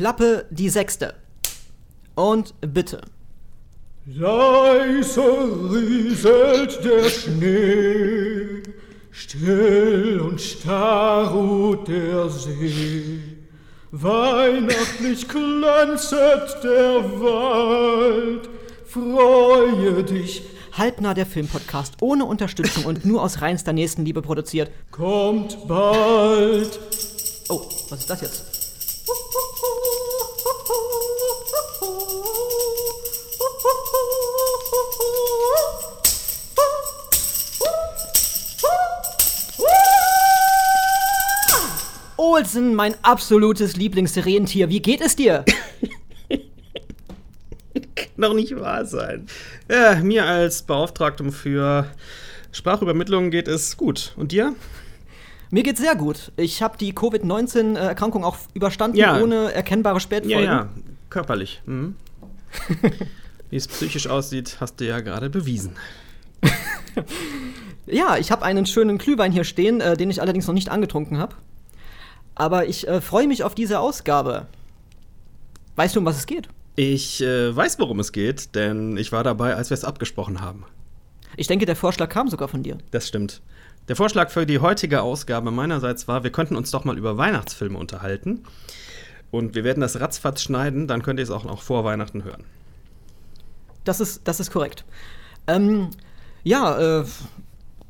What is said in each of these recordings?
Klappe die sechste. Und bitte. Leise rieselt der Schnee, still und starr ruht der See. Weihnachtlich glänzet der Wald, freue dich. Halbnah der Filmpodcast ohne Unterstützung und nur aus reinster Nächstenliebe produziert. Kommt bald. Oh, was ist das jetzt? Olsen, mein absolutes Lieblingsrentier. Wie geht es dir? Kann doch nicht wahr sein. Ja, mir als Beauftragtem für Sprachübermittlung geht es gut. Und dir? Mir geht's sehr gut. Ich habe die Covid-19-Erkrankung auch überstanden, Ja. ohne erkennbare Spätfolgen. Ja, ja, körperlich. Mhm. Wie es psychisch aussieht, hast du ja gerade bewiesen. Ja, ich habe einen schönen Glühwein hier stehen, äh, den ich allerdings noch nicht angetrunken habe. Aber ich äh, freue mich auf diese Ausgabe. Weißt du, um was es geht? Ich äh, weiß, worum es geht, denn ich war dabei, als wir es abgesprochen haben. Ich denke, der Vorschlag kam sogar von dir. Das stimmt. Der Vorschlag für die heutige Ausgabe meinerseits war, wir könnten uns doch mal über Weihnachtsfilme unterhalten. Und wir werden das ratzfatz schneiden, dann könnt ihr es auch noch vor Weihnachten hören. Das ist, das ist korrekt. Ähm, ja, äh,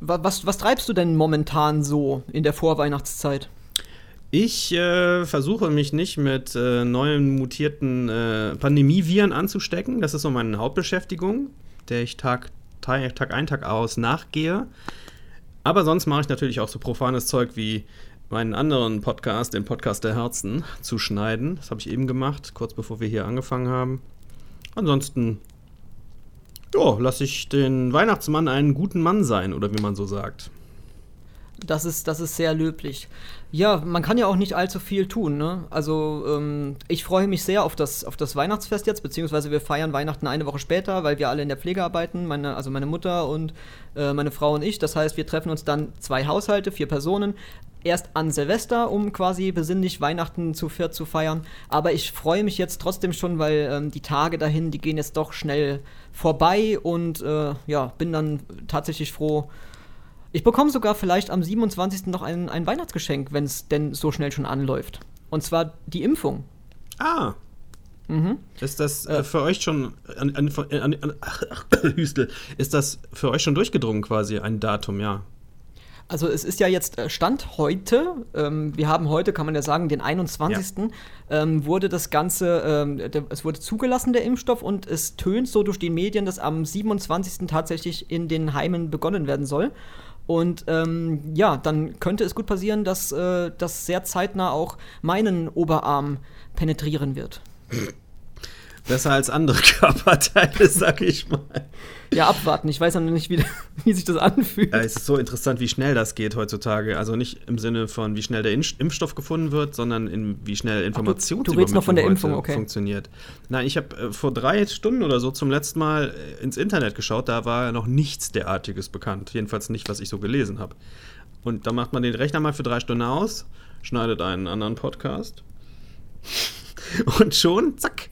wa- was, was treibst du denn momentan so in der Vorweihnachtszeit? Ich äh, versuche mich nicht mit äh, neuen mutierten äh, Pandemieviren anzustecken. Das ist so meine Hauptbeschäftigung, der ich Tag, Tag, Tag ein, Tag aus nachgehe. Aber sonst mache ich natürlich auch so profanes Zeug wie meinen anderen Podcast, den Podcast der Herzen, zu schneiden. Das habe ich eben gemacht, kurz bevor wir hier angefangen haben. Ansonsten, lasse ich den Weihnachtsmann einen guten Mann sein, oder wie man so sagt. Das ist, das ist sehr löblich. Ja, man kann ja auch nicht allzu viel tun, ne? Also, ähm, ich freue mich sehr auf das, auf das Weihnachtsfest jetzt, beziehungsweise wir feiern Weihnachten eine Woche später, weil wir alle in der Pflege arbeiten, meine, also meine Mutter und äh, meine Frau und ich. Das heißt, wir treffen uns dann zwei Haushalte, vier Personen, erst an Silvester, um quasi besinnlich Weihnachten zu viert zu feiern. Aber ich freue mich jetzt trotzdem schon, weil ähm, die Tage dahin, die gehen jetzt doch schnell vorbei und äh, ja, bin dann tatsächlich froh, ich bekomme sogar vielleicht am 27. noch ein, ein Weihnachtsgeschenk, wenn es denn so schnell schon anläuft. Und zwar die Impfung. Ah. Mhm. Ist das äh, für euch schon an, an, an, ach, ach, Hüstel, ist das für euch schon durchgedrungen quasi ein Datum, ja? Also es ist ja jetzt äh, Stand heute, ähm, wir haben heute, kann man ja sagen, den 21. Ähm, wurde das Ganze, ähm, der, es wurde zugelassen, der Impfstoff, und es tönt so durch die Medien, dass am 27. tatsächlich in den Heimen begonnen werden soll. Und ähm, ja, dann könnte es gut passieren, dass äh, das sehr zeitnah auch meinen Oberarm penetrieren wird. Besser als andere Körperteile, sag ich mal. Ja, abwarten. Ich weiß ja noch nicht, wie, wie sich das anfühlt. Ja, es ist so interessant, wie schnell das geht heutzutage. Also nicht im Sinne von, wie schnell der Impfstoff gefunden wird, sondern in, wie schnell Information du redest noch von der Impfung, okay. funktioniert. Nein, ich habe äh, vor drei Stunden oder so zum letzten Mal äh, ins Internet geschaut. Da war noch nichts derartiges bekannt. Jedenfalls nicht, was ich so gelesen habe. Und da macht man den Rechner mal für drei Stunden aus, schneidet einen anderen Podcast und schon, zack,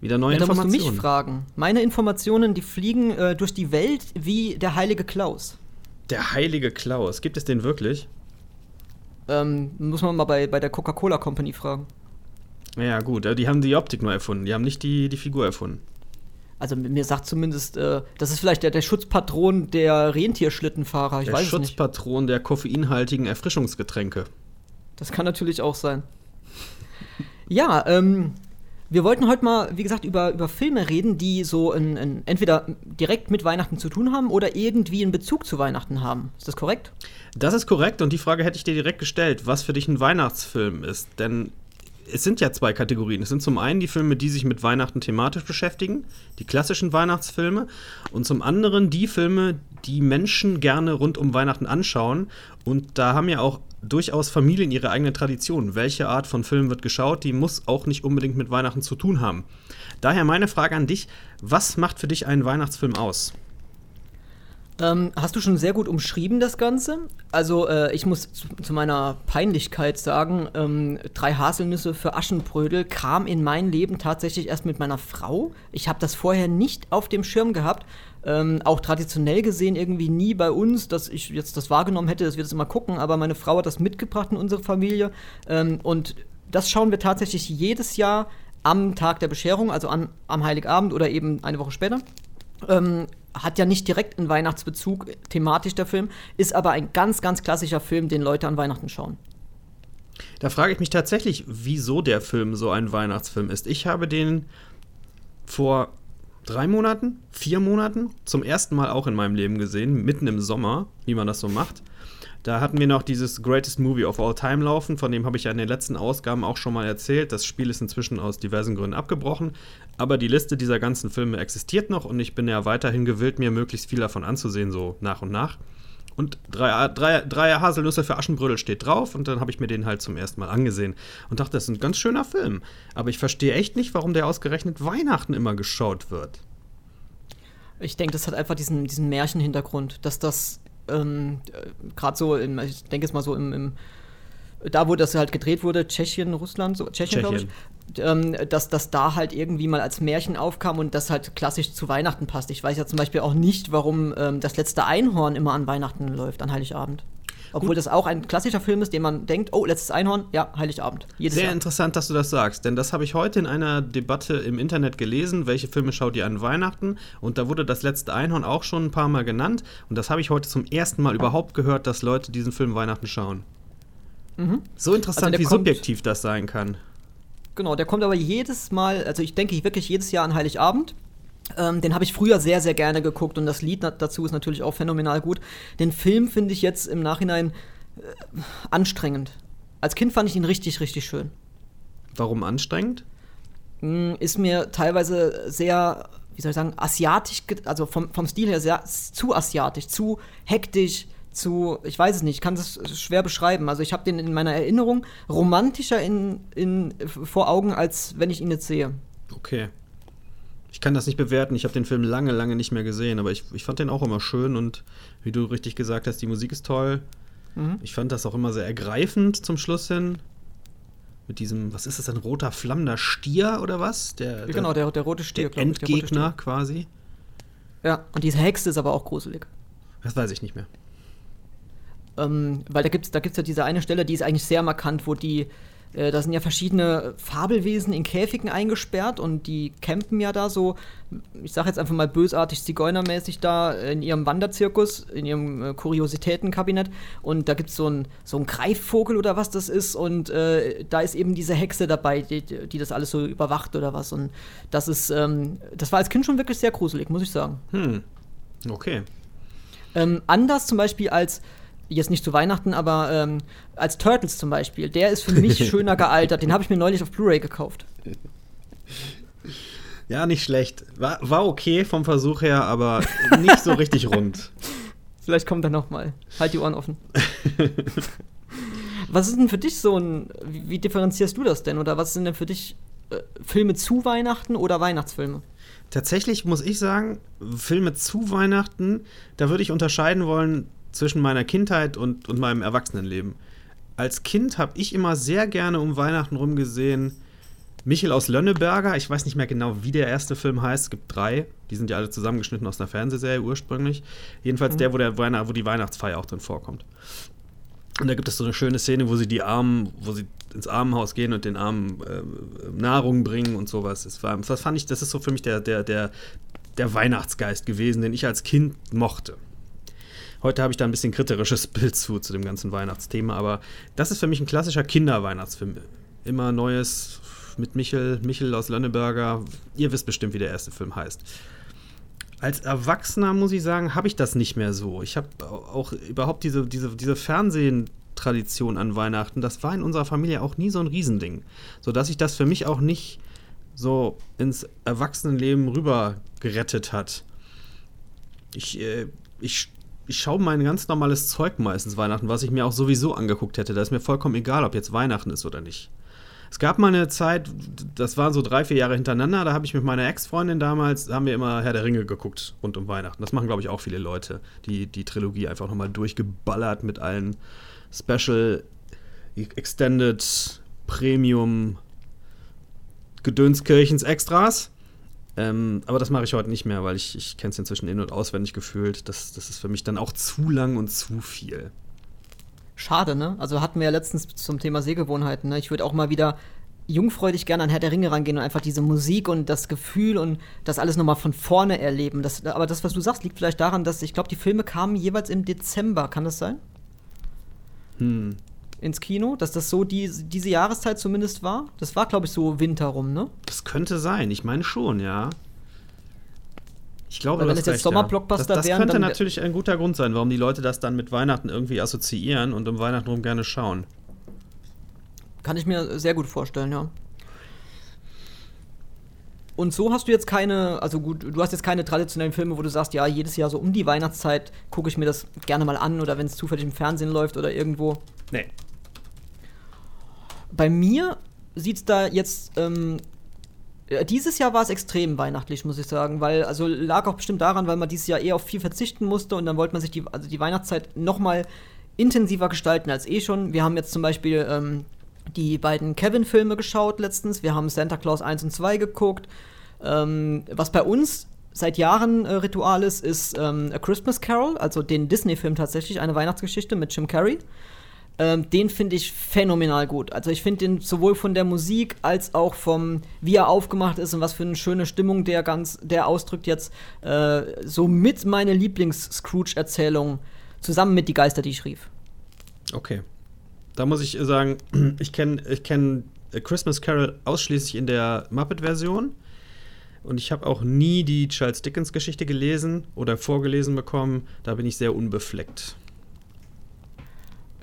wieder neue Ja, da musst du Informationen. mich fragen. Meine Informationen, die fliegen äh, durch die Welt wie der heilige Klaus. Der heilige Klaus, gibt es den wirklich? Ähm, muss man mal bei, bei der Coca-Cola Company fragen. Ja, gut, die haben die Optik nur erfunden, die haben nicht die, die Figur erfunden. Also mir sagt zumindest, äh, das ist vielleicht der, der Schutzpatron der Rentierschlittenfahrer. Ich der weiß es nicht. Schutzpatron der koffeinhaltigen Erfrischungsgetränke. Das kann natürlich auch sein. Ja, ähm, wir wollten heute mal, wie gesagt, über, über Filme reden, die so in, in, entweder direkt mit Weihnachten zu tun haben oder irgendwie einen Bezug zu Weihnachten haben. Ist das korrekt? Das ist korrekt und die Frage hätte ich dir direkt gestellt, was für dich ein Weihnachtsfilm ist. Denn es sind ja zwei Kategorien. Es sind zum einen die Filme, die sich mit Weihnachten thematisch beschäftigen, die klassischen Weihnachtsfilme, und zum anderen die Filme, die Menschen gerne rund um Weihnachten anschauen. Und da haben ja auch durchaus Familien ihre eigene Tradition. Welche Art von Film wird geschaut, die muss auch nicht unbedingt mit Weihnachten zu tun haben. Daher meine Frage an dich, was macht für dich einen Weihnachtsfilm aus? Ähm, hast du schon sehr gut umschrieben, das Ganze. Also, äh, ich muss zu, zu, meiner Peinlichkeit sagen, ähm, drei Haselnüsse für Aschenbrödel kam in mein Leben tatsächlich erst mit meiner Frau. Ich habe das vorher nicht auf dem Schirm gehabt. Ähm, auch traditionell gesehen irgendwie nie bei uns, dass ich jetzt das wahrgenommen hätte, dass wir das immer gucken, aber meine Frau hat das mitgebracht in unsere Familie. Ähm, und das schauen wir tatsächlich jedes Jahr am Tag der Bescherung, also an, am Heiligabend oder eben eine Woche später. Ähm, hat ja nicht direkt einen Weihnachtsbezug, thematisch der Film, ist aber ein ganz, ganz klassischer Film, den Leute an Weihnachten schauen. Da frage ich mich tatsächlich, wieso der Film so ein Weihnachtsfilm ist. Ich habe den vor drei Monaten, vier Monaten zum ersten Mal auch in meinem Leben gesehen, mitten im Sommer, wie man das so macht. Da hatten wir noch dieses Greatest Movie of All Time laufen, von dem habe ich ja in den letzten Ausgaben auch schon mal erzählt. Das Spiel ist inzwischen aus diversen Gründen abgebrochen, aber die Liste dieser ganzen Filme existiert noch und ich bin ja weiterhin gewillt, mir möglichst viel davon anzusehen, so nach und nach. Und drei, drei, drei Haselnüsse für Aschenbrödel steht drauf und dann habe ich mir den halt zum ersten Mal angesehen und dachte, das ist ein ganz schöner Film. Aber ich verstehe echt nicht, warum der ausgerechnet Weihnachten immer geschaut wird. Ich denke, das hat einfach diesen, diesen Märchenhintergrund, dass das ähm, gerade so, im, ich denke jetzt mal so im, im, da wo das halt gedreht wurde, Tschechien, Russland, so Tschechien, Tschechien. glaube ich, ähm, dass das da halt irgendwie mal als Märchen aufkam und das halt klassisch zu Weihnachten passt. Ich weiß ja zum Beispiel auch nicht, warum ähm, das letzte Einhorn immer an Weihnachten läuft, an Heiligabend. Obwohl Gut. das auch ein klassischer Film ist, den man denkt, oh, letztes Einhorn, ja, Heiligabend. Sehr Jahr. interessant, dass du das sagst, denn das habe ich heute in einer Debatte im Internet gelesen, welche Filme schaut ihr an Weihnachten? Und da wurde das letzte Einhorn auch schon ein paar Mal genannt. Und das habe ich heute zum ersten Mal überhaupt gehört, dass Leute diesen Film Weihnachten schauen. Mhm. So interessant, also wie subjektiv das sein kann. Genau, der kommt aber jedes Mal, also ich denke wirklich jedes Jahr an Heiligabend. Ähm, den habe ich früher sehr, sehr gerne geguckt und das Lied dazu ist natürlich auch phänomenal gut. Den Film finde ich jetzt im Nachhinein äh, anstrengend. Als Kind fand ich ihn richtig, richtig schön. Warum anstrengend? Mm, ist mir teilweise sehr, wie soll ich sagen, asiatisch, also vom, vom Stil her sehr zu asiatisch, zu hektisch, zu, ich weiß es nicht, ich kann es schwer beschreiben. Also ich habe den in meiner Erinnerung romantischer in, in, vor Augen, als wenn ich ihn jetzt sehe. Okay. Ich kann das nicht bewerten. Ich habe den Film lange, lange nicht mehr gesehen, aber ich, ich fand den auch immer schön und wie du richtig gesagt hast, die Musik ist toll. Mhm. Ich fand das auch immer sehr ergreifend zum Schluss hin. Mit diesem, was ist das, ein roter flammender Stier oder was? Der, der genau, der, der rote Stier. Der Endgegner Stier. quasi. Ja, und diese Hexe ist aber auch gruselig. Das weiß ich nicht mehr. Ähm, weil da gibt es da gibt's ja diese eine Stelle, die ist eigentlich sehr markant, wo die äh, da sind ja verschiedene Fabelwesen in Käfigen eingesperrt und die campen ja da so, ich sag jetzt einfach mal bösartig zigeunermäßig da in ihrem Wanderzirkus, in ihrem äh, Kuriositätenkabinett und da gibt es so einen so ein Greifvogel oder was das ist und äh, da ist eben diese Hexe dabei, die, die, das alles so überwacht oder was und das ist, ähm, das war als Kind schon wirklich sehr gruselig, muss ich sagen. Hm, okay. Ähm, anders zum Beispiel als jetzt nicht zu Weihnachten, aber ähm, als Turtles zum Beispiel, der ist für mich schöner gealtert. Den habe ich mir neulich auf Blu-ray gekauft. Ja, nicht schlecht. War, war okay vom Versuch her, aber nicht so richtig rund. Vielleicht kommt er noch mal. Halt die Ohren offen. was ist denn für dich so ein. Wie, wie, differenzierst du das denn? Oder was sind denn für dich äh, Filme zu Weihnachten oder Weihnachtsfilme? Tatsächlich muss ich sagen, Filme zu Weihnachten, da würde ich unterscheiden wollen zwischen meiner Kindheit und, und meinem Erwachsenenleben. Als Kind habe ich immer sehr gerne um Weihnachten rumgesehen Michel aus Lönneberger. Ich weiß nicht mehr genau, wie der erste Film heißt. Es gibt drei. Die sind ja alle zusammengeschnitten aus einer Fernsehserie ursprünglich. Jedenfalls mhm. der, wo, der Weihnacht, wo die Weihnachtsfeier auch drin vorkommt. Und da gibt es so eine schöne Szene, wo sie die Armen, wo sie ins Armenhaus gehen und den Armen äh, Nahrung bringen und sowas. Das, war, das fand ich, das ist so für mich der, der, der, der Weihnachtsgeist gewesen, den ich als Kind mochte. Heute habe ich da ein bisschen kritisches Bild zu, zu dem ganzen Weihnachtsthema, aber das ist für mich ein klassischer Kinderweihnachtsfilm. Immer Neues mit Michel, Michel aus Lönneberger. Ihr wisst bestimmt, wie der erste Film heißt. Als Erwachsener muss ich sagen, habe ich das nicht mehr so. Ich habe auch überhaupt diese, diese, diese Fernsehtradition an Weihnachten, das war in unserer Familie auch nie so ein Riesending. Sodass sich das für mich auch nicht so ins Erwachsenenleben rüber gerettet hat. Ich, äh, ich ich schaue mein ganz normales Zeug meistens Weihnachten, was ich mir auch sowieso angeguckt hätte. Da ist mir vollkommen egal, ob jetzt Weihnachten ist oder nicht. Es gab mal eine Zeit, das waren so drei, vier Jahre hintereinander, da habe ich mit meiner Ex-Freundin damals, haben wir immer Herr der Ringe geguckt rund um Weihnachten. Das machen, glaube ich, auch viele Leute, die die Trilogie einfach nochmal durchgeballert mit allen Special, Extended, Premium, Gedönskirchens Extras. Ähm, aber das mache ich heute nicht mehr, weil ich, ich kenne es inzwischen in- und auswendig gefühlt. Das, das ist für mich dann auch zu lang und zu viel. Schade, ne? Also hatten wir ja letztens zum Thema Sehgewohnheiten, ne? Ich würde auch mal wieder jungfreudig gerne an Herr der Ringe rangehen und einfach diese Musik und das Gefühl und das alles nochmal von vorne erleben. Das, aber das, was du sagst, liegt vielleicht daran, dass ich glaube, die Filme kamen jeweils im Dezember. Kann das sein? Hm. Ins Kino, dass das so die, diese Jahreszeit zumindest war. Das war, glaube ich, so Winter rum, ne? Das könnte sein. Ich meine schon, ja. Ich glaube, wenn es hast jetzt Sommerblockbuster ja. das, das wären, könnte natürlich ein guter Grund sein, warum die Leute das dann mit Weihnachten irgendwie assoziieren und um Weihnachten rum gerne schauen. Kann ich mir sehr gut vorstellen, ja. Und so hast du jetzt keine, also gut, du hast jetzt keine traditionellen Filme, wo du sagst, ja, jedes Jahr so um die Weihnachtszeit gucke ich mir das gerne mal an oder wenn es zufällig im Fernsehen läuft oder irgendwo. Nee. Bei mir sieht es da jetzt, ähm, äh, dieses Jahr war es extrem weihnachtlich, muss ich sagen, weil, also lag auch bestimmt daran, weil man dieses Jahr eher auf viel verzichten musste und dann wollte man sich die, also die Weihnachtszeit noch mal intensiver gestalten als eh schon. Wir haben jetzt zum Beispiel ähm, die beiden Kevin-Filme geschaut letztens, wir haben Santa Claus 1 und 2 geguckt. Ähm, was bei uns seit Jahren äh, Ritual ist, ist ähm, A Christmas Carol, also den Disney-Film tatsächlich, eine Weihnachtsgeschichte mit Jim Carrey. Ähm, den finde ich phänomenal gut. Also ich finde den sowohl von der Musik als auch vom, wie er aufgemacht ist und was für eine schöne Stimmung der ganz, der ausdrückt jetzt, äh, so mit meine Lieblings-Scrooge-Erzählung zusammen mit Die Geister, die ich rief. Okay. Da muss ich sagen, ich kenne ich kenn A Christmas Carol ausschließlich in der Muppet-Version. Und ich habe auch nie die Charles Dickens-Geschichte gelesen oder vorgelesen bekommen. Da bin ich sehr unbefleckt.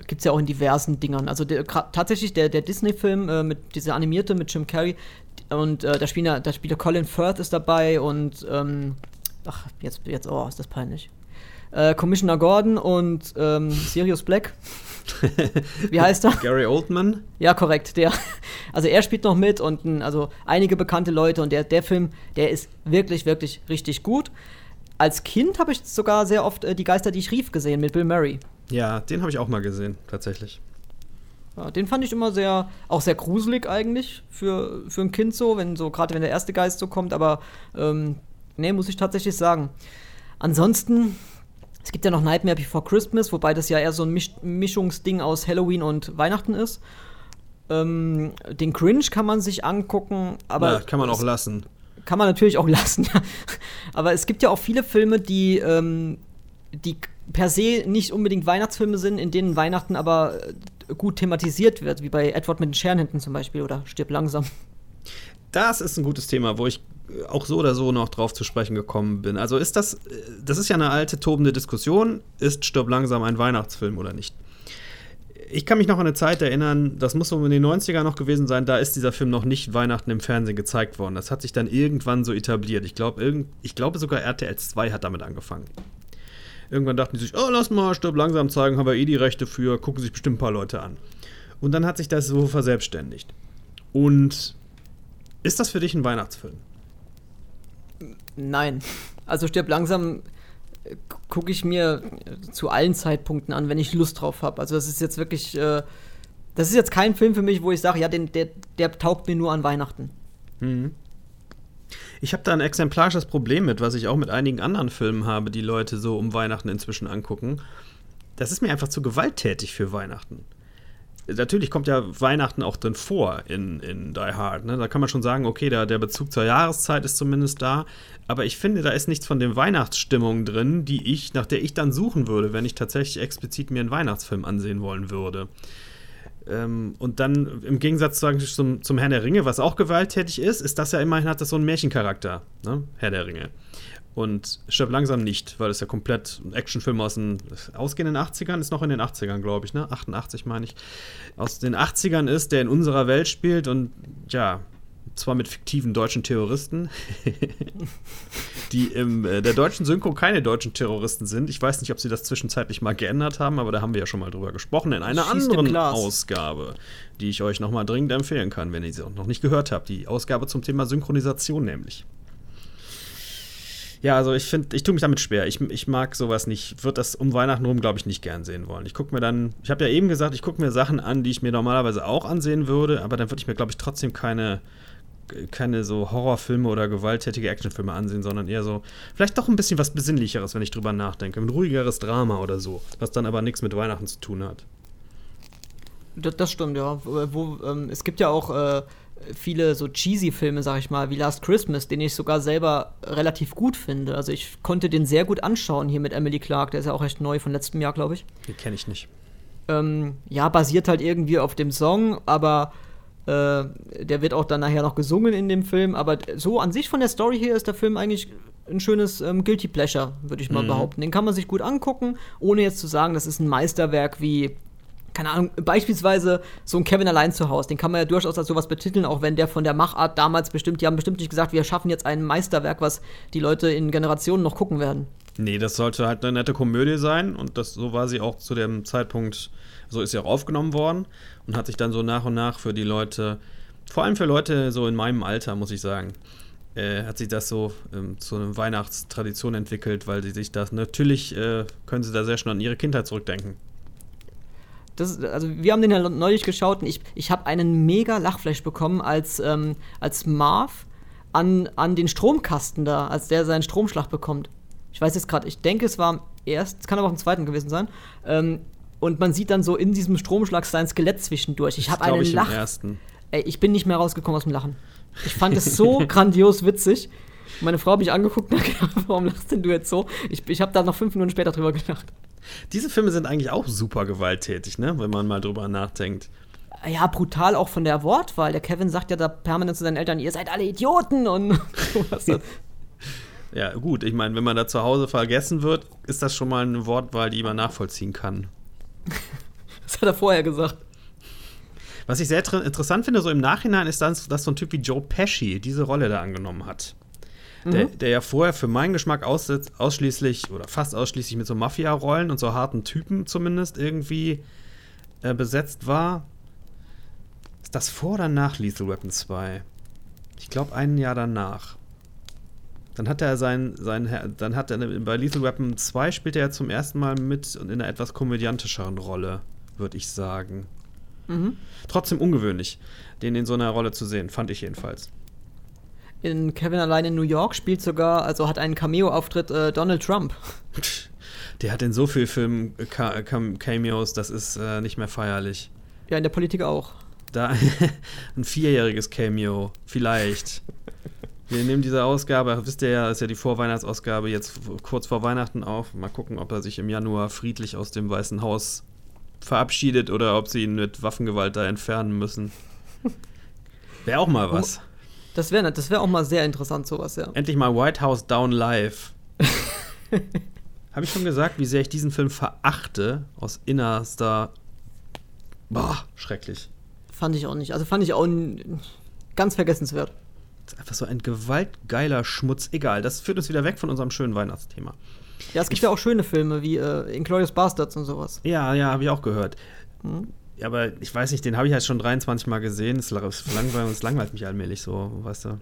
Gibt's ja auch in diversen Dingern. Also der, tatsächlich der, der Disney-Film äh, mit dieser animierte mit Jim Carrey und äh, da spielt ja- da spielt Colin Firth ist dabei und ähm, ach jetzt jetzt oh ist das peinlich. Äh, Commissioner Gordon und ähm, Sirius Black. Wie heißt er? Gary Oldman? Ja, korrekt. Der, also er spielt noch mit und also einige bekannte Leute und der, der Film, der ist wirklich, wirklich richtig gut. Als Kind habe ich sogar sehr oft äh, die Geister, die ich rief, gesehen mit Bill Murray. Ja, den habe ich auch mal gesehen, tatsächlich. Ja, den fand ich immer sehr, auch sehr gruselig eigentlich für, für ein Kind so, wenn so, gerade wenn der erste Geist so kommt, aber ähm, nee, muss ich tatsächlich sagen. Ansonsten, es gibt ja noch Nightmare Before Christmas, wobei das ja eher so ein Misch Mischungsding aus Halloween und Weihnachten ist. Ähm, den Cringe kann man sich angucken, aber. ja, kann man auch lassen. kann man natürlich auch lassen, ja. Aber es gibt ja auch viele Filme, die, ähm, die per se nicht unbedingt Weihnachtsfilme sind, in denen Weihnachten aber äh, gut thematisiert wird, wie bei Edward mit den Scherenhänden zum Beispiel oder Stirb langsam. Das ist ein gutes Thema, wo ich äh, auch so oder so noch drauf zu sprechen gekommen bin. Also ist das, äh, das ist ja eine alte, tobende Diskussion, ist Stirb langsam ein Weihnachtsfilm oder nicht? Ich kann mich noch an eine Zeit erinnern, das muss so in den 90ern noch gewesen sein, da ist dieser Film noch nicht Weihnachten im Fernsehen gezeigt worden. Das hat sich dann irgendwann so etabliert. Ich glaube, irgend, ich glaube sogar RTL 2 hat damit angefangen. Irgendwann dachten die sich, oh, lass mal Stirb langsam zeigen, haben wir eh die Rechte für, gucken sich bestimmt ein paar Leute an. Und dann hat sich das so verselbstständigt. Und ist das für dich ein Weihnachtsfilm? Nein. Also Stirb langsam äh, gucke ich mir zu allen Zeitpunkten an, wenn ich Lust drauf habe. Also das ist jetzt wirklich, äh, das ist jetzt kein Film für mich, wo ich sage, ja, den, der, der taugt mir nur an Weihnachten. Mhm. Ich habe da ein exemplarisches Problem mit, was ich auch mit einigen anderen Filmen habe, die Leute so um Weihnachten inzwischen angucken. Das ist mir einfach zu gewalttätig für Weihnachten. Natürlich kommt ja Weihnachten auch drin vor in, in Die Hard. Ne? Da kann man schon sagen, okay, der, der Bezug zur Jahreszeit ist zumindest da. Aber ich finde, da ist nichts von den Weihnachtsstimmungen drin, die ich, nach der ich dann suchen würde, wenn ich tatsächlich explizit mir einen Weihnachtsfilm ansehen wollen würde. Ähm, und dann im Gegensatz sagen, zum, zum Herrn der Ringe, was auch gewalttätig ist, ist das ja immerhin hat das so einen Märchencharakter, ne? Herr der Ringe. Und stirbt langsam nicht, weil es ja komplett ein Actionfilm aus den ausgehenden 80ern ist noch in den 80ern, glaube ich, ne? 88 meine ich. Aus den 80ern ist, der in unserer Welt spielt und ja, zwar mit fiktiven deutschen Terroristen, die in äh, der deutschen Synchro keine deutschen Terroristen sind. Ich weiß nicht, ob sie das zwischenzeitlich mal geändert haben, aber da haben wir ja schon mal drüber gesprochen in einer Schießt anderen. Ausgabe, die ich euch nochmal dringend empfehlen kann, wenn ihr sie auch noch nicht gehört habt. Die Ausgabe zum Thema Synchronisation nämlich. Ja, also ich finde, ich tue mich damit schwer. Ich, ich mag sowas nicht. Ich würde das um Weihnachten rum, glaube ich, nicht gern sehen wollen. Ich gucke mir dann, ich habe ja eben gesagt, ich gucke mir Sachen an, die ich mir normalerweise auch ansehen würde, aber dann würde ich mir, glaube ich, trotzdem keine, keine so Horrorfilme oder gewalttätige Actionfilme ansehen, sondern eher so, vielleicht doch ein bisschen was Besinnlicheres, wenn ich drüber nachdenke. Ein ruhigeres Drama oder so, was dann aber nichts mit Weihnachten zu tun hat. Das, das stimmt, ja. Wo, ähm, es gibt ja auch äh, viele so cheesy Filme, sag ich mal, wie Last Christmas, den ich sogar selber relativ gut finde. Also ich konnte den sehr gut anschauen hier mit Emily Clark, der ist ja auch recht neu von letztem Jahr, glaube ich. Den kenne ich nicht. Ähm, ja, basiert halt irgendwie auf dem Song, aber äh, der wird auch dann nachher noch gesungen in dem Film. Aber so an sich von der Story her ist der Film eigentlich ein schönes ähm, Guilty Pleasure, würde ich mal Mhm. behaupten. Den kann man sich gut angucken, ohne jetzt zu sagen, das ist ein Meisterwerk wie keine Ahnung, beispielsweise so ein Kevin allein zu Hause, den kann man ja durchaus als sowas betiteln, auch wenn der von der Machart damals bestimmt, die haben bestimmt nicht gesagt, wir schaffen jetzt ein Meisterwerk, was die Leute in Generationen noch gucken werden. Nee, das sollte halt eine nette Komödie sein und das, so war sie auch zu dem Zeitpunkt, so ist sie auch aufgenommen worden und hat sich dann so nach und nach für die Leute, vor allem für Leute so in meinem Alter, muss ich sagen, äh, hat sich das so ähm, zu einer Weihnachtstradition entwickelt, weil sie sich das, natürlich äh, können sie da sehr schnell an ihre Kindheit zurückdenken. Das, also wir haben den ja neulich geschaut und ich, ich habe einen mega Lachflash bekommen, als, ähm, als Marv an, an den Stromkasten da, als der seinen Stromschlag bekommt. Ich weiß jetzt gerade, ich denke, es war am ersten, es kann aber auch im zweiten gewesen sein. Ähm, und man sieht dann so in diesem Stromschlag sein Skelett zwischendurch. Ich habe einen ich, Lach. Ey, ich bin nicht mehr rausgekommen aus dem Lachen. Ich fand es so grandios witzig. Meine Frau hat mich angeguckt und hat gedacht, warum lachst denn du jetzt so? Ich, ich habe da noch fünf Minuten später drüber gedacht. Diese Filme sind eigentlich auch super gewalttätig, ne? wenn man mal drüber nachdenkt. Ja, brutal auch von der Wortwahl. Der Kevin sagt ja da permanent zu seinen Eltern, ihr seid alle Idioten und sowas. Ja, gut, ich meine, wenn man da zu Hause vergessen wird, ist das schon mal eine Wortwahl, die man nachvollziehen kann. Das hat er vorher gesagt. Was ich sehr interessant finde, so im Nachhinein, ist, dass, dass so ein Typ wie Joe Pesci diese Rolle da angenommen hat. Der, der ja vorher für meinen Geschmack aus, ausschließlich oder fast ausschließlich mit so Mafia-Rollen und so harten Typen zumindest irgendwie äh, besetzt war. Ist das vor oder nach Lethal Weapon 2? Ich glaube, ein Jahr danach. Dann hat er sein, sein dann hat er bei Lethal Weapon 2 spielt er zum ersten Mal mit und in einer etwas komödiantischeren Rolle, würde ich sagen. Mhm. Trotzdem ungewöhnlich, den in so einer Rolle zu sehen, fand ich jedenfalls. In Kevin allein in New York spielt sogar, also hat einen Cameo-Auftritt äh, Donald Trump. Der hat in so vielen Filmen äh, Cam- Cameos, das ist äh, nicht mehr feierlich. Ja, in der Politik auch. Da ein vierjähriges Cameo, vielleicht. Wir nehmen diese Ausgabe, wisst ihr ja, ist ja die Vorweihnachtsausgabe jetzt kurz vor Weihnachten auf. Mal gucken, ob er sich im Januar friedlich aus dem Weißen Haus verabschiedet oder ob sie ihn mit Waffengewalt da entfernen müssen. Wäre auch mal was. Das wäre das wär auch mal sehr interessant, sowas, ja. Endlich mal White House Down Live. Habe ich schon gesagt, wie sehr ich diesen Film verachte aus innerster. Boah, schrecklich. Fand ich auch nicht. Also fand ich auch ganz vergessenswert. Einfach so ein gewaltgeiler Schmutz. Egal, das führt uns wieder weg von unserem schönen Weihnachtsthema. Ja, es gibt ja auch schöne Filme wie äh, Inglourious Bastards und sowas. Ja, ja, habe ich auch gehört. Hm? Ja, aber ich weiß nicht, den habe ich halt schon 23 Mal gesehen. Es, la- es, langweilt, es langweilt mich allmählich so, weißt du.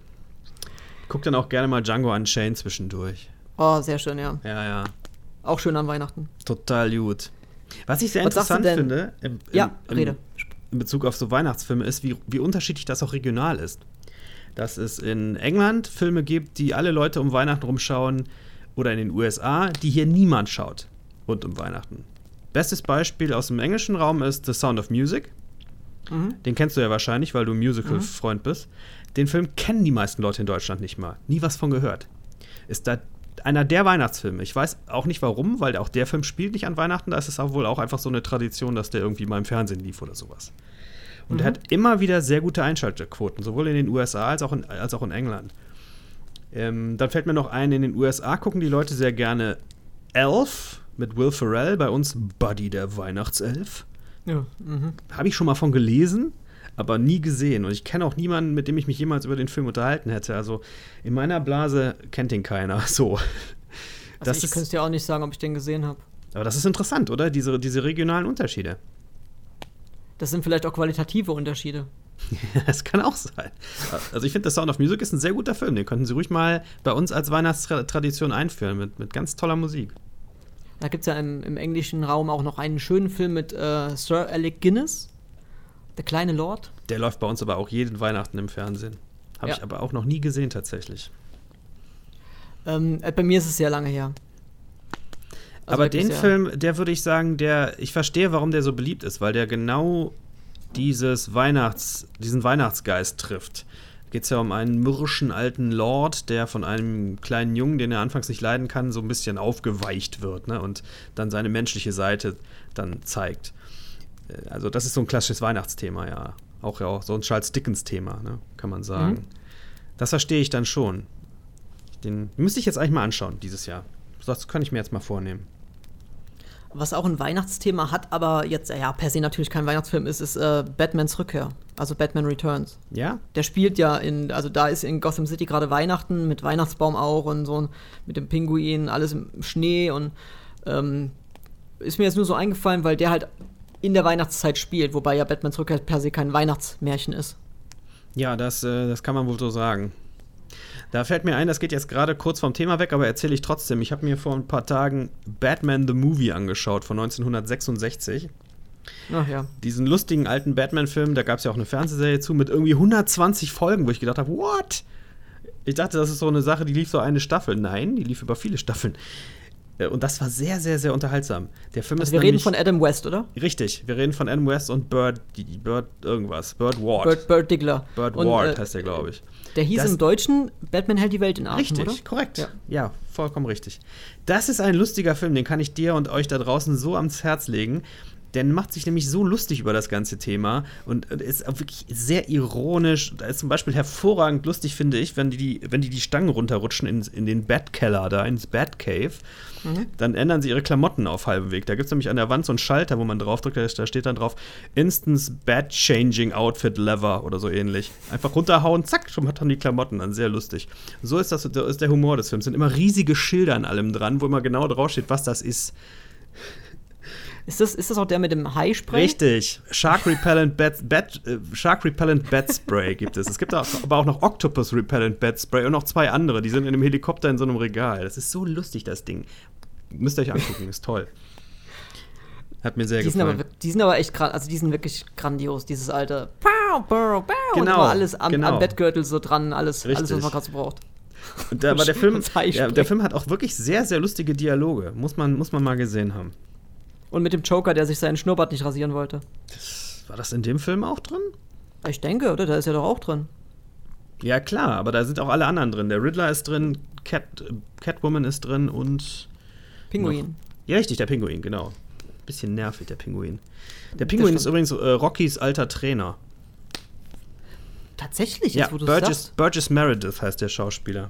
Ich guck dann auch gerne mal Django Unchained zwischendurch. Oh, sehr schön, ja. Ja, ja. Auch schön an Weihnachten. Total gut. Was ich sehr Was interessant finde, im, im, Ja, im, rede. in Bezug auf so Weihnachtsfilme, ist, wie, wie unterschiedlich das auch regional ist. Dass es in England Filme gibt, die alle Leute um Weihnachten rumschauen, oder in den USA, die hier niemand schaut rund um Weihnachten. Bestes Beispiel aus dem englischen Raum ist The Sound of Music. Mhm. Den kennst du ja wahrscheinlich, weil du ein Musical-Freund bist. Den Film kennen die meisten Leute in Deutschland nicht mal. Nie was von gehört. Ist da einer der Weihnachtsfilme. Ich weiß auch nicht warum, weil auch der Film spielt nicht an Weihnachten. Da ist es auch wohl auch einfach so eine Tradition, dass der irgendwie mal im Fernsehen lief oder sowas. Und er hat immer wieder sehr gute Einschaltquoten, sowohl in den USA als auch in, als auch in England. Ähm, dann fällt mir noch ein, in den USA gucken die Leute sehr gerne Elf mit Will Ferrell, bei uns Buddy der Weihnachtself. Ja. Mhm. Habe ich schon mal von gelesen, aber nie gesehen. Und ich kenne auch niemanden, mit dem ich mich jemals über den Film unterhalten hätte. Also in meiner Blase kennt ihn keiner. So. Also Das ich könnte dir auch nicht sagen, ob ich den gesehen habe. Aber das ist interessant, oder? Diese, diese regionalen Unterschiede. Das sind vielleicht auch qualitative Unterschiede. Das kann auch sein. Also ich finde, The Sound of Music ist ein sehr guter Film. Den könnten Sie ruhig mal bei uns als Weihnachtstradition einführen mit, mit ganz toller Musik. Da gibt es ja im, im englischen Raum auch noch einen schönen Film mit äh, Sir Alec Guinness, Der kleine Lord. Der läuft bei uns aber auch jeden Weihnachten im Fernsehen. Habe Ja. ich aber auch noch nie gesehen tatsächlich. Ähm, äh, bei mir ist es sehr lange her. Also aber den Film, der würde ich sagen, der, ich verstehe, warum der so beliebt ist, weil der genau dieses Weihnachts, diesen Weihnachtsgeist trifft. Geht es ja um einen mürrischen alten Lord, der von einem kleinen Jungen, den er anfangs nicht leiden kann, so ein bisschen aufgeweicht wird ne? und dann seine menschliche Seite dann zeigt. Äh, Also das ist so ein klassisches Weihnachtsthema, ja. Auch ja auch so ein Charles Dickens-Thema, ne? kann man sagen. Mhm. Das verstehe ich dann schon. Den müsste ich jetzt eigentlich mal anschauen dieses Jahr. Das kann ich mir jetzt mal vornehmen. Was auch ein Weihnachtsthema hat, aber jetzt ja per se natürlich kein Weihnachtsfilm ist, ist äh, Batmans Rückkehr. Also Batman Returns. Ja? Der spielt ja in, also da ist in Gotham City gerade Weihnachten mit Weihnachtsbaum auch und so mit dem Pinguin, alles im Schnee und ähm, ist mir jetzt nur so eingefallen, weil der halt in der Weihnachtszeit spielt, wobei ja Batmans Rückkehr per se kein Weihnachtsmärchen ist. Ja, das, äh, das kann man wohl so sagen. Da fällt mir ein, das geht jetzt gerade kurz vom Thema weg, aber erzähle ich trotzdem. Ich habe mir vor ein paar Tagen Batman the Movie angeschaut von 1966. Ach ja. Diesen lustigen alten Batman-Film, da gab es ja auch eine Fernsehserie zu mit irgendwie 120 Folgen, wo ich gedacht habe, what? Ich dachte, das ist so eine Sache, die lief so eine Staffel. Nein, die lief über viele Staffeln. Äh, Und das war sehr, sehr, sehr unterhaltsam. Der Film Also ist wir reden von Adam West, oder? Richtig, wir reden von Adam West und Bird, die- Bird irgendwas. Bird Ward. Bird, Bird Diggler. Bird Und, Ward äh, heißt der, glaube ich. Der hieß Das- im Deutschen Batman hält die Welt in Atem, Richtig, oder? korrekt. Ja. Ja. vollkommen richtig. Das ist ein lustiger Film, den kann ich dir und euch da draußen so ans Herz legen. Der macht sich nämlich so lustig über das ganze Thema und ist auch wirklich sehr ironisch. Da ist zum Beispiel hervorragend lustig, finde ich, wenn die, die, wenn die, die Stangen runterrutschen in, in den Batkeller da, ins Batcave. Dann ändern sie ihre Klamotten auf halbem Weg. Da gibt es nämlich an der Wand so einen Schalter, wo man draufdrückt, da steht dann drauf Instance Bad Changing Outfit Lever oder so ähnlich. Einfach runterhauen, zack, schon hat man die Klamotten an. Sehr lustig. So ist das ist der Humor des Films. sind immer riesige Schilder an allem dran, wo immer genau draufsteht, was das ist. Ist das, ist das auch der mit dem Hai-Spray? Richtig. Shark Repellent Bat, Bat, äh, Shark Repellent Bat Spray gibt es. Es gibt auch, aber auch noch Octopus Repellent Bat Spray und noch zwei andere. Die sind in einem Helikopter in so einem Regal. Das ist so lustig, das Ding. Müsst ihr euch angucken, ist toll. Hat mir sehr Die sind, aber, gefallen. die sind aber echt gran- also die sind wirklich grandios, dieses alte Pow, pow, pow, und Genau, immer alles am, genau. am Bettgürtel so dran, alles, alles was man gerade so braucht. Und da, aber der Film, Hai der. Film hat auch wirklich sehr, sehr lustige Dialoge. Muss man, muss man mal gesehen haben. Und mit dem Joker, der sich seinen Schnurrbart nicht rasieren wollte. War das in dem Film auch drin? Ich denke, oder? Da ist ja doch auch drin. Ja, klar, aber da sind auch alle anderen drin. Der Riddler ist drin, Cat, äh, Catwoman ist drin und. Pinguin. Ja, richtig, der Pinguin, genau. Bisschen nervig, der Pinguin. Der Pinguin ist übrigens äh, Rockys alter Trainer. Tatsächlich, Ja, jetzt wo du Burgess, sagst. Burgess Meredith heißt der Schauspieler.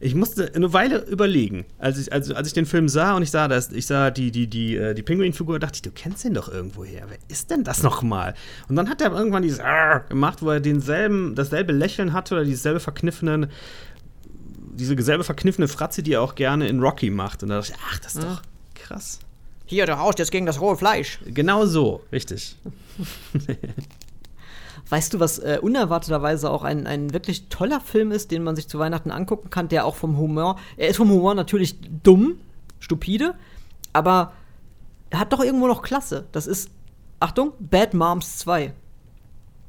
Ich musste eine Weile überlegen, als ich, als, als ich den Film sah und ich sah das, ich sah die, die, die, äh, die Pinguin-Figur, dachte ich, du kennst den doch irgendwoher. Wer ist denn das nochmal? Und dann hat er irgendwann dieses Arr gemacht, wo er denselben, dasselbe Lächeln hatte oder dieselbe verkniffene, diese selbe verkniffene Fratze, die er auch gerne in Rocky macht. Und da dachte ich, ach, das ist doch krass. Hier, du haust jetzt gegen das rohe Fleisch. Genau so, richtig. Weißt du, was äh, unerwarteterweise auch ein, ein wirklich toller Film ist, den man sich zu Weihnachten angucken kann, der auch vom Humor, er ist vom Humor natürlich dumm, stupide, aber er hat doch irgendwo noch Klasse. Das ist, Achtung, Bad Moms 2.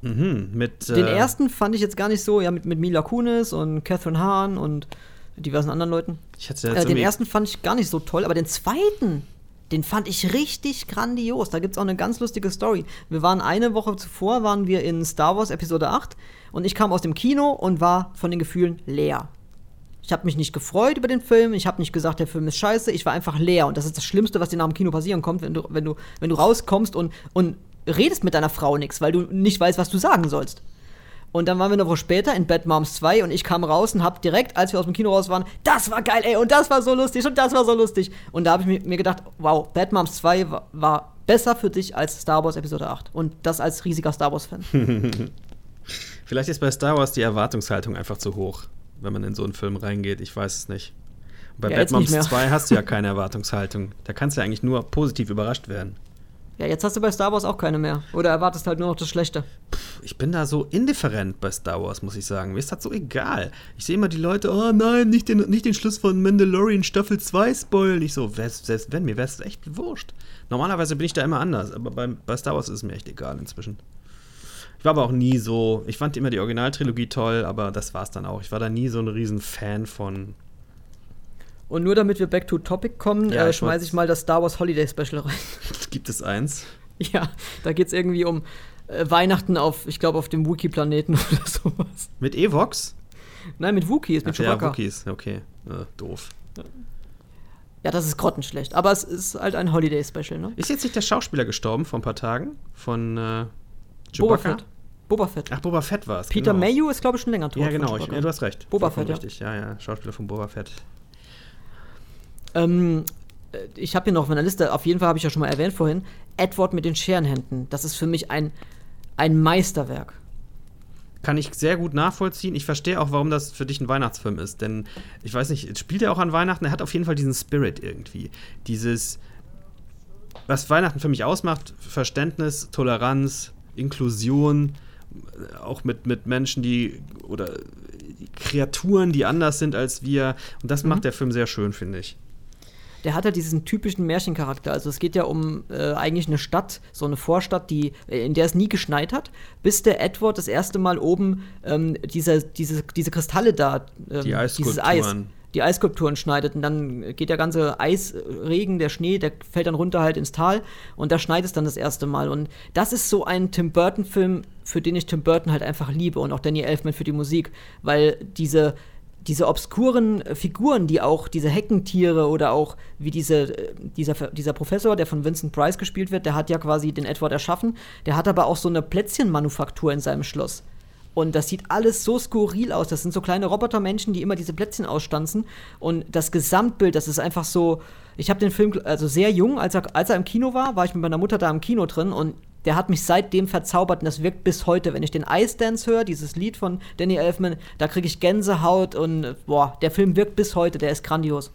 Mhm, mit, Den äh, ersten fand ich jetzt gar nicht so, ja, mit, mit Mila Kunis und Catherine Hahn und diversen anderen Leuten. Ich hatte jetzt Äh, den ersten fand ich gar nicht so toll, aber den zweiten, den fand ich richtig grandios. Da gibt es auch eine ganz lustige Story. Wir waren eine Woche zuvor, waren wir in Star Wars Episode 8 und ich kam aus dem Kino und war von den Gefühlen leer. Ich habe mich nicht gefreut über den Film, ich habe nicht gesagt, der Film ist scheiße, ich war einfach leer und das ist das Schlimmste, was dir nach dem Kino passieren kommt, wenn du, wenn du, wenn du rauskommst und, und redest mit deiner Frau nichts, weil du nicht weißt, was du sagen sollst. Und dann waren wir eine Woche später in Bad Moms 2 und ich kam raus und hab direkt, als wir aus dem Kino raus waren, das war geil, ey, und das war so lustig und das war so lustig. Und da habe ich mir gedacht, wow, Bad Moms 2 war, war besser für dich als Star Wars Episode 8. Und das als riesiger Star Wars-Fan. Vielleicht ist bei Star Wars die Erwartungshaltung einfach zu hoch, wenn man in so einen Film reingeht. Ich weiß es nicht. Bei ja, Bad Moms 2 hast du ja keine Erwartungshaltung. Da kannst du ja eigentlich nur positiv überrascht werden. Ja, jetzt hast du bei Star Wars auch keine mehr. Oder erwartest halt nur noch das Schlechte. Ich bin da so indifferent bei Star Wars, muss ich sagen. Mir ist das so egal. Ich sehe immer die Leute, oh nein, nicht den, nicht den Schluss von Mandalorian Staffel 2 spoilen. Ich so, selbst wenn, mir wäre es echt wurscht. Normalerweise bin ich da immer anders, aber bei, bei Star Wars ist es mir echt egal inzwischen. Ich war aber auch nie so, ich fand immer die Originaltrilogie toll, aber das war es dann auch. Ich war da nie so ein riesen Fan von und nur damit wir back to topic kommen, ja, äh, schmeiße ich mal das Star Wars Holiday Special rein. Gibt es eins? Ja, da geht es irgendwie um äh, Weihnachten auf, ich glaube, auf dem Wookie-Planeten oder sowas. Mit Evox? Nein, mit Wookies, mit Ach, Chewbacca. Ja, Wookies, okay. Äh, doof. Ja, das ist grottenschlecht. Aber es ist halt ein Holiday-Special, ne? Ist jetzt nicht der Schauspieler gestorben vor ein paar Tagen? Von äh, Boba Fett. Boba Fett. Ach, Boba Fett war es. Peter genau. Mayu ist, glaube ich, schon länger tot. Ja, genau. Ich, ja, du hast recht. Boba Fett, richtig. Ja. ja, ja. Schauspieler von Boba Fett. Ähm, äh, ich habe hier noch auf meiner Liste, auf jeden Fall habe ich ja schon mal erwähnt vorhin, Edward mit den Scherenhänden. Das ist für mich ein, ein Meisterwerk. Kann ich sehr gut nachvollziehen. Ich verstehe auch, warum das für dich ein Weihnachtsfilm ist. Denn ich weiß nicht, spielt er auch an Weihnachten? Er hat auf jeden Fall diesen Spirit irgendwie. Dieses, was Weihnachten für mich ausmacht: Verständnis, Toleranz, Inklusion, auch mit, mit Menschen, die oder Kreaturen, die anders sind als wir. Und das mhm. macht der Film sehr schön, finde ich der hat ja diesen typischen Märchencharakter. Also es geht ja um äh, eigentlich eine Stadt, so eine Vorstadt, die, äh, in der es nie geschneit hat, bis der Edward das erste Mal oben ähm, diese, diese, diese Kristalle da, ähm, die dieses Eis, die Eisskulpturen schneidet. Und dann geht der ganze Eisregen, der Schnee, der fällt dann runter halt ins Tal und da schneit es dann das erste Mal. Und das ist so ein Tim Burton-Film, für den ich Tim Burton halt einfach liebe und auch Danny Elfman für die Musik, weil diese diese obskuren äh, Figuren, die auch diese Heckentiere oder auch wie diese, äh, dieser, dieser Professor, der von Vincent Price gespielt wird, der hat ja quasi den Edward erschaffen, der hat aber auch so eine Plätzchenmanufaktur in seinem Schloss. Und das sieht alles so skurril aus. Das sind so kleine Robotermenschen, die immer diese Plätzchen ausstanzen. Und das Gesamtbild, das ist einfach so. Ich habe den Film, also sehr jung, als er, als er im Kino war, war ich mit meiner Mutter da im Kino drin. Und der hat mich seitdem verzaubert und das wirkt bis heute. Wenn ich den Ice Dance höre, dieses Lied von Danny Elfman, da kriege ich Gänsehaut und boah, der Film wirkt bis heute, der ist grandios.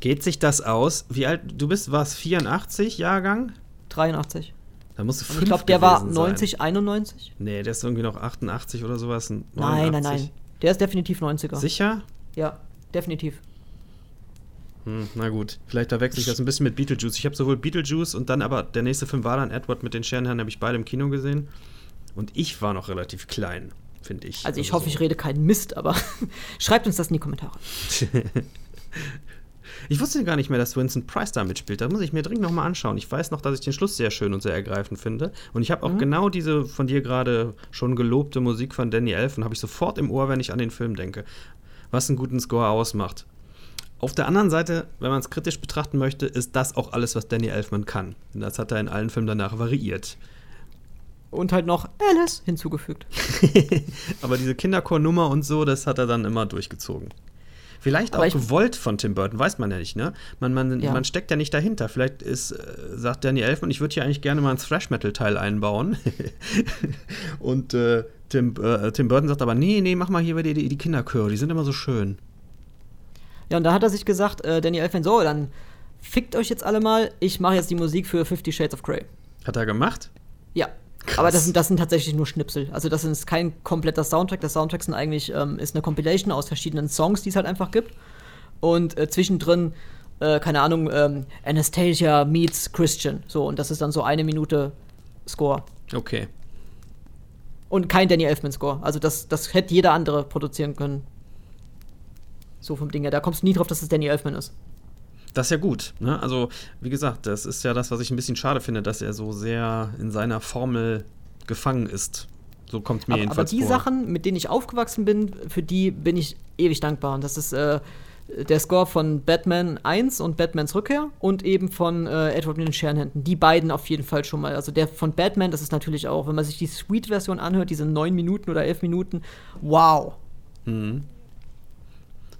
Geht sich das aus? Wie alt, du bist, was, 84 Jahrgang? 83. Da musst du fünf Ich glaube, der war 90, sein. 91. Nee, der ist irgendwie noch 88 oder sowas. 89. Nein, nein, nein. Der ist definitiv 90er. Sicher? Ja, definitiv. Hm, na gut, vielleicht verwechsel ich das ein bisschen mit Beetlejuice. Ich habe sowohl Beetlejuice und dann aber der nächste Film war dann Edward mit den Scherenherren, habe ich beide im Kino gesehen. Und ich war noch relativ klein, finde ich. Also ich also hoffe, so. ich rede keinen Mist, aber schreibt uns das in die Kommentare. ich wusste gar nicht mehr, dass Vincent Price da mitspielt. Da muss ich mir dringend nochmal anschauen. Ich weiß noch, dass ich den Schluss sehr schön und sehr ergreifend finde. Und ich habe auch mhm. genau diese von dir gerade schon gelobte Musik von Danny Elfman, habe ich sofort im Ohr, wenn ich an den Film denke. Was einen guten Score ausmacht. Auf der anderen Seite, wenn man es kritisch betrachten möchte, ist das auch alles, was Danny Elfman kann. Und das hat er in allen Filmen danach variiert. Und halt noch Alice hinzugefügt. Aber diese Kinderchor-Nummer und so, das hat er dann immer durchgezogen. Vielleicht Aber auch gewollt von Tim Burton, weiß man ja nicht, ne? Man, man, ja. man steckt ja nicht dahinter. Vielleicht ist, äh, sagt Danny Elfman, ich würde hier eigentlich gerne mal ein Thrash-Metal-Teil einbauen. und äh, Tim, äh, Tim Burton sagt aber, nee, nee, mach mal hier die, die Kinderchöre, die sind immer so schön. Ja, und da hat er sich gesagt, äh, Danny Elfman, so, dann fickt euch jetzt alle mal, ich mache jetzt die Musik für Fifty Shades of Grey. Hat er gemacht? Ja. Krass. Aber das sind, das sind tatsächlich nur Schnipsel. Also das ist kein kompletter Soundtrack. Der Soundtrack sind eigentlich, ähm, ist eine Compilation aus verschiedenen Songs, die es halt einfach gibt. Und äh, zwischendrin, äh, keine Ahnung, ähm, Anastasia meets Christian. So, und das ist dann so eine Minute Score. Okay. Und kein Danny Elfman-Score. Also das, das hätte jeder andere produzieren können. So vom Ding her. Da kommst du nie drauf, dass es Danny Elfman ist. Das ist ja gut. Ne? Also, wie gesagt, das ist ja das, was ich ein bisschen schade finde, dass er so sehr in seiner Formel gefangen ist. So kommt mir aber, jedenfalls vor. Aber die vor. Sachen, mit denen ich aufgewachsen bin, für die bin ich ewig dankbar. Und das ist äh, der Score von Batman 1 und Batmans Rückkehr und eben von äh, Edward mit den Scherenhänden. Die beiden auf jeden Fall schon mal. Also der von Batman, das ist natürlich auch, wenn man sich die Sweet-Version anhört, diese 9 Minuten oder 11 Minuten, wow. Mhm.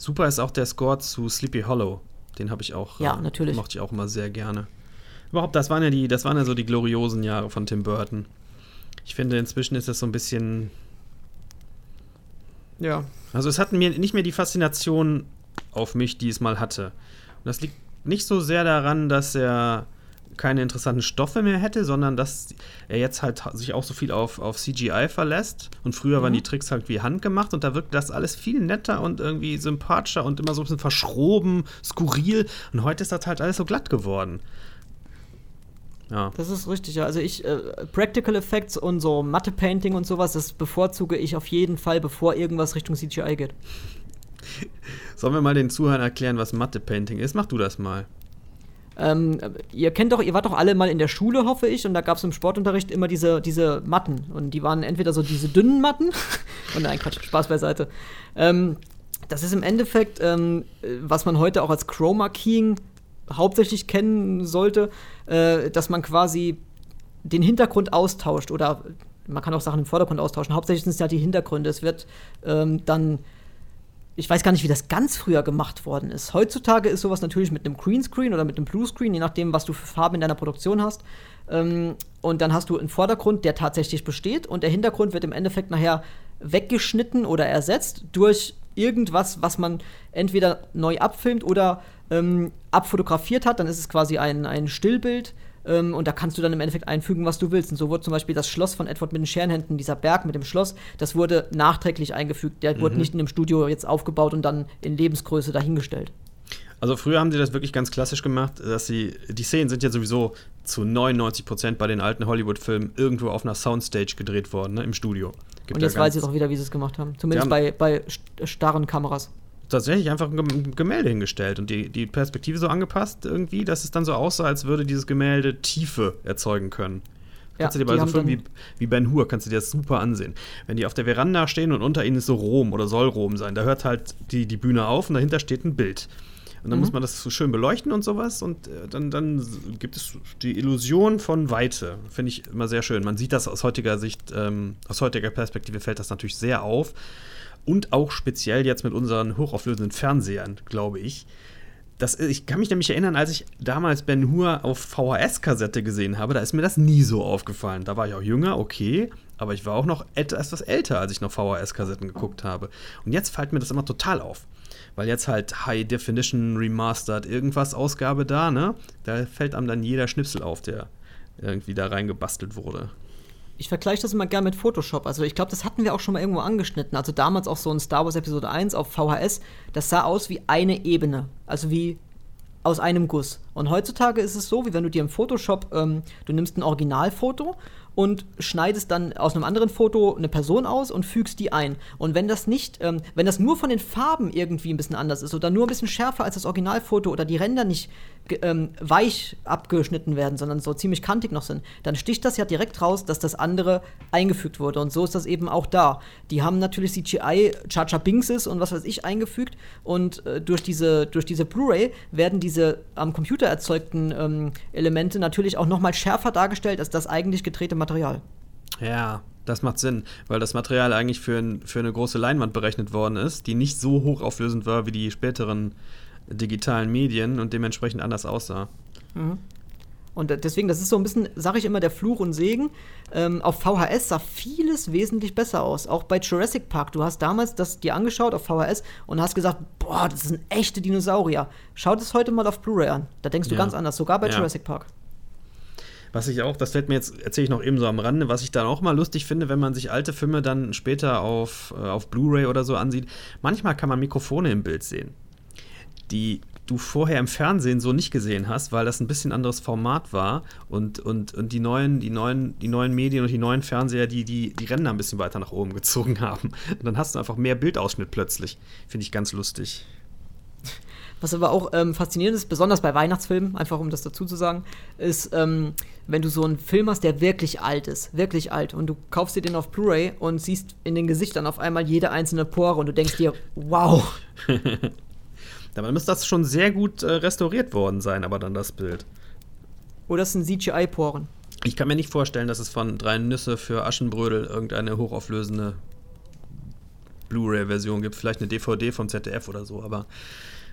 Super ist auch der Score zu Sleepy Hollow. Den habe ich auch. Ja, äh, natürlich. Mochte ich auch immer sehr gerne. Überhaupt, das waren ja die, das waren ja so die gloriosen Jahre von Tim Burton. Ich finde, inzwischen ist das so ein bisschen. Ja. Also es hat mir nicht mehr die Faszination auf mich, die es mal hatte. Und das liegt nicht so sehr daran, dass er keine interessanten Stoffe mehr hätte, sondern dass er jetzt halt sich auch so viel auf, auf CGI verlässt. Und früher mhm. waren die Tricks halt wie handgemacht und da wirkt das alles viel netter und irgendwie sympathischer und immer so ein bisschen verschroben, skurril. Und heute ist das halt alles so glatt geworden. Ja. Das ist richtig, ja. Also ich, äh, Practical Effects und so Matte-Painting und sowas, das bevorzuge ich auf jeden Fall, bevor irgendwas Richtung CGI geht. Sollen wir mal den Zuhörern erklären, was Matte-Painting ist? Mach du das mal. Ähm, ihr kennt doch, ihr wart doch alle mal in der Schule, hoffe ich, und da gab es im Sportunterricht immer diese, diese Matten. Und die waren entweder so diese dünnen Matten, und nein, Quatsch, Spaß beiseite. Ähm, das ist im Endeffekt, ähm, was man heute auch als Chroma Keying hauptsächlich kennen sollte, äh, dass man quasi den Hintergrund austauscht oder man kann auch Sachen im Vordergrund austauschen. Hauptsächlich sind es ja die Hintergründe. Es wird ähm, dann ich weiß gar nicht, wie das ganz früher gemacht worden ist. Heutzutage ist sowas natürlich mit einem Greenscreen oder mit einem Bluescreen, je nachdem, was du für Farben in deiner Produktion hast. Ähm, und dann hast du einen Vordergrund, der tatsächlich besteht und der Hintergrund wird im Endeffekt nachher weggeschnitten oder ersetzt durch irgendwas, was man entweder neu abfilmt oder ähm, abfotografiert hat. Dann ist es quasi ein, ein Stillbild ähm, und da kannst du dann im Endeffekt einfügen, was du willst. Und so wurde zum Beispiel das Schloss von Edward mit den Scherenhänden, dieser Berg mit dem Schloss, das wurde nachträglich eingefügt. Der mhm. wurde nicht in dem Studio jetzt aufgebaut und dann in Lebensgröße dahingestellt. Also früher haben sie das wirklich ganz klassisch gemacht, dass sie, die Szenen sind ja sowieso zu 99 Prozent bei den alten Hollywood-Filmen irgendwo auf einer Soundstage gedreht worden, ne, im Studio. Gibt und jetzt weiß ich auch wieder, wie sie es gemacht haben. Zumindest haben bei, bei starren Kameras tatsächlich einfach ein Gemälde hingestellt und die, die Perspektive so angepasst irgendwie, dass es dann so aussah, als würde dieses Gemälde Tiefe erzeugen können. Ja, kannst du dir bei so Filmen wie, wie Ben Hur, kannst du dir das super ansehen. Wenn die auf der Veranda stehen und unter ihnen ist so Rom oder soll Rom sein, da hört halt die, die Bühne auf und dahinter steht ein Bild. Und dann mhm. muss man das so schön beleuchten und sowas und äh, dann, dann gibt es die Illusion von Weite. Finde ich immer sehr schön. Man sieht das aus heutiger Sicht, ähm, aus heutiger Perspektive fällt das natürlich sehr auf und auch speziell jetzt mit unseren hochauflösenden Fernsehern, glaube ich. Das, ich kann mich nämlich erinnern, als ich damals Ben Hur auf VHS-Kassette gesehen habe, da ist mir das nie so aufgefallen. Da war ich auch jünger, okay, aber ich war auch noch etwas älter, als ich noch VHS-Kassetten geguckt habe. Und jetzt fällt mir das immer total auf. Weil jetzt halt High Definition Remastered irgendwas Ausgabe da, ne? Da fällt einem dann jeder Schnipsel auf, der irgendwie da reingebastelt wurde ich vergleiche das immer gerne mit Photoshop. Also ich glaube, das hatten wir auch schon mal irgendwo angeschnitten. Also damals auch so ein Star Wars Episode 1 auf VHS, das sah aus wie eine Ebene. Also wie aus einem Guss. Und heutzutage ist es so, wie wenn du dir im Photoshop, ähm, du nimmst ein Originalfoto und schneidest dann aus einem anderen Foto eine Person aus und fügst die ein. Und wenn das nicht, ähm, wenn das nur von den Farben irgendwie ein bisschen anders ist oder nur ein bisschen schärfer als das Originalfoto oder die Ränder nicht ähm, weich abgeschnitten werden, sondern so ziemlich kantig noch sind, dann sticht das ja direkt raus, dass das andere eingefügt wurde. Und so ist das eben auch da. Die haben natürlich CGI, Chacha Binkses und was weiß ich eingefügt und äh, durch diese, durch diese Blu-ray werden diese am Computer erzeugten ähm, Elemente natürlich auch noch mal schärfer dargestellt als das eigentlich gedrehte Material. Ja, das macht Sinn, weil das Material eigentlich für, ein, für eine große Leinwand berechnet worden ist, die nicht so hochauflösend war wie die späteren digitalen Medien und dementsprechend anders aussah. Mhm. Und deswegen, das ist so ein bisschen, sage ich immer, der Fluch und Segen. Ähm, auf VHS sah vieles wesentlich besser aus. Auch bei Jurassic Park. Du hast damals das dir angeschaut auf VHS und hast gesagt, boah, das sind echte Dinosaurier. Schau das heute mal auf Blu-ray an. Da denkst du ja. ganz anders, sogar bei ja. Jurassic Park. Was ich auch, das fällt mir jetzt, erzähle ich noch eben so am Rande, was ich dann auch mal lustig finde, wenn man sich alte Filme dann später auf, äh, auf Blu-ray oder so ansieht. Manchmal kann man Mikrofone im Bild sehen die du vorher im Fernsehen so nicht gesehen hast, weil das ein bisschen anderes Format war und, und, und die, neuen, die, neuen, die neuen Medien und die neuen Fernseher, die, die die Ränder ein bisschen weiter nach oben gezogen haben. Und dann hast du einfach mehr Bildausschnitt plötzlich. Finde ich ganz lustig. Was aber auch ähm, faszinierend ist, besonders bei Weihnachtsfilmen, einfach um das dazu zu sagen, ist, ähm, wenn du so einen Film hast, der wirklich alt ist, wirklich alt, und du kaufst dir den auf Blu-ray und siehst in den Gesichtern auf einmal jede einzelne Pore und du denkst dir, wow. Dabei müsste das schon sehr gut äh, restauriert worden sein, aber dann das Bild. Oder es sind CGI-Poren. Ich kann mir nicht vorstellen, dass es von drei Nüsse für Aschenbrödel irgendeine hochauflösende Blu-ray-Version gibt. Vielleicht eine DVD vom ZDF oder so, aber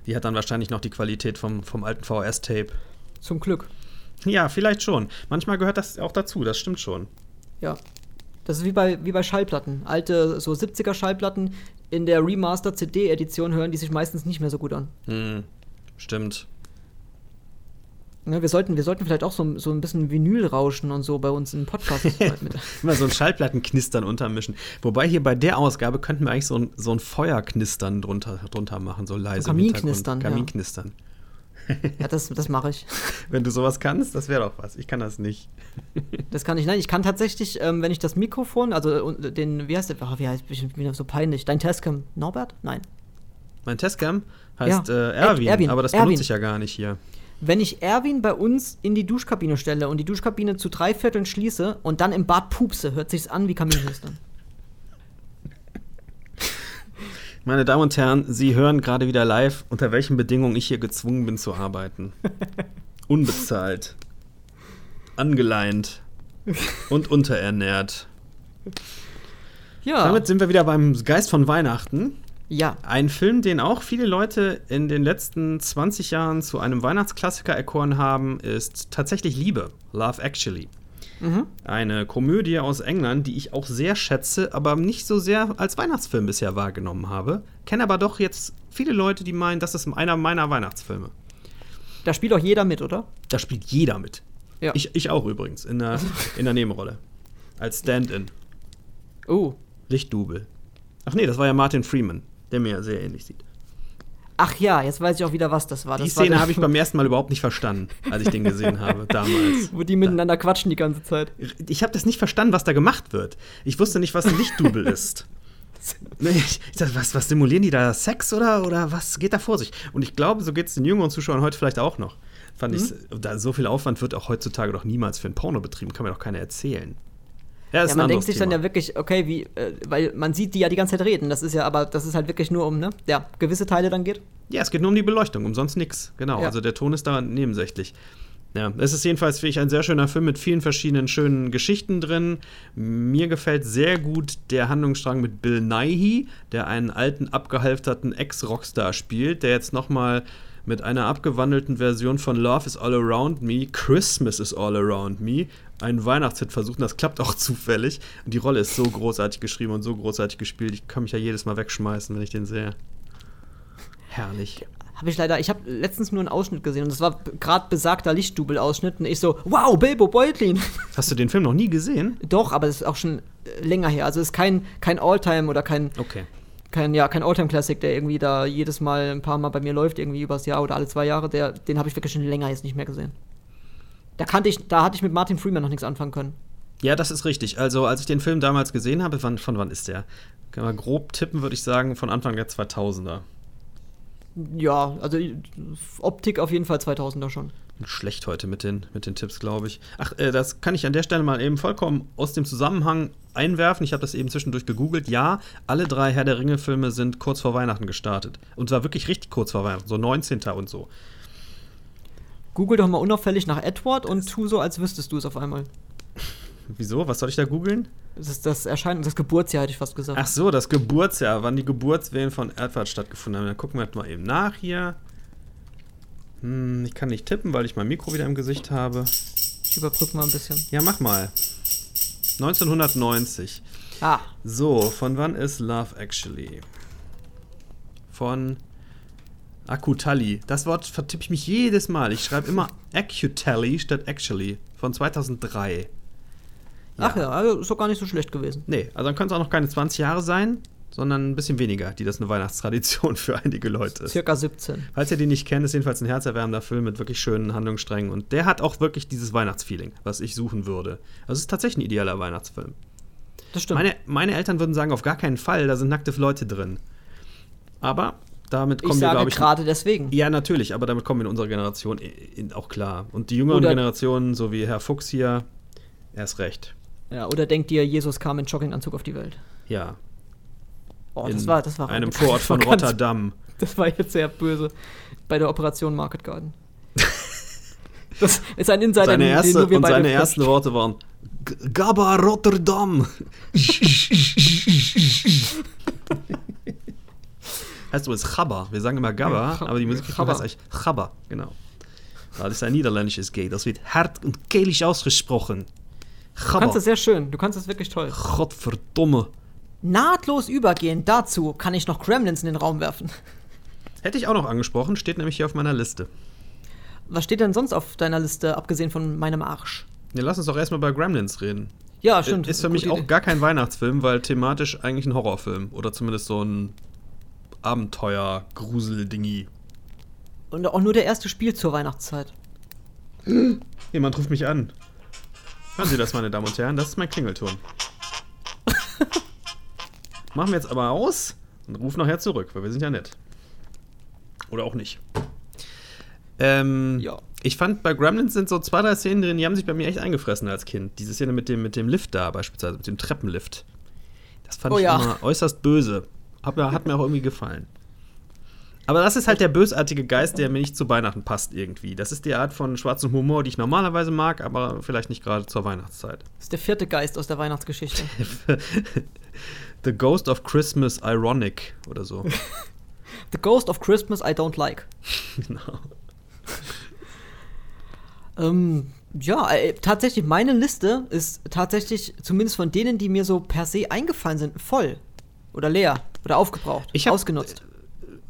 die hat dann wahrscheinlich noch die Qualität vom, vom alten VHS-Tape. Zum Glück. Ja, vielleicht schon. Manchmal gehört das auch dazu, das stimmt schon. Ja. Das ist wie bei, wie bei Schallplatten. Alte, so 70er Schallplatten in der Remaster-CD-Edition hören die sich meistens nicht mehr so gut an. Hm, stimmt. Ja, wir, sollten, wir sollten vielleicht auch so, so ein bisschen Vinyl rauschen und so bei uns im Podcast. mit. Immer so ein Schallplattenknistern untermischen. Wobei hier bei der Ausgabe könnten wir eigentlich so ein, so ein Feuerknistern drunter, drunter machen, so leise. So Kaminknistern. Ja. Kaminknistern. Ja, das, das mache ich. Wenn du sowas kannst, das wäre doch was. Ich kann das nicht. Das kann ich, nein. Ich kann tatsächlich, ähm, wenn ich das Mikrofon, also den, wie heißt der? Oh, wie heißt, ich bin so peinlich. Dein Testcam, Norbert? Nein. Mein Testcam heißt Ja. äh, Erwin, Erwin, aber das Erwin. benutze ich ja gar nicht hier. Wenn ich Erwin bei uns in die Duschkabine stelle und die Duschkabine zu drei Vierteln schließe und dann im Bad pupse, hört sich's an wie Kaminknistern. Meine Damen und Herren, Sie hören gerade wieder live, unter welchen Bedingungen ich hier gezwungen bin zu arbeiten. Unbezahlt. Angeleint. Und unterernährt. Ja. Damit sind wir wieder beim Geist von Weihnachten. ja. Ein Film, den auch viele Leute in den letzten 20 Jahren zu einem Weihnachtsklassiker erkoren haben, ist tatsächlich Liebe. Love Actually. Mhm. Eine Komödie aus England, die ich auch sehr schätze, aber nicht so sehr als Weihnachtsfilm bisher wahrgenommen habe. Kenne aber doch jetzt viele Leute, die meinen, das ist einer meiner Weihnachtsfilme. Da spielt auch jeder mit, oder? Da spielt jeder mit. Ja. Ich, ich auch übrigens, in der, in der Nebenrolle. Als Stand-in. Oh. Lichtdubel. Ach nee, das war ja Martin Freeman, der mir sehr ähnlich sieht. Ach ja, jetzt weiß ich auch wieder, was das war. Die das war Szene habe ich beim ersten Mal überhaupt nicht verstanden, als ich den gesehen habe, damals. Wo die miteinander quatschen die ganze Zeit. Ich habe das nicht verstanden, was da gemacht wird. Ich wusste nicht, was ein Lichtdubel ist. Ich dachte, was, was simulieren die da? Sex oder, oder was geht da vor sich? Und ich glaube, so geht es den jüngeren Zuschauern heute vielleicht auch noch. Fand ich, da so viel Aufwand wird auch heutzutage doch niemals für ein Porno betrieben, kann mir doch keiner erzählen. Ja, Ja, man denkt sich dann Thema. ja wirklich, okay, wie, äh, weil man sieht die ja die ganze Zeit reden. Das ist ja, aber das ist halt wirklich nur um, ne? Ja, gewisse Teile dann geht. Ja, es geht nur um die Beleuchtung, um sonst nichts. Genau, Ja. also der Ton ist da nebensächlich. Ja, es ist jedenfalls, finde ich, ein sehr schöner Film mit vielen verschiedenen schönen Geschichten drin. Mir gefällt sehr gut der Handlungsstrang mit Bill Nighy, der einen alten, abgehalfterten Ex-Rockstar spielt, der jetzt nochmal mit einer abgewandelten Version von Love is All Around Me, Christmas is All Around Me, einen Weihnachtshit versuchen. Das klappt auch zufällig. Und die Rolle ist so großartig geschrieben und so großartig gespielt. Ich kann mich ja jedes Mal wegschmeißen, wenn ich den sehe. Herrlich. Habe ich leider, ich habe letztens nur einen Ausschnitt gesehen und das war gerade besagter Lichtdubel-Ausschnitt und ich so, wow, Bilbo Beutlin. Hast du den Film noch nie gesehen? Doch, aber das ist auch schon äh, länger her. Also es ist kein, kein Alltime oder kein, Okay. Kein, ja, kein Alltime-Classic, der irgendwie da jedes Mal ein paar Mal bei mir läuft, irgendwie übers Jahr oder alle zwei Jahre. Der, den habe ich wirklich schon länger jetzt nicht mehr gesehen. Da kannte ich, da hatte ich mit Martin Freeman noch nichts anfangen können. Ja, das ist richtig. Also, als ich den Film damals gesehen habe, wann, von wann ist der? Kann man grob tippen, würde ich sagen, von Anfang der 2000er. Ja, also Optik auf jeden Fall 2000er schon. Schlecht heute mit den, mit den Tipps, glaube ich. Ach, äh, das kann ich an der Stelle mal eben vollkommen aus dem Zusammenhang einwerfen. Ich habe das eben zwischendurch gegoogelt. Ja, alle drei Herr der Ringe-Filme sind kurz vor Weihnachten gestartet. Und zwar wirklich richtig kurz vor Weihnachten, so 19. und so. Google doch mal unauffällig nach Edward und tu so, als wüsstest du es auf einmal. Wieso? Was soll ich da googeln? Das ist das Erscheinen, das Geburtsjahr hätte ich fast gesagt. Ach so, das Geburtsjahr, wann die Geburtswehen von Edward stattgefunden haben. Dann gucken wir mal eben nach hier. Hm, ich kann nicht tippen, weil ich mein Mikro wieder im Gesicht habe. Ich überbrück mal ein bisschen. Ja, mach mal. 1990. Ah, So, von wann ist Love Actually? Von Akutali. Das Wort vertippe ich mich jedes Mal. Ich schreibe immer Acutally statt Actually. Von 2003. ach ja, also ist doch gar nicht so schlecht gewesen. Nee, also dann können es auch noch keine 20 Jahre sein, sondern ein bisschen weniger, die das eine Weihnachtstradition für einige Leute ist. Circa 17. Falls ihr den nicht kennt, ist jedenfalls ein herzerwärmender Film mit wirklich schönen Handlungssträngen und der hat auch wirklich dieses Weihnachtsfeeling, was ich suchen würde. Also es ist tatsächlich ein idealer Weihnachtsfilm. Das stimmt. Meine, meine Eltern würden sagen, auf gar keinen Fall, da sind nackte Leute drin. Aber damit ich kommen wir, sage glaube ich. gerade deswegen. Ja, natürlich, aber damit kommen wir in unserer Generation i- in, auch klar. Und die jüngeren Oder- Generationen, so wie Herr Fuchs hier, erst recht. Ja, oder denkt ihr, Jesus kam in Jogginganzug auf die Welt? Ja. Oh, in das war, das war einem das Vorort von ganz Rotterdam. Das war jetzt sehr böse bei der Operation Market Garden. Das ist ein Insider, Seine den- den erste, nur wir und seine ersten Worte waren "G- Gabba Rotterdam. heißt übrigens Gabba. Wir sagen immer Gabba, Ja, aber die Musikrichtung Gabba. heißt eigentlich Gabba, genau. Das ist ein niederländisches G. Das wird hart und kehlig ausgesprochen. Du kannst es sehr schön. Du kannst es wirklich toll. Gottverdomme. Nahtlos übergehend dazu kann ich noch Gremlins in den Raum werfen. Hätte ich auch noch angesprochen, steht nämlich hier auf meiner Liste. Was steht denn sonst auf deiner Liste, abgesehen von meinem Arsch? Ja, lass uns doch erstmal bei Gremlins reden. Ja, stimmt. Ist für mich auch Idee. gar kein Weihnachtsfilm, weil thematisch eigentlich ein Horrorfilm. Oder zumindest so ein Abenteuer-Grusel-Dingi. Und auch nur der erste Spiel zur Weihnachtszeit. Jemand ruft mich an. Hören Sie das, meine Damen und Herren? Das ist mein Klingelton. Machen wir jetzt aber aus und rufen nachher zurück, weil wir sind ja nett. Oder auch nicht. Ähm, Ja. Ich fand, bei Gremlins sind so zwei, drei Szenen drin, die haben sich bei mir echt eingefressen als Kind. Diese Szene mit dem, mit dem Lift da beispielsweise, mit dem Treppenlift. Das fand Oh ich ja. immer äußerst böse. Hat hat mir auch irgendwie gefallen. Aber das ist halt der bösartige Geist, der mir nicht zu Weihnachten passt irgendwie. Das ist die Art von schwarzem Humor, die ich normalerweise mag, aber vielleicht nicht gerade zur Weihnachtszeit. Das ist der vierte Geist aus der Weihnachtsgeschichte. The Ghost of Christmas Ironic oder so. The Ghost of Christmas I don't like. genau. Ähm, ja, äh, tatsächlich, meine Liste ist tatsächlich, zumindest von denen, die mir so per se eingefallen sind, voll. Oder leer. Oder aufgebraucht. Ich hab- ausgenutzt.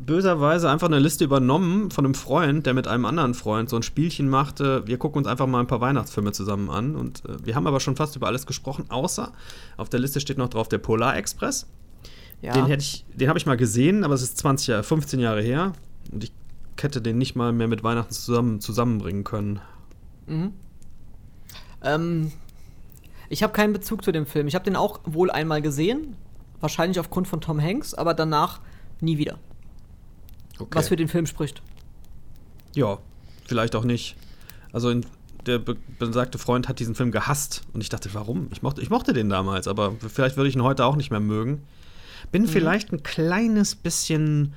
Böserweise einfach eine Liste übernommen von einem Freund, der mit einem anderen Freund so ein Spielchen machte. Wir gucken uns einfach mal ein paar Weihnachtsfilme zusammen an. Und äh, wir haben aber schon fast über alles gesprochen, außer auf der Liste steht noch drauf der Polar Express. Ja. Den hätte ich, den habe ich mal gesehen, aber es ist 20 Jahre, 15 Jahre her. Und ich hätte den nicht mal mehr mit Weihnachten zusammen, zusammenbringen können. Mhm. Ähm, ich habe keinen Bezug zu dem Film. Ich habe den auch wohl einmal gesehen. Wahrscheinlich aufgrund von Tom Hanks, aber danach nie wieder. Okay. Was für den Film spricht. Ja, vielleicht auch nicht. Also in, der be besagte Freund hat diesen Film gehasst und ich dachte, warum? Ich mochte, ich mochte den damals, aber vielleicht würde ich ihn heute auch nicht mehr mögen. Bin vielleicht ein kleines bisschen,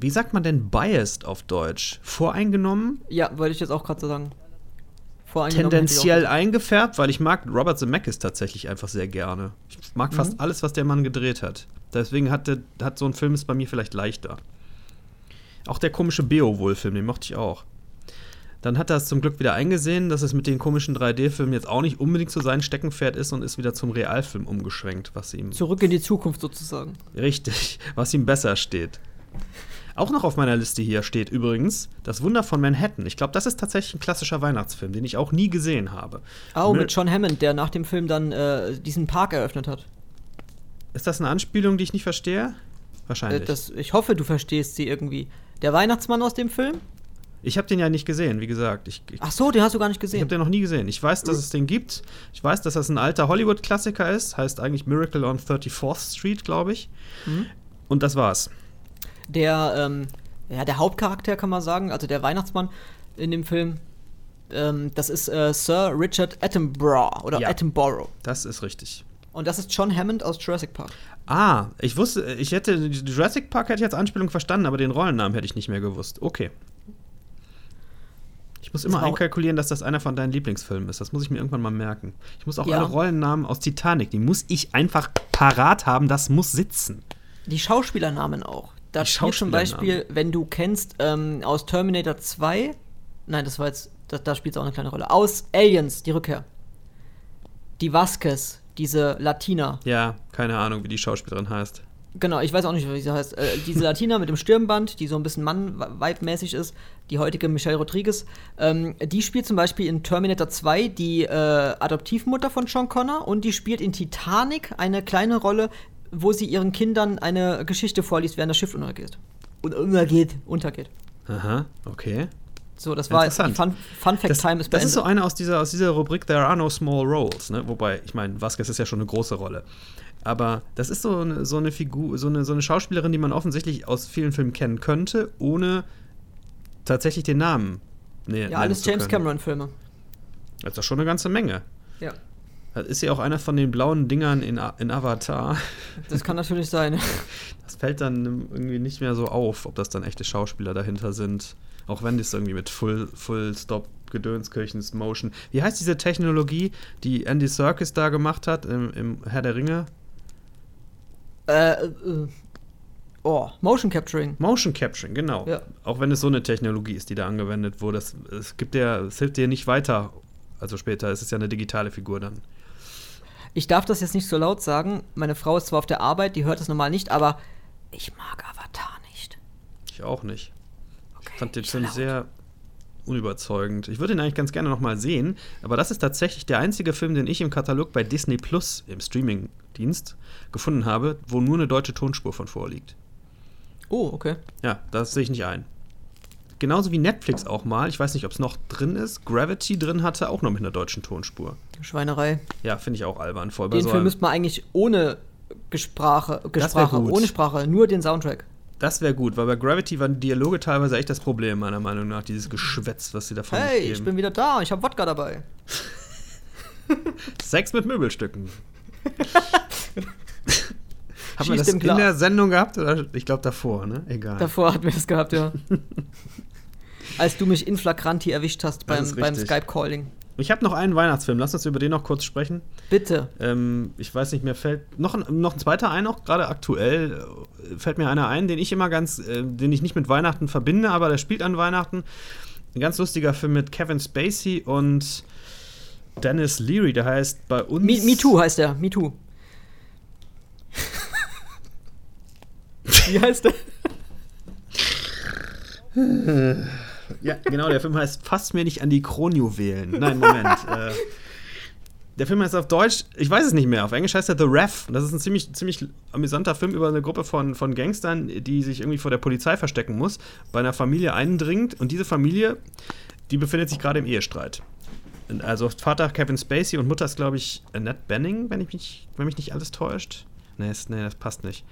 wie sagt man denn biased auf Deutsch? Voreingenommen? Ja, wollte ich jetzt auch gerade so sagen. Tendenziell eingefärbt, weil ich mag Robert Zemeckis tatsächlich einfach sehr gerne. Ich mag fast alles, was der Mann gedreht hat. Deswegen hat, der, hat so ein Film es bei mir vielleicht leichter. Auch der komische Beowulf-Film, den mochte ich auch. Dann hat er es zum Glück wieder eingesehen, dass es mit den komischen 3D-Filmen jetzt auch nicht unbedingt so sein Steckenpferd ist und ist wieder zum Realfilm umgeschwenkt, was ihm Zurück in die Zukunft sozusagen. richtig, was ihm besser steht. Auch noch auf meiner Liste hier steht übrigens Das Wunder von Manhattan. Ich glaube, das ist tatsächlich ein klassischer Weihnachtsfilm, den ich auch nie gesehen habe. Oh, Mir- mit John Hammond, der nach dem Film dann äh, diesen Park eröffnet hat. Ist das eine Anspielung, die ich nicht verstehe? Äh, Wahrscheinlich. das, ich hoffe, du verstehst sie irgendwie. Der Weihnachtsmann aus dem Film? ich habe den ja nicht gesehen, wie gesagt. Ich, ich, Ach so, den hast du gar nicht ich habe gesehen. den noch nie gesehen. Ich weiß, dass es den gibt. Ich weiß, dass das ein alter Hollywood-Klassiker ist. Heißt eigentlich Miracle on 34th Street, glaube ich. Mhm. Und das war's. Der, ähm, ja, der Hauptcharakter kann man sagen, also der Weihnachtsmann in dem Film, ähm, das ist äh, Sir Richard Attenborough oder Ja. Attenborough. Das ist richtig. Und das ist John Hammond aus Jurassic Park. Ah, ich wusste, ich hätte Jurassic Park hätte ich als Anspielung verstanden, aber den Rollennamen hätte ich nicht mehr gewusst. Okay. Ich muss immer einkalkulieren, dass das einer von deinen Lieblingsfilmen ist. Das muss ich mir irgendwann mal merken. Ich muss auch Ja. alle Rollennamen aus Titanic, die muss ich einfach parat haben, das muss sitzen. Die Schauspielernamen auch. Da spielt zum. Beispiel, wenn du kennst, ähm, aus Terminator 2, nein, das war jetzt, da, da spielt es auch eine kleine Rolle, aus Aliens, die Rückkehr. Die Vasquez, diese Latina. Ja, keine Ahnung, wie die Schauspielerin heißt. Genau, ich weiß auch nicht, wie sie heißt. Äh, diese Latina mit dem Stirnband, die so ein bisschen Mann-Vibe-mäßig ist, die heutige Michelle Rodriguez, ähm, die spielt zum Beispiel in Terminator 2 die äh, Adoptivmutter von Sean Connor und die spielt in Titanic eine kleine Rolle, wo sie ihren Kindern eine Geschichte vorliest, während das Schiff untergeht. Und untergeht, untergeht. Aha, okay. So, das war die. Fun, Fun Fact Das, Time ist das ist so beendet. eine aus dieser, aus dieser Rubrik There are no small roles, ne? Wobei, ich meine, Vasquez ist ja schon eine große Rolle. Aber das ist so eine, so eine Figur, so eine, so eine Schauspielerin, die man offensichtlich aus vielen Filmen kennen könnte, ohne tatsächlich den Namen. Nee, ja, alles James Cameron-Filme. Das ist doch schon eine ganze Menge. Ja. Das ist ja auch einer von den blauen Dingern in, in Avatar. Das kann natürlich sein. Das fällt dann irgendwie nicht mehr so auf, ob das dann echte Schauspieler dahinter sind. Auch wenn das irgendwie mit Full, Full Stop Gedönskirchens Motion. Wie heißt diese Technologie, die Andy Serkis da gemacht hat im, im Herr der Ringe? Äh, äh, oh, Motion Capturing. Motion Capturing, genau. Ja. Auch wenn es so eine Technologie ist, die da angewendet wurde. Es, es gibt dir, es hilft dir nicht weiter. Also später, es ist ja eine digitale Figur dann. Ich darf das jetzt nicht so laut sagen. Meine Frau ist zwar auf der Arbeit, die hört das normal nicht, aber ich mag Avatar nicht. Ich auch nicht. Fand den Film sehr unüberzeugend. Ich würde ihn eigentlich ganz gerne nochmal sehen, aber das ist tatsächlich der einzige Film, den ich im Katalog bei Disney Plus im Streaming-Dienst gefunden habe, wo nur eine deutsche Tonspur von vorliegt. Oh, okay. Ja, das sehe ich nicht ein. Genauso wie Netflix auch mal, ich weiß nicht, ob es noch drin ist, Gravity drin hatte, auch noch mit einer deutschen Tonspur. Schweinerei. Ja, finde ich auch albern. Voll Den so Film müsste man eigentlich ohne Gesprache, gut. ohne Sprache, nur den Soundtrack. Das wäre gut, weil bei Gravity waren die Dialoge teilweise echt das Problem, meiner Meinung nach. Dieses Geschwätz, was sie davon Hey, geben. ich bin wieder da, ich habe Wodka dabei. Sex mit Möbelstücken. Haben wir das in Glas. der Sendung gehabt? Oder? Ich glaube davor, ne? Egal. Davor hatten wir das gehabt, ja. Als du mich in flagranti erwischt hast beim, beim. Skype-Calling. Ich habe noch einen Weihnachtsfilm. Lass uns über den noch kurz sprechen. Bitte. Ähm, ich weiß nicht, mir fällt noch ein, noch ein zweiter ein, auch gerade aktuell äh, fällt mir einer ein, den ich immer ganz, äh, den ich nicht mit Weihnachten verbinde, aber der spielt an Weihnachten. Ein ganz lustiger Film mit Kevin Spacey und Dennis Leary, der heißt bei uns. Me, Me Too heißt der, Me Too. Wie heißt der? Ja, genau, der Film heißt Fass mir nicht an die Kronjuwelen. Nein, Moment. äh, der Film heißt auf Deutsch, ich weiß es nicht mehr, auf Englisch heißt er The Ref. Das ist ein ziemlich, ziemlich amüsanter Film über eine Gruppe von, von Gangstern, die sich irgendwie vor der Polizei verstecken muss, bei einer Familie eindringt und diese Familie, die befindet sich gerade im Ehestreit. Also Vater Kevin Spacey und Mutter ist, glaube ich, Annette Benning, wenn, ich mich, wenn mich nicht alles täuscht. Nee, ist, nee, das passt nicht.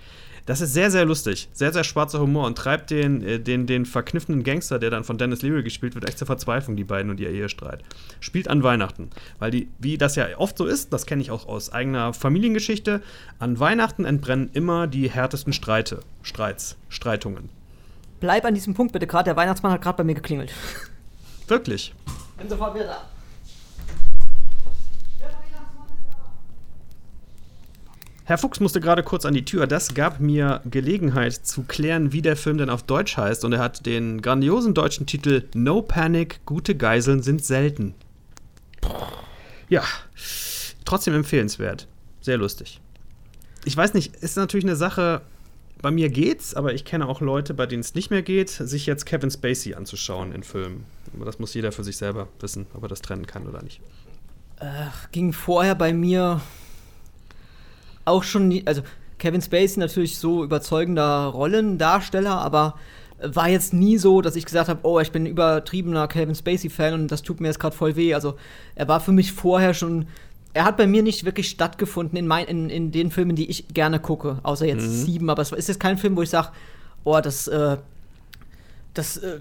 Das ist sehr, sehr lustig. Sehr, sehr schwarzer Humor und treibt den, äh, den, den verkniffenen Gangster, der dann von Dennis Leary gespielt wird, echt zur Verzweiflung, die beiden und ihr Ehestreit. Spielt an Weihnachten. Weil die, wie das ja oft so ist, das kenne ich auch aus eigener Familiengeschichte, an Weihnachten entbrennen immer die härtesten Streite, Streits, Streitungen. Bleib an diesem Punkt bitte gerade, der Weihnachtsmann hat gerade bei mir geklingelt. Wirklich. Bin sofort wieder da. Herr Fuchs musste gerade kurz an die Tür. Das gab mir Gelegenheit zu klären, wie der Film denn auf Deutsch heißt. Und er hat den grandiosen deutschen Titel No Panic, gute Geiseln sind selten. Ja, trotzdem empfehlenswert. Sehr lustig. Ich weiß nicht, ist natürlich eine Sache, bei mir geht's, aber ich kenne auch Leute, bei denen es nicht mehr geht, sich jetzt Kevin Spacey anzuschauen in Filmen. Aber das muss jeder für sich selber wissen, ob er das trennen kann oder nicht. Ging vorher bei mir auch schon nie, also Kevin Spacey natürlich so überzeugender Rollendarsteller, aber war jetzt nie so, dass ich gesagt habe, oh, ich bin ein übertriebener Kevin Spacey-Fan und das tut mir jetzt gerade voll weh. Also er war für mich vorher schon, er hat bei mir nicht wirklich stattgefunden in, mein, in, in den Filmen, die ich gerne gucke, außer jetzt Mhm. sieben, aber es ist jetzt kein Film, wo ich sage, oh, das, äh, das äh,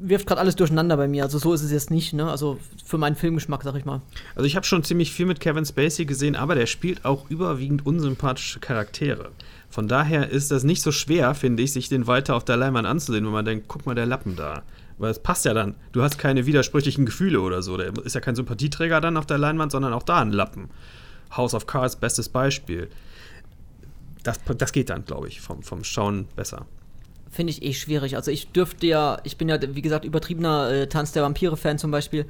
wirft gerade alles durcheinander bei mir. Also so ist es jetzt nicht, ne? Also für meinen Filmgeschmack, sag ich mal. Also ich habe schon ziemlich viel mit Kevin Spacey gesehen, aber der spielt auch überwiegend unsympathische Charaktere. Von daher ist das nicht so schwer, finde ich, sich den weiter auf der Leinwand anzusehen, wenn man denkt, guck mal, der Lappen da. Weil es passt ja dann. Du hast keine widersprüchlichen Gefühle oder so. Der ist ja kein Sympathieträger dann auf der Leinwand, sondern auch da ein Lappen. House of Cards, bestes Beispiel. Das, das geht dann, glaube ich, vom, vom Schauen besser. Finde ich eh schwierig. Also ich dürfte ja, ich bin ja, wie gesagt, übertriebener äh, Tanz der Vampire-Fan zum Beispiel.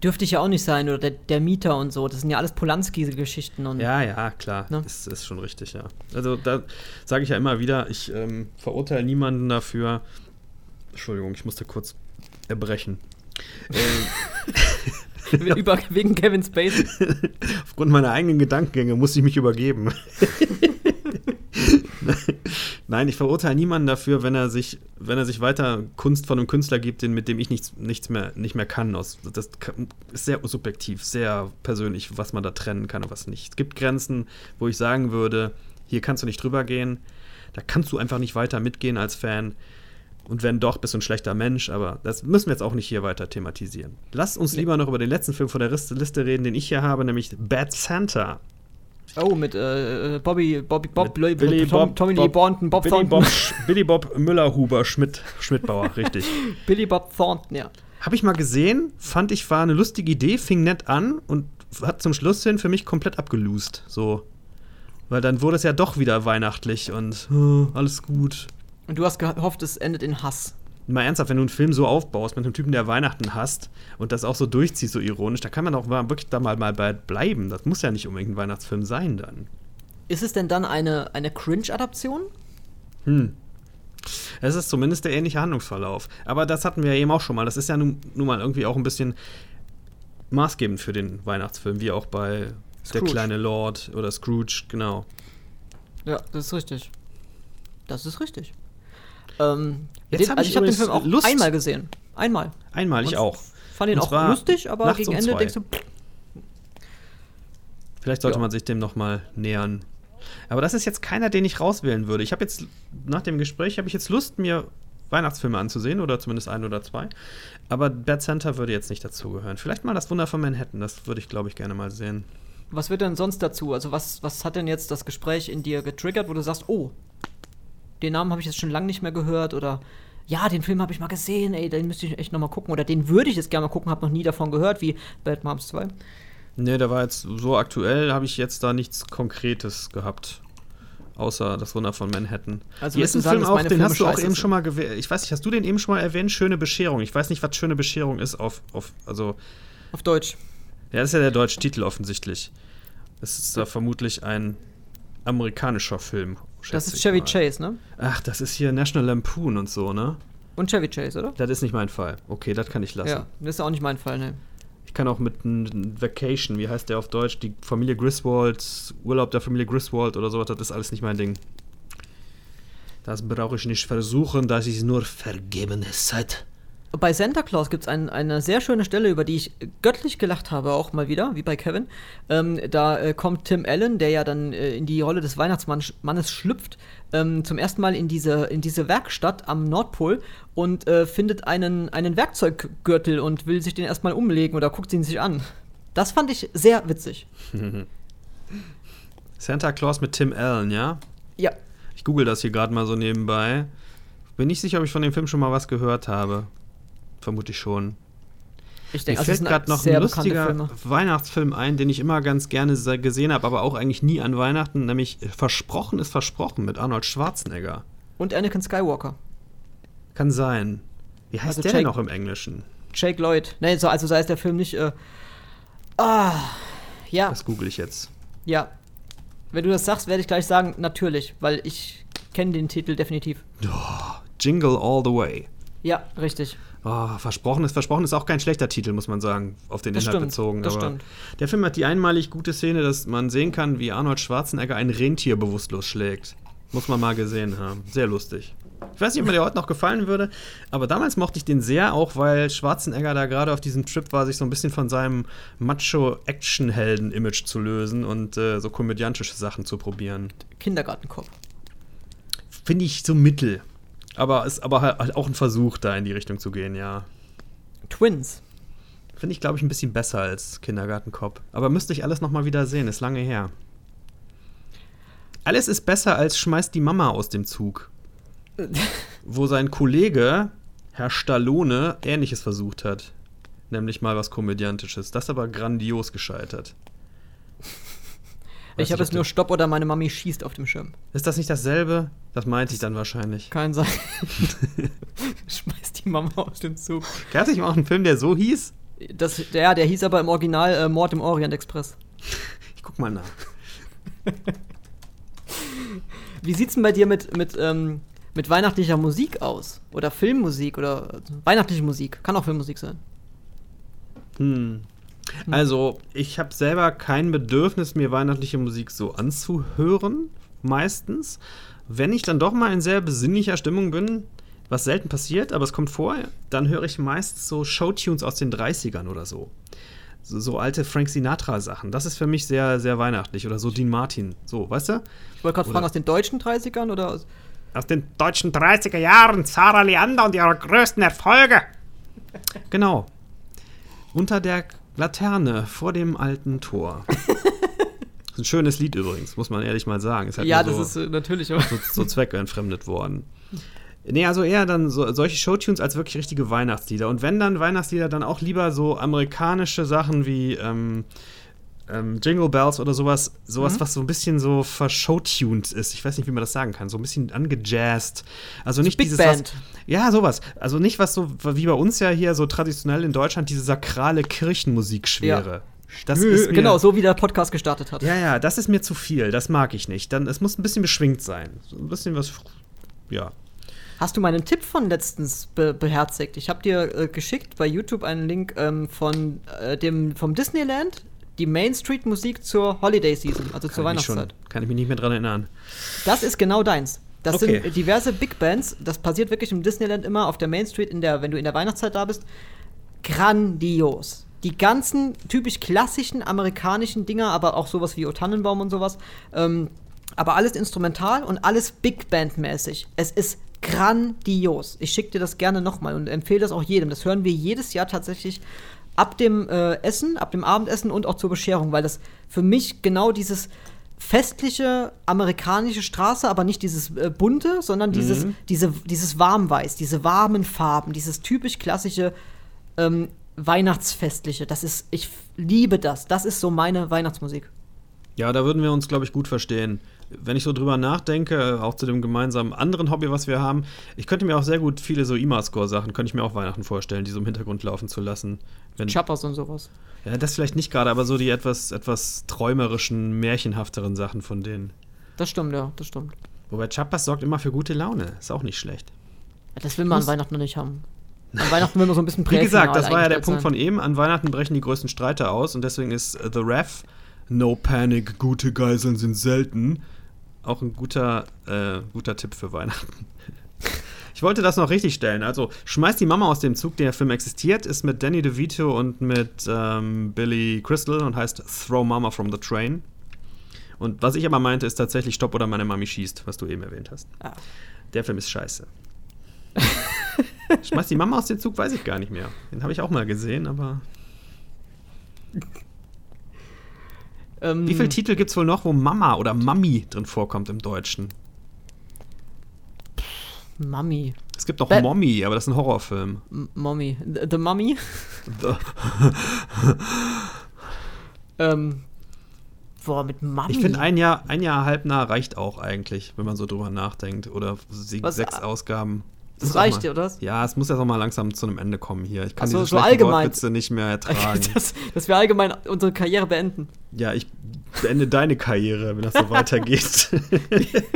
Dürfte ich ja auch nicht sein. Oder der, der Mieter und so. Das sind ja alles Polanski-Geschichten. und Ja, ja, klar. Ne? Das ist schon richtig, ja. Also da sage ich ja immer wieder, ich ähm, verurteile niemanden dafür. Entschuldigung, ich musste kurz erbrechen. ähm, Über, wegen Kevin Spacey. aufgrund meiner eigenen Gedankengänge muss ich mich übergeben. Nein, ich verurteile niemanden dafür, wenn er sich, wenn er sich weiter Kunst von einem Künstler gibt, den, mit dem ich nichts, nichts mehr, nicht mehr kann. Aus, das ist sehr subjektiv, sehr persönlich, was man da trennen kann und was nicht. Es gibt Grenzen, wo ich sagen würde, hier kannst du nicht drüber gehen, da kannst du einfach nicht weiter mitgehen als Fan. Und wenn doch, bist du ein schlechter Mensch, aber das müssen wir jetzt auch nicht hier weiter thematisieren. Lass uns lieber noch über den letzten Film von der Liste reden, den ich hier habe, nämlich Bad Santa. Oh, mit äh, Bobby, Bobby, Bob, Mit Billy Tom, Bob- Tommy Bob- Lee Thornton, Bob Billy Thornton. Bob, Billy Bob Müller-Huber Schmidt, Schmidtbauer, richtig. Billy Bob Thornton, ja. Habe ich mal gesehen, fand ich, war eine lustige Idee, fing nett an und hat zum Schluss hin für mich komplett abgelust. So. Weil dann wurde es ja doch wieder weihnachtlich und äh, alles gut. Und du hast gehofft, es endet in Hass. Mal ernsthaft, wenn du einen Film so aufbaust mit einem Typen, der Weihnachten hasst und das auch so durchzieht, so ironisch, da kann man auch mal wirklich da mal, mal bei bleiben. Das muss ja nicht unbedingt ein Weihnachtsfilm sein dann. Ist es denn dann eine, eine Cringe-Adaption? Hm. Es ist zumindest der ähnliche Handlungsverlauf. Aber das hatten wir ja eben auch schon mal. Das ist ja nun, nun mal irgendwie auch ein bisschen maßgebend für den Weihnachtsfilm, wie auch bei Der Scrooge. kleine Lord oder Scrooge, genau. Ja, das ist richtig. Das ist richtig. Ähm, Jetzt den, hab also ich habe den Film auch Lust- einmal gesehen. Einmal. Einmal, ich Und auch. Fand ihn Und auch lustig, aber gegen Ende denkst du, pff, Vielleicht sollte Ja. man sich dem nochmal nähern. Aber das ist jetzt keiner, den ich rauswählen würde. Ich habe jetzt, nach dem Gespräch, habe ich jetzt Lust, mir Weihnachtsfilme anzusehen oder zumindest ein oder zwei. Aber Bad Santa würde jetzt nicht dazugehören. Vielleicht mal das Wunder von Manhattan, das würde ich, glaube ich, gerne mal sehen. was wird denn sonst dazu? Also was, was hat denn jetzt das Gespräch in dir getriggert, wo du sagst, oh, den Namen habe ich jetzt schon lange nicht mehr gehört oder ja, den Film habe ich mal gesehen, ey, den müsste ich echt noch mal gucken oder den würde ich jetzt gerne mal gucken, habe noch nie davon gehört, wie Bad Moms 2. Nee, der war jetzt so aktuell, habe ich jetzt da nichts Konkretes gehabt. Außer das Wunder von Manhattan. Also Hier ist ein sagen, Film auch, den Filme hast du auch eben schon mal gewählt. Ich weiß nicht, hast du den eben schon mal erwähnt? Schöne Bescherung. Ich weiß nicht, was Schöne Bescherung ist auf, auf also, Auf Deutsch. ja, das ist ja der deutsche Titel offensichtlich. Das ist da vermutlich ein amerikanischer Film. Das ist Chevy mal. Chase, ne? Ach, das ist hier National Lampoon und so, ne? Und Chevy Chase, oder? Das ist nicht mein Fall. Okay, das kann ich lassen. Ja, das ist auch nicht mein Fall, ne? Ich kann auch mit einem Vacation, wie heißt der auf Deutsch? Die Familie Griswold, Urlaub der Familie Griswold oder sowas, das ist alles nicht mein Ding. Das brauche ich nicht versuchen, das ist nur vergebene Zeit. Bei Santa Claus gibt es ein, eine sehr schöne Stelle, über die ich göttlich gelacht habe, auch mal wieder, wie bei Kevin. Ähm, da äh, kommt Tim Allen, der ja dann äh, in die Rolle des Weihnachtsmannes Mannes schlüpft, ähm, zum ersten Mal in diese, in diese Werkstatt am Nordpol und äh, findet einen, einen Werkzeuggürtel und will sich den erstmal umlegen oder guckt ihn sich an. Das fand ich sehr witzig. Santa Claus mit Tim Allen, ja? Ja, Ich google das hier gerade mal so nebenbei. Bin nicht sicher, ob ich von dem Film schon mal was gehört habe. Vermutlich schon. ich Mir denke, fällt gerade noch ein lustiger. Weihnachtsfilm ein, den ich immer ganz gerne se- gesehen habe, aber auch eigentlich nie an Weihnachten, nämlich Versprochen ist Versprochen mit Arnold Schwarzenegger. Und Anakin Skywalker. Kann sein. Wie heißt Also der denn Jake- noch im Englischen? Jake Lloyd. Nee, so, also sei es der Film nicht. Äh, ah, ja. Das google ich jetzt. Ja. Wenn du das sagst, werde ich gleich sagen, natürlich, weil ich kenne den Titel definitiv. Jingle All the Way. Ja, richtig. Oh, versprochen ist versprochen ist auch kein schlechter Titel, muss man sagen, auf den Das Inhalt stimmt, bezogen. das aber stimmt. Der Film hat die einmalig gute Szene, dass man sehen kann, wie Arnold Schwarzenegger ein Rentier bewusstlos schlägt. Muss man mal gesehen haben. Sehr lustig. Ich weiß nicht, ob mir der heute noch gefallen würde, aber damals mochte ich den sehr, auch weil Schwarzenegger da gerade auf diesem Trip war, sich so ein bisschen von seinem Macho-Action-Helden-Image zu lösen und äh, so komödiantische Sachen zu probieren. Kindergartenkopf. Finde ich so mittel. Aber ist aber halt auch ein Versuch, da in die Richtung zu gehen, ja. Twins. Finde ich, glaube ich, ein bisschen besser als Kindergartenkopf. Aber müsste ich alles nochmal wieder sehen, ist lange her. Alles ist besser als schmeißt die Mama aus dem Zug. Wo sein Kollege, Herr Stallone, ähnliches versucht hat. Nämlich mal was Komödiantisches. Das aber grandios gescheitert. Weiß ich habe ob nur du- Stopp oder meine Mami schießt auf dem Schirm. Ist das nicht dasselbe? Das meinte ich dann wahrscheinlich. Kein sein. Schmeißt die Mama aus dem Zug. Gab es nicht mal auch einen Film, der so hieß? Das, der, der hieß aber im Original äh, Mord im Orient Express. Ich guck mal nach. Wie sieht's denn bei dir mit, mit, ähm, mit weihnachtlicher Musik aus? Oder Filmmusik oder äh, weihnachtliche Musik? Kann auch Filmmusik sein. Hm. Also, ich habe selber kein Bedürfnis, mir weihnachtliche Musik so anzuhören, meistens. Wenn ich dann doch mal in sehr besinnlicher Stimmung bin, was selten passiert, aber es kommt vor, dann höre ich meist so Showtunes aus den 30ern oder so. So, so alte Frank Sinatra-Sachen. Das ist für mich sehr, sehr weihnachtlich. Oder so Dean Martin. So, weißt du? Ich wollte gerade fragen, aus den deutschen 30ern oder aus. aus den deutschen 30er Jahren, Sarah Leander und ihre größten Erfolge. Genau. Unter der Laterne vor dem alten Tor. ein schönes Lied übrigens, muss man ehrlich mal sagen. Halt ja, das so, ist äh, natürlich auch. So, so zweckentfremdet worden. Nee, also eher dann so, solche Showtunes als wirklich richtige Weihnachtslieder. Und wenn dann Weihnachtslieder, dann auch lieber so amerikanische Sachen wie ähm, ähm, Jingle Bells oder sowas, sowas, mhm. was so ein bisschen so verschowtuned ist. Ich weiß nicht, wie man das sagen kann. So ein bisschen angejazzt. Also nicht Big dieses. Band. Was, ja, sowas. Also nicht was so, wie bei uns ja hier so traditionell in Deutschland, diese sakrale Kirchenmusikschwere. Ja. Das ist mir, genau, so wie der Podcast gestartet hat. Ja, ja, das ist mir zu viel. Das mag ich nicht. Dann, es muss ein bisschen beschwingt sein. So ein bisschen was. Ja. Hast du meinen Tipp von letztens be beherzigt? Ich habe dir äh, geschickt bei YouTube einen Link ähm, von äh, dem vom Disneyland, die Main Street Musik zur Holiday Season, also kann zur Weihnachtszeit. Schon, kann ich mich nicht mehr dran erinnern. Das ist genau deins. Das okay. sind diverse Big Bands. Das passiert wirklich im Disneyland immer auf der Main Street, in der, wenn du in der Weihnachtszeit da bist. Grandios die ganzen typisch klassischen amerikanischen Dinger, aber auch sowas wie O Tannenbaum und sowas. Ähm, aber alles instrumental und alles Big Band mäßig. Es ist grandios. Ich schicke dir das gerne nochmal und empfehle das auch jedem. Das hören wir jedes Jahr tatsächlich ab dem äh, Essen, ab dem Abendessen und auch zur Bescherung, weil das für mich genau dieses festliche amerikanische Straße, aber nicht dieses äh, bunte, sondern dieses, mhm. diese, dieses Warmweiß, diese warmen Farben, dieses typisch klassische ähm, Weihnachtsfestliche. Das ist, ich liebe das. Das ist so meine Weihnachtsmusik. Ja, da würden wir uns, glaube ich, gut verstehen. Wenn ich so drüber nachdenke, auch zu dem gemeinsamen anderen Hobby, was wir haben, ich könnte mir auch sehr gut viele so IMA-Score-Sachen, könnte ich mir auch Weihnachten vorstellen, die so im Hintergrund laufen zu lassen. Wenn, Chappers und sowas. Ja, das vielleicht nicht gerade, aber so die etwas, etwas träumerischen, märchenhafteren Sachen von denen. Das stimmt, ja, das stimmt. Wobei Chappers sorgt immer für gute Laune. Ist auch nicht schlecht. Ja, das will man an Weihnachten noch nicht haben. An Weihnachten will man so ein bisschen Wie gesagt, das war ja der Punkt sein. von eben. An Weihnachten brechen die größten Streiter aus und deswegen ist The Ref, No Panic, gute Geiseln sind selten, auch ein guter, äh, guter Tipp für Weihnachten. Ich wollte das noch richtig stellen. Also, schmeiß die Mama aus dem Zug, der Film existiert, ist mit Danny DeVito und mit ähm, Billy Crystal und heißt Throw Mama from the Train. Und was ich aber meinte, ist tatsächlich Stopp oder meine Mami schießt, was du eben erwähnt hast. Ah. Der Film ist scheiße. Schmeiß die Mama aus dem Zug, weiß ich gar nicht mehr. Den habe ich auch mal gesehen, aber. Ähm, Wie viele Titel gibt es wohl noch, wo Mama oder Mami drin vorkommt im Deutschen? Mami. Es gibt noch Mommy, aber das ist ein Horrorfilm. M Mommy. The, the Mummy? The ähm, boah, mit Mummy. Ich finde, ein Jahr, ein Jahr halbnah reicht auch eigentlich, wenn man so drüber nachdenkt. Oder Was, sechs Ausgaben. Das reicht dir, oder? Ja, es muss ja auch mal langsam zu einem Ende kommen hier. Ich kann so, diese so allgemein. nicht mehr ertragen. dass, dass wir allgemein unsere Karriere beenden. Ja, ich beende deine Karriere, wenn das so weitergeht.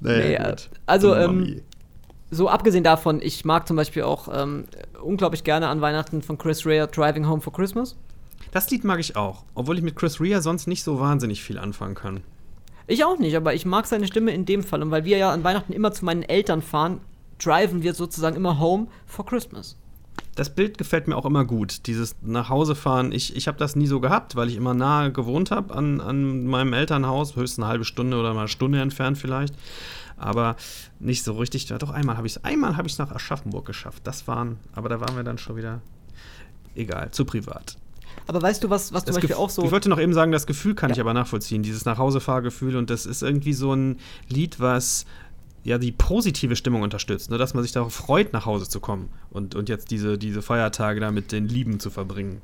naja, nee, also, ähm, so abgesehen davon, ich mag zum Beispiel auch ähm, unglaublich gerne an Weihnachten von Chris Rea Driving Home for Christmas. Das Lied mag ich auch, obwohl ich mit Chris Rea sonst nicht so wahnsinnig viel anfangen kann. Ich auch nicht, aber ich mag seine Stimme in dem Fall. Und weil wir ja an Weihnachten immer zu meinen Eltern fahren, driven wir sozusagen immer home for Christmas. Das Bild gefällt mir auch immer gut, dieses nach Hause fahren. Ich, ich habe das nie so gehabt, weil ich immer nahe gewohnt habe an, an meinem Elternhaus, höchstens eine halbe Stunde oder mal eine Stunde entfernt vielleicht. Aber nicht so richtig. Ja, doch einmal habe ich es einmal habe ich nach Aschaffenburg geschafft. Das waren, aber da waren wir dann schon wieder egal, zu privat. Aber weißt du, was, was zum Beispiel Gef auch so. Ich wollte noch eben sagen, das Gefühl kann ja. ich aber nachvollziehen, dieses Nachhausefahrgefühl. Und das ist irgendwie so ein Lied, was ja die positive Stimmung unterstützt, ne? dass man sich darauf freut, nach Hause zu kommen und, und jetzt diese, diese Feiertage da mit den Lieben zu verbringen.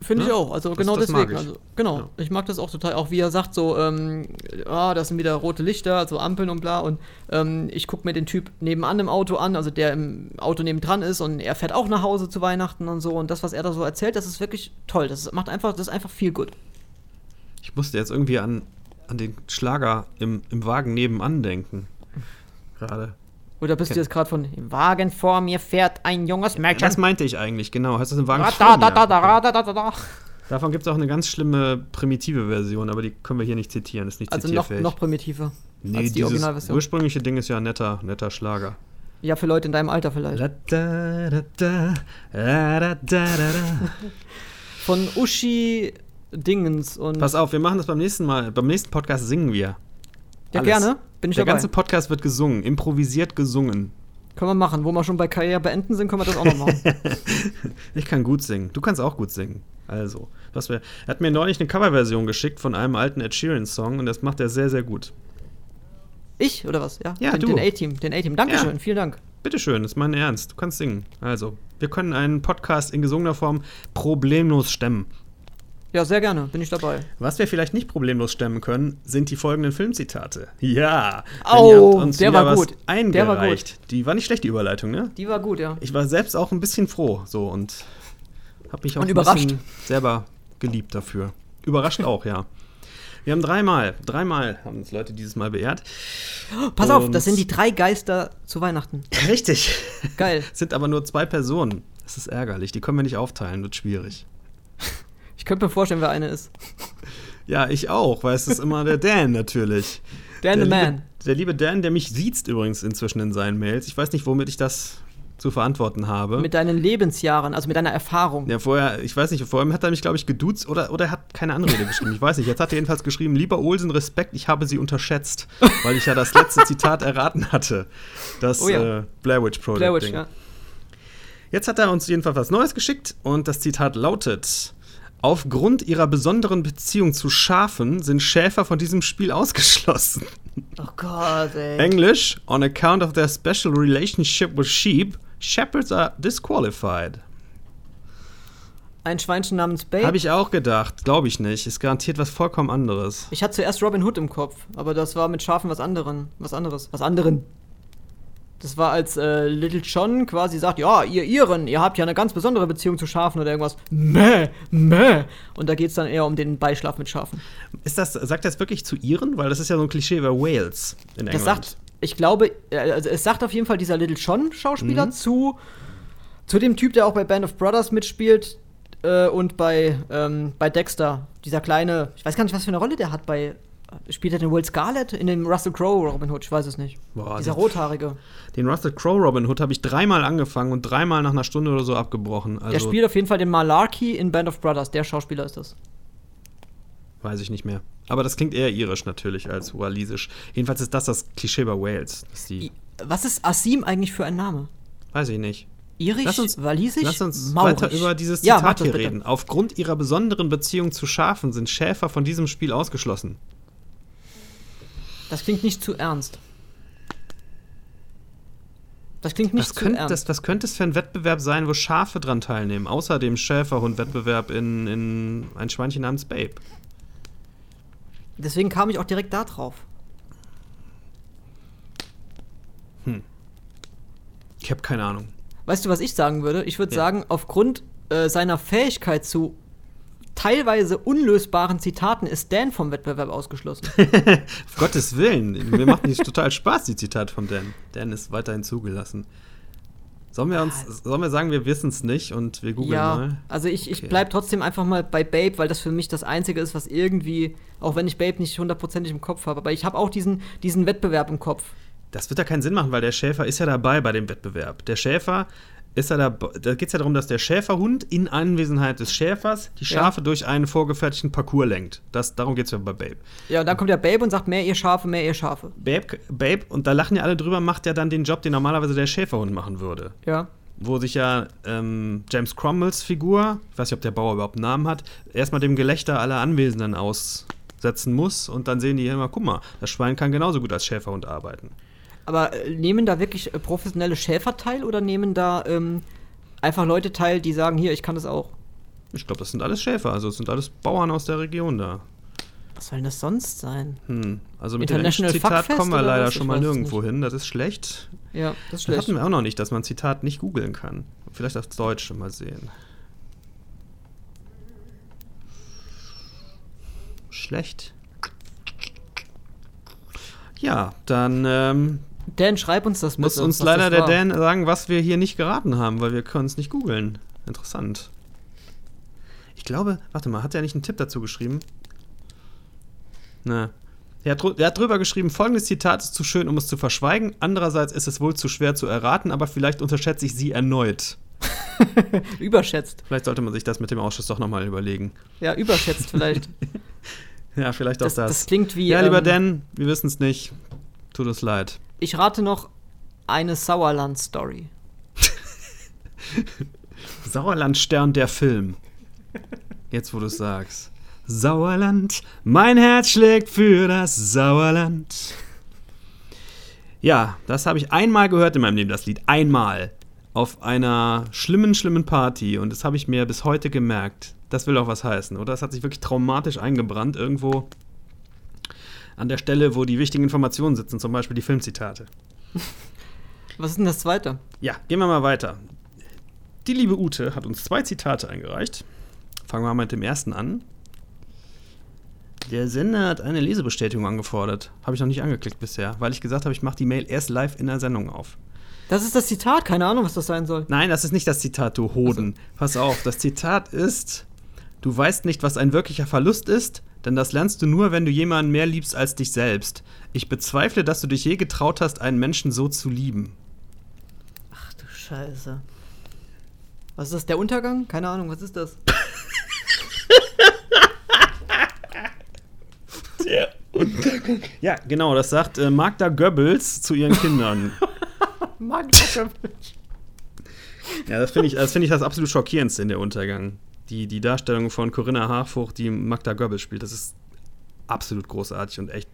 Finde ich auch. Also das, genau das deswegen. Also, genau. Ja. Ich mag das auch total. Auch wie er sagt, so, ähm, ah, das sind wieder rote Lichter, also Ampeln und bla. Und ähm, ich gucke mir den Typ nebenan im Auto an, also der im Auto nebendran ist und er fährt auch nach Hause zu Weihnachten und so. Und das, was er da so erzählt, das ist wirklich toll. Das macht einfach, das ist einfach viel gut. Ich musste jetzt irgendwie an, an den Schlager im, im Wagen nebenan denken. Gerade. Oder bist okay. du jetzt gerade von im Wagen vor mir fährt ein junges Mädchen? Das meinte ich eigentlich, genau. Hast du den Wagen da, vor da, da, da, da, da, da, da. Davon gibt es auch eine ganz schlimme primitive Version, aber die können wir hier nicht zitieren. ist nicht also zitierfähig. noch, noch primitiver nee, als die dieses Originalversion. ursprüngliche Ding ist ja ein netter, netter Schlager. Ja, für Leute in deinem Alter vielleicht. Von Uschi Dingens und. Pass auf, wir machen das beim nächsten Mal. Beim nächsten Podcast singen wir. Ja, Alles. gerne. Bin ich Der dabei. ganze Podcast wird gesungen, improvisiert gesungen. Können wir machen. Wo wir schon bei Karriere beenden sind, können wir das auch noch machen. Ich kann gut singen. Du kannst auch gut singen. Also, was wir, er hat mir neulich eine Coverversion geschickt von einem alten Ed Sheeran-Song und das macht er sehr, sehr gut. ich oder was? Ja, Ja, den, du. den A-Team. Den A-Team. Dankeschön. Ja. Vielen Dank. Bitteschön, das ist mein Ernst. Du kannst singen. Also, wir können einen Podcast in gesungener Form problemlos stemmen. Ja, sehr gerne. Bin ich dabei. Was wir vielleicht nicht problemlos stemmen können, sind die folgenden Filmzitate. Ja, uns der war gut. Eingereicht. Der war gut. Die war nicht schlecht, die Überleitung, ne? Die war gut, ja. Ich war selbst auch ein bisschen froh, so und habe mich auch Und überrascht. selber geliebt dafür. Überrascht auch, ja. Wir haben dreimal, dreimal haben uns Leute dieses Mal beehrt. Pass auf, Und- das sind die drei Geister zu Weihnachten. Richtig. Geil. Sind aber nur zwei Personen. Das ist ärgerlich. Die können wir nicht aufteilen, wird schwierig. Ich könnte mir vorstellen, wer eine ist. Ja, ich auch, weil es ist immer der Dan natürlich. Dan the der Man. Liebe, der liebe Dan, der mich sieht übrigens inzwischen in seinen Mails. Ich weiß nicht, womit ich das zu verantworten habe. Mit deinen Lebensjahren, also mit deiner Erfahrung. ja, vorher, ich weiß nicht, vorher hat er mich, glaube ich, geduzt oder, oder er hat keine Anrede geschrieben. Ich weiß nicht. Jetzt hat er jedenfalls geschrieben: Lieber Olsen, Respekt, ich habe Sie unterschätzt, weil ich ja das letzte Zitat erraten hatte. Das Oh ja. äh, Blair Witch Project. Blair Witch, Ding. ja. Jetzt hat er uns jedenfalls was Neues geschickt und das Zitat lautet: Aufgrund ihrer besonderen Beziehung zu Schafen sind Schäfer von diesem Spiel ausgeschlossen. Oh Gott, ey. Englisch: On account of their special relationship with sheep, shepherds are disqualified. Ein Schweinchen namens Babe. Habe ich auch gedacht, glaube ich nicht. Ist garantiert was vollkommen anderes. Ich hatte zuerst Robin Hood im Kopf, aber das war mit Schafen was anderen. Was anderes. Was anderen. Das war als äh, Little John quasi sagt, ja, ihr Iren, ihr habt ja eine ganz besondere Beziehung zu Schafen oder irgendwas. Mäh, mäh. Und da geht es dann eher um den Beischlaf mit Schafen. Ist das, sagt das wirklich zu Iren? Weil das ist ja so ein Klischee über Wales in England. Das sagt, ich glaube, äh, also es sagt auf jeden Fall dieser Little John-Schauspieler zu, zu dem Typ, der auch bei Band of Brothers mitspielt äh, und bei, ähm, bei Dexter. Dieser kleine, ich weiß gar nicht, was für eine Rolle der hat bei. Spielt er den Will Scarlett in dem Russell Crowe Robin Hood? Ich weiß es nicht. Boah, Dieser rothaarige. Den Russell Crowe Robin Hood habe ich dreimal angefangen und dreimal nach einer Stunde oder so abgebrochen. Also der spielt auf jeden Fall den Malarkey in Band of Brothers. Der Schauspieler ist das. weiß ich nicht mehr. Aber das klingt eher irisch natürlich als walisisch. Jedenfalls ist das das Klischee bei Wales. Was ist Asim eigentlich für ein Name? weiß ich nicht. Irisch? Lass uns, Walisisch? lass uns Maurisch? weiter über dieses ja, Zitat das hier bitte. reden. Aufgrund ihrer besonderen Beziehung zu Schafen sind Schäfer von diesem Spiel ausgeschlossen. Das klingt nicht zu ernst. Das klingt nicht Was zu könnte, ernst. das, was könnte es für ein Wettbewerb sein, wo Schafe dran teilnehmen? Außer dem Schäferhund-Wettbewerb in, in ein Schweinchen namens Babe. Deswegen kam ich auch direkt da drauf. Ich habe keine Ahnung. Weißt du, was ich sagen würde? Ich würde Ja. sagen, aufgrund äh, seiner Fähigkeit zu teilweise unlösbaren Zitaten ist Dan vom Wettbewerb ausgeschlossen. Auf Gottes Willen, mir macht nicht total Spaß, die Zitat von Dan. Dan ist weiterhin zugelassen. Sollen wir uns, sollen wir sagen, wir wissen es nicht und wir googeln ja, mal? also ich, ich Okay. bleib trotzdem einfach mal bei Babe, weil das für mich das Einzige ist, was irgendwie, auch wenn ich Babe nicht hundertprozentig im Kopf habe, aber ich habe auch diesen, diesen Wettbewerb im Kopf. Das wird ja keinen Sinn machen, weil der Schäfer ist ja dabei bei dem Wettbewerb. Der Schäfer ist ja dabei. Da geht es ja darum, dass der Schäferhund in Anwesenheit des Schäfers die Ja. Schafe durch einen vorgefertigten Parcours lenkt. Das, darum geht es ja bei Babe. Ja, und dann kommt der Babe und sagt, mehr ihr Schafe, mehr ihr Schafe. Babe. Babe, und da lachen ja alle drüber, macht ja dann den Job, den normalerweise der Schäferhund machen würde. Ja. Wo sich ja ähm, James Cromwells Figur, ich weiß nicht, ob der Bauer überhaupt einen Namen hat, erstmal dem Gelächter aller Anwesenden aussetzen muss und dann sehen die immer, guck mal, das Schwein kann genauso gut als Schäferhund arbeiten. Aber äh, nehmen da wirklich äh, professionelle Schäfer teil oder nehmen da ähm, einfach Leute teil, die sagen, hier, ich kann das auch? Ich glaube, das sind alles Schäfer, also es sind alles Bauern aus der Region da. Was soll denn das sonst sein? Hm. Also mit dem Zitat kommen wir leider was? Schon mal nirgendwo hin. Das ist schlecht. Ja, das ist Das schlecht. hatten wir auch noch nicht, dass man Zitat nicht googeln kann. Vielleicht auf Deutsch mal sehen. Schlecht. Ja, dann ähm, Dan, schreib uns das muss bitte, uns leider der war. Dan sagen, was wir hier nicht geraten haben, weil wir können es nicht googeln. Interessant. Ich glaube, warte mal, hat er nicht einen Tipp dazu geschrieben? Na. Er hat, er hat drüber geschrieben, folgendes Zitat ist zu schön, um es zu verschweigen. Andererseits ist es wohl zu schwer zu erraten, aber vielleicht unterschätze ich sie erneut. Überschätzt. Vielleicht sollte man sich das mit dem Ausschuss doch nochmal überlegen. Ja, überschätzt vielleicht. Ja, vielleicht auch Das, das. das klingt wie. ja, lieber ähm, Dan, wir wissen es nicht. Tut uns leid. Ich rate noch eine Sauerland-Story. Sauerlandstern der Film. Jetzt, wo du es sagst. Sauerland, mein Herz schlägt für das Sauerland. Ja, das habe ich einmal gehört in meinem Leben, das Lied. Einmal. Auf einer schlimmen, schlimmen Party. Und das habe ich mir bis heute gemerkt. Das will auch was heißen, oder? Das hat sich wirklich traumatisch eingebrannt irgendwo an der Stelle, wo die wichtigen Informationen sitzen, zum Beispiel die Filmzitate. Was ist denn das zweite? Ja, gehen wir mal weiter. Die liebe Ute hat uns zwei Zitate eingereicht. Fangen wir mal mit dem ersten an. Der Sender hat eine Lesebestätigung angefordert. Habe ich noch nicht angeklickt bisher, weil ich gesagt habe, ich mache die Mail erst live in der Sendung auf. Das ist das Zitat, keine Ahnung, was das sein soll. Nein, das ist nicht das Zitat, du Hoden. Pass auf, das Zitat ist: Du weißt nicht, was ein wirklicher Verlust ist, denn das lernst du nur, wenn du jemanden mehr liebst als dich selbst. Ich bezweifle, dass du dich je getraut hast, einen Menschen so zu lieben. Ach du Scheiße. Was ist das? Der Untergang? Keine Ahnung, was ist das? Ja, genau, das sagt äh, Magda Goebbels zu ihren Kindern. Ja, das finde ich, das, find ich das absolut schockierendste in der Untergang. Die, die Darstellung von Corinna Harfuch, die Magda Goebbels spielt, das ist absolut großartig und echt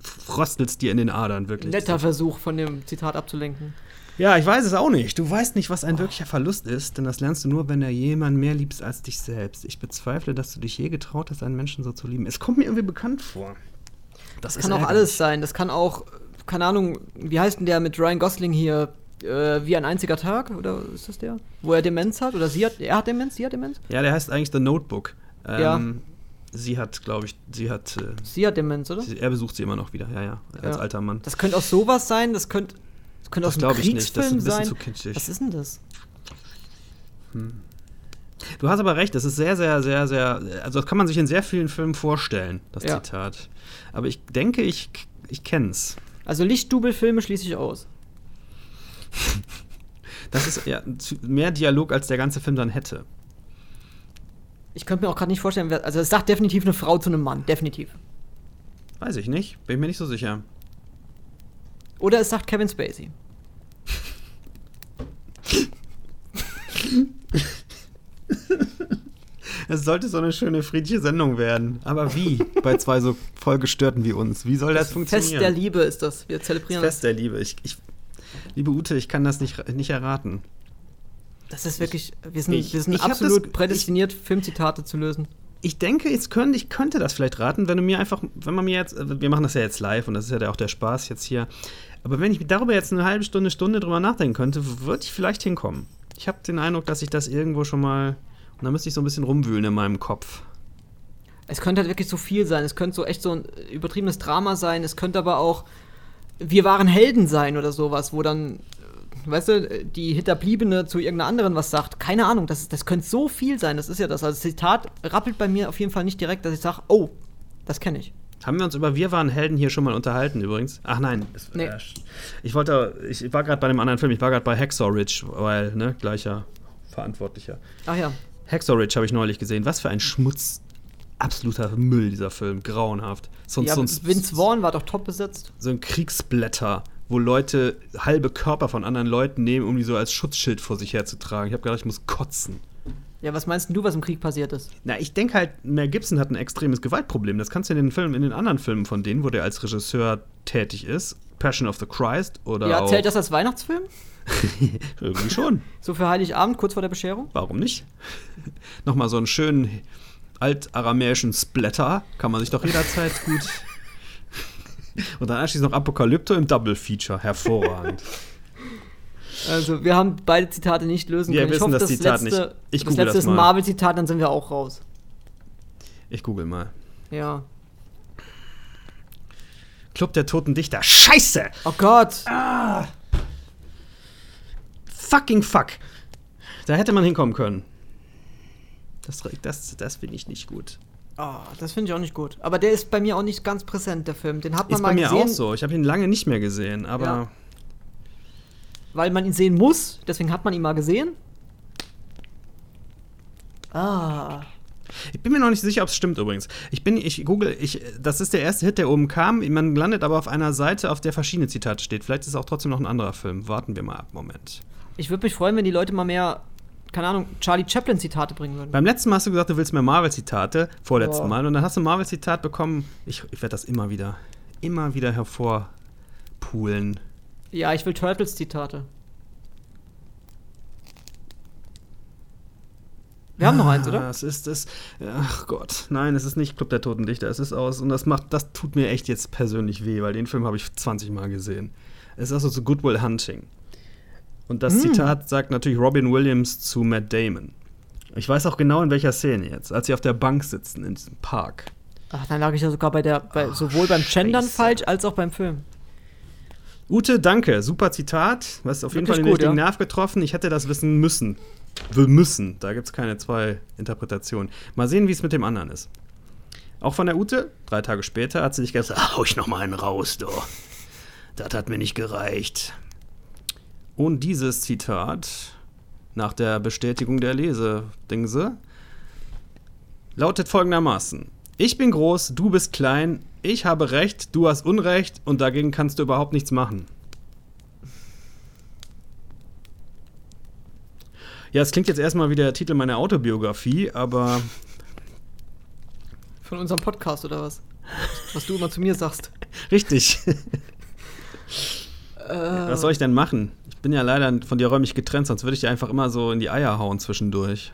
frostelt's dir in den Adern, wirklich. Netter Versuch, von dem Zitat abzulenken. Ja, ich weiß es auch nicht. Du weißt nicht, was ein wirklicher Verlust ist, denn das lernst du nur, wenn du jemanden mehr liebst als dich selbst. Ich bezweifle, dass du dich je getraut hast, einen Menschen so zu lieben. Es kommt mir irgendwie bekannt vor. Das kann auch alles sein. Das kann auch, keine Ahnung, wie heißt denn der mit Ryan Gosling hier? Äh, wie ein einziger Tag? Oder ist das der? Wo er Demenz hat? Oder sie hat, er hat Demenz? Sie hat Demenz? Ja, der heißt eigentlich The Notebook. Ähm, Ja. Sie hat, glaube ich, sie hat, äh, Sie hat Demenz, oder? sie, er besucht sie immer noch wieder, ja, ja, als Ja. alter Mann. Das könnte auch sowas sein. Das könnte, das könnte Das aus einem glaube ich nicht, das ist Kriegsfilm ein bisschen sein. zu kitschig. Was ist denn das? Du hast aber recht, das ist sehr, sehr, sehr, sehr, also das kann man sich in sehr vielen Filmen vorstellen, das Ja. Zitat. Aber ich denke, ich, ich kenn's. Also Lichtdubelfilme schließe ich aus. Das ist ja mehr Dialog, als der ganze Film dann hätte. Ich könnte mir auch gerade nicht vorstellen, wer, also es sagt definitiv eine Frau zu einem Mann, definitiv. Weiß ich nicht, bin ich mir nicht so sicher. Oder es sagt Kevin Spacey. Es sollte so eine schöne friedliche Sendung werden. Aber wie? Bei zwei so vollgestörten wie uns. Wie soll das, funktionieren? Fest der Liebe ist das. Wir zelebrieren Fest der Liebe. Ich, ich, liebe Ute, ich kann das nicht, nicht erraten. das. Ist wirklich, wir sind, ich- wir sind ich absolut das- prädestiniert, Filmzitate zu lösen. Ich denke, jetzt könnte, ich könnte das vielleicht raten, wenn du mir einfach, wenn man mir jetzt, äh, wir machen das ja jetzt live und das ist ja auch der Spaß jetzt hier. Aber wenn ich darüber jetzt eine halbe Stunde, Stunde drüber nachdenken könnte, würde ich vielleicht hinkommen. Ich habe den Eindruck, dass ich das irgendwo schon mal, und da müsste ich so ein bisschen rumwühlen in meinem Kopf. Es könnte halt wirklich so viel sein. Es könnte so echt so ein übertriebenes Drama sein. Es könnte aber auch Wir waren Helden sein oder sowas, wo dann, äh, weißt du, die Hinterbliebene zu irgendeiner anderen was sagt. Keine Ahnung, das, das könnte so viel sein. Das ist ja das. Also das Zitat rappelt bei mir auf jeden Fall nicht direkt, dass ich sage, oh, das kenne ich. Haben wir uns über Wir waren Helden hier schon mal unterhalten übrigens? Ach nein. Es, Nee. äh, ich wollte, ich war gerade bei einem anderen Film, ich war gerade bei Hacksaw Ridge, weil, ne, gleicher Verantwortlicher. Ach ja. Hacksaw Ridge habe ich neulich gesehen. Was für ein Schmutz. Absoluter Müll, dieser Film. Grauenhaft. So, ja so, ein- Vince Vaughn war doch top besetzt. so ein Kriegsblätter, wo Leute halbe Körper von anderen Leuten nehmen, um die so als Schutzschild vor sich herzutragen. Ich habe gedacht, ich muss kotzen. Ja, was meinst denn du, was im Krieg passiert ist? Na, ich denke halt, Mel Gibson hat ein extremes Gewaltproblem. Das kannst du in den Filmen, in den anderen Filmen von denen, wo der als Regisseur tätig ist, Passion of the Christ oder ja, zählt das als Weihnachtsfilm? irgendwie schon. So für Heiligabend, kurz vor der Bescherung? Warum nicht? Nochmal so einen schönen altaramäischen Splatter kann man sich doch jederzeit gut. Und dann anschließend noch Apokalypto im Double Feature. Hervorragend. Also, wir haben beide Zitate nicht lösen Wir können. Ich wissen hoffe, das Zitat letzte, nicht. Ich das google letzte das ist ein. Marvel-Zitat, dann sind wir auch raus. Ich google mal. Ja. Club der Toten Dichter. Scheiße! Oh Gott! Fucking fuck! Da hätte man hinkommen können. Das, das, das finde ich nicht gut. Oh, das finde ich auch nicht gut. Aber der ist bei mir auch nicht ganz präsent, der Film. Den hat man Ist mal bei mir gesehen, auch so. Ich habe ihn lange nicht mehr gesehen, aber Ja. weil man ihn sehen muss. Deswegen hat man ihn mal gesehen. Ah. Ich bin mir noch nicht sicher, ob es stimmt übrigens. Ich bin, ich google, ich, das ist der erste Hit, der oben kam. Man landet aber auf einer Seite, auf der verschiedene Zitate steht. Vielleicht ist es auch trotzdem noch ein anderer Film. Warten wir mal ab. Moment. Ich würde mich freuen, wenn die Leute mal mehr, keine Ahnung, Charlie Chaplin-Zitate bringen würden. Beim letzten Mal hast du gesagt, du willst mehr Marvel-Zitate, vorletzten Boah. Mal, und dann hast du ein Marvel-Zitat bekommen. Ich, ich werde das immer wieder, immer wieder hervorpulen. Ja, ich will Turtles-Zitate. Wir haben noch eins, oder? Es ist es. Ach Gott, nein, es ist nicht Club der Toten Dichter. Es ist aus und das macht, das tut mir echt jetzt persönlich weh, weil den Film habe ich 20 Mal gesehen. Es ist also zu Good Will Hunting. Und das Hm. Zitat sagt natürlich Robin Williams zu Matt Damon. Ich weiß auch genau in welcher Szene jetzt, als sie auf der Bank sitzen in diesem Park. Ach, dann lag ich ja sogar bei der, bei, sowohl beim Gendern Scheiße. falsch als auch beim Film. Ute, danke, super Zitat. Du hast auf jeden Fall den gut, richtigen ja. Nerv getroffen. Ich hätte das wissen müssen. Wir müssen. Da gibt es keine zwei Interpretationen. Mal sehen, wie es mit dem anderen ist. Auch von der Ute, drei Tage später, hat sie sich gesagt: "Ah, hau ich noch mal einen raus, du. Das hat mir nicht gereicht. Und dieses Zitat, nach der Bestätigung der Lesedingse, lautet folgendermaßen: Ich bin groß, du bist klein, ich habe Recht, du hast Unrecht und dagegen kannst du überhaupt nichts machen. Ja, es klingt jetzt erstmal wie der Titel meiner Autobiografie, aber Von unserem Podcast oder was? Was du immer zu mir sagst. richtig. Äh, Was soll ich denn machen? Ich bin ja leider von dir räumlich getrennt, sonst würde ich dir einfach immer so in die Eier hauen zwischendurch.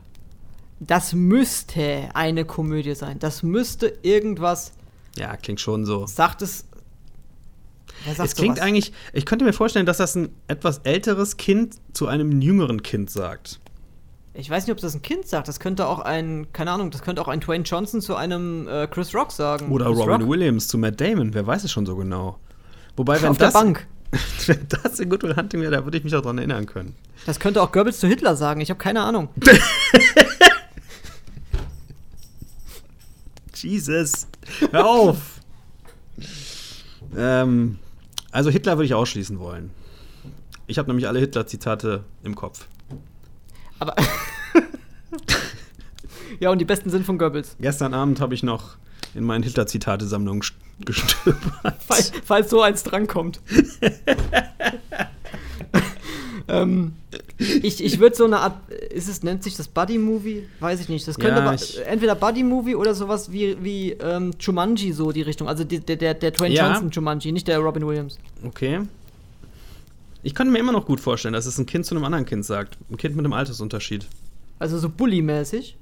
Das müsste eine Komödie sein. Das müsste irgendwas. Ja, klingt schon so. Sagt es. Sagt Es klingt eigentlich, ich könnte mir vorstellen, dass das ein etwas älteres Kind zu einem jüngeren Kind sagt. Ich weiß nicht, ob das ein Kind sagt. Das könnte auch ein, keine Ahnung, das könnte auch ein Dwayne Johnson zu einem äh, Chris Rock sagen. Oder Chris Robin Rock? Williams zu Matt Damon, wer weiß es schon so genau. Wobei, wenn Auf das, der Bank. Wenn das in Good Will Hunting wäre, da würde ich mich auch dran erinnern können. Das könnte auch Goebbels zu Hitler sagen. Ich habe keine Ahnung. Jesus, hör auf! ähm, also Hitler würde ich ausschließen wollen. Ich habe nämlich alle Hitler-Zitate im Kopf. Aber. ja, und die besten sind von Goebbels. Gestern Abend habe ich noch in meinen Hitler-Zitate-Sammlungen st- gestöbert. Falls, falls so eins drankommt. ähm, ich ich würde so eine Art, ist es, nennt sich das Buddy-Movie? Weiß ich nicht. Das könnte Ja, aber ich- entweder Buddy-Movie oder sowas wie, wie ähm, Jumanji, so die Richtung. Also die, der, der, der Dwayne Ja. Johnson Jumanji, nicht der Robin Williams. Okay. Ich könnte mir immer noch gut vorstellen, dass es ein Kind zu einem anderen Kind sagt. Ein Kind mit einem Altersunterschied. Also so Bully-mäßig.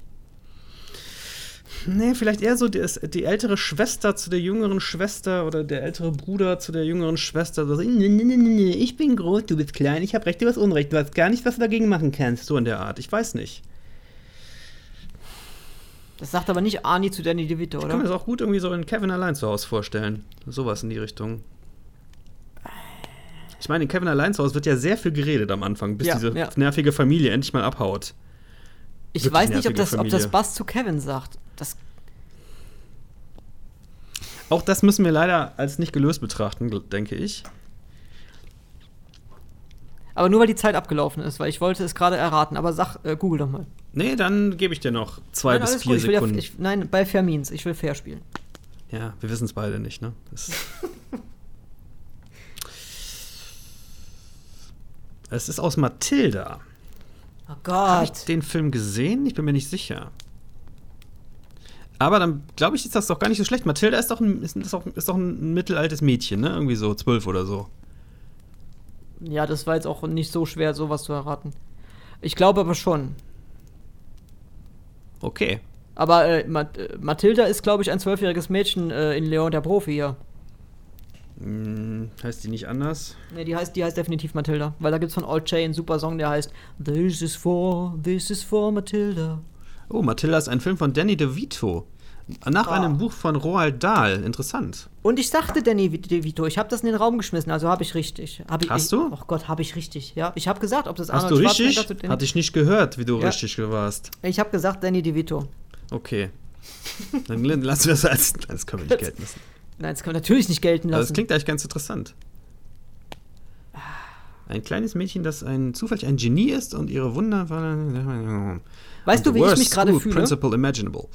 Nee, vielleicht eher so die, die ältere Schwester zu der jüngeren Schwester oder der ältere Bruder zu der jüngeren Schwester. So, nee, nee, nee, nee, ich bin groß, du bist klein, ich habe Recht, du hast Unrecht, du weißt gar nicht, was du dagegen machen kannst. So in der Art. Ich weiß nicht. Das sagt aber nicht Arnie zu Danny DeVito, Ich kann mir oder? das auch gut irgendwie so in Kevin allein zu Hause vorstellen. Sowas in die Richtung. Ich meine, in Kevin allein zu Hause wird ja sehr viel geredet am Anfang, bis Ja, diese ja. nervige Familie endlich mal abhaut. Ich wirklich weiß nicht, ob das, ob das. Bass zu Kevin sagt. Das, Auch das müssen wir leider als nicht gelöst betrachten, denke ich. aber nur weil die Zeit abgelaufen ist, weil ich wollte es gerade erraten. Aber sag, äh, google doch mal. Nee, dann gebe ich dir noch zwei Nein, bis vier gut, will ja, Sekunden. ich, nein, bei Fermins. Ich will fair spielen. Ja, wir wissen es beide nicht, ne? Es, ist aus Matilda. Oh Habe ich Gott. den Film gesehen? Ich bin mir nicht sicher. Aber dann glaube ich, ist das doch gar nicht so schlecht. Matilda ist doch ein, ist, ist doch, ist doch ein mittelaltes Mädchen, ne? Irgendwie so zwölf oder so. Ja, das war jetzt auch nicht so schwer, sowas zu erraten. Ich glaube aber schon. Okay. Aber äh, Mat äh, Mathilda ist, glaube ich, ein zwölfjähriges Mädchen äh, in Leon der Profi hier. Hm, heißt die nicht anders? Ne, die heißt, die heißt definitiv Mathilda. Weil da gibt's von Old Jay einen super Song, der heißt This is for, this is for Mathilda. Oh, Matilda ist ein Film von Danny DeVito. Nach Ah. einem Buch von Roald Dahl. Interessant. Und ich sagte Danny DeVito, ich habe das in den Raum geschmissen, also habe ich richtig. Hab ich, Hast ich, du? Oh Gott, habe ich richtig. Ja, ich habe gesagt, ob das Hast du Arnold richtig? Zu Danny- Hatte ich nicht gehört, wie du Ja. richtig warst. Ich habe gesagt Danny DeVito. Okay. Dann lassen wir das als. Das können wir nicht gelten lassen. Nein, das kann man natürlich nicht gelten Aber lassen. das klingt eigentlich ganz interessant. Ein kleines Mädchen, das ein, zufällig ein Genie ist und ihre wundervolle. Weißt du, wie ich mich gerade fühle? Principle imaginable.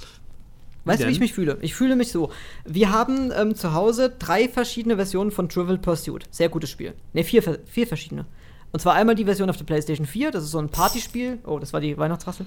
Weißt du, wie ich mich fühle? Ich fühle mich so. Wir haben ähm, zu Hause drei verschiedene Versionen von Trivial Pursuit. Sehr gutes Spiel. Ne, vier, vier verschiedene. Und zwar einmal die Version auf der PlayStation 4, das ist so ein Partyspiel. Oh, das war die Weihnachtsrassel.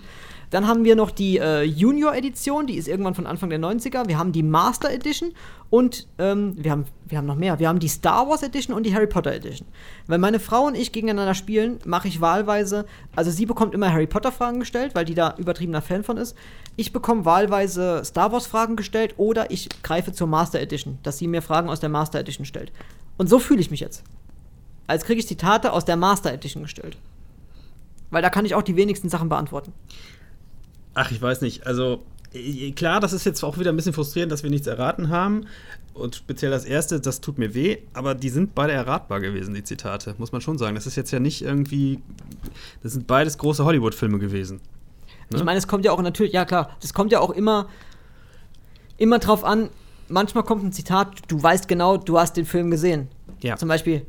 Dann haben wir noch die äh, Junior Edition, die ist irgendwann von Anfang der 90er. Wir haben die Master Edition und ähm, wir, haben, wir haben noch mehr. Wir haben die Star Wars Edition und die Harry Potter Edition. Wenn meine Frau und ich gegeneinander spielen, mache ich wahlweise, also sie bekommt immer Harry Potter Fragen gestellt, weil die da übertriebener Fan von ist. Ich bekomme wahlweise Star Wars Fragen gestellt oder ich greife zur Master Edition, dass sie mir Fragen aus der Master Edition stellt. Und so fühle ich mich jetzt. Als kriege ich Zitate aus der Master Edition gestellt. Weil da kann ich auch die wenigsten Sachen beantworten. Ach, ich weiß nicht. Also, klar, das ist jetzt auch wieder ein bisschen frustrierend, dass wir nichts erraten haben. Und speziell das erste, das tut mir weh, aber die sind beide erratbar gewesen, die Zitate, muss man schon sagen. Das ist jetzt ja nicht irgendwie. Das sind beides große Hollywood-Filme gewesen. Ne? Ich meine, es kommt ja auch natürlich, ja klar, das kommt ja auch immer, immer drauf an. Manchmal kommt ein Zitat, du weißt genau, du hast den Film gesehen. Ja. Zum Beispiel,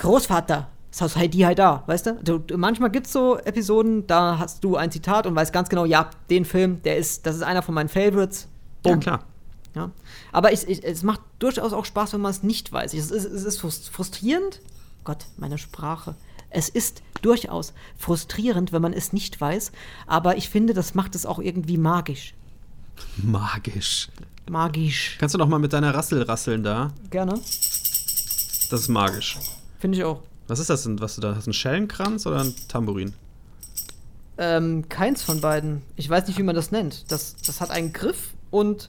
Großvater, das Haus Heidi halt da, weißt du? du, du manchmal gibt es so Episoden, da hast du ein Zitat und weißt ganz genau, ja, den Film, der ist, das ist einer von meinen Favorites. Ja, Bumm. klar. Ja. Aber ich, ich, es macht durchaus auch Spaß, wenn man es nicht weiß. Es ist, es ist frust- frustrierend. Gott, meine Sprache. Es ist durchaus frustrierend, wenn man es nicht weiß. Aber ich finde, das macht es auch irgendwie magisch. Magisch. Magisch. Kannst du noch mal mit deiner Rassel rasseln da? Gerne. Das ist magisch. Finde ich auch. Was ist das denn, was du da hast? Ein Schellenkranz oder ein Tambourin? Ähm, keins von beiden. Ich weiß nicht, wie man das nennt. Das, das hat einen Griff und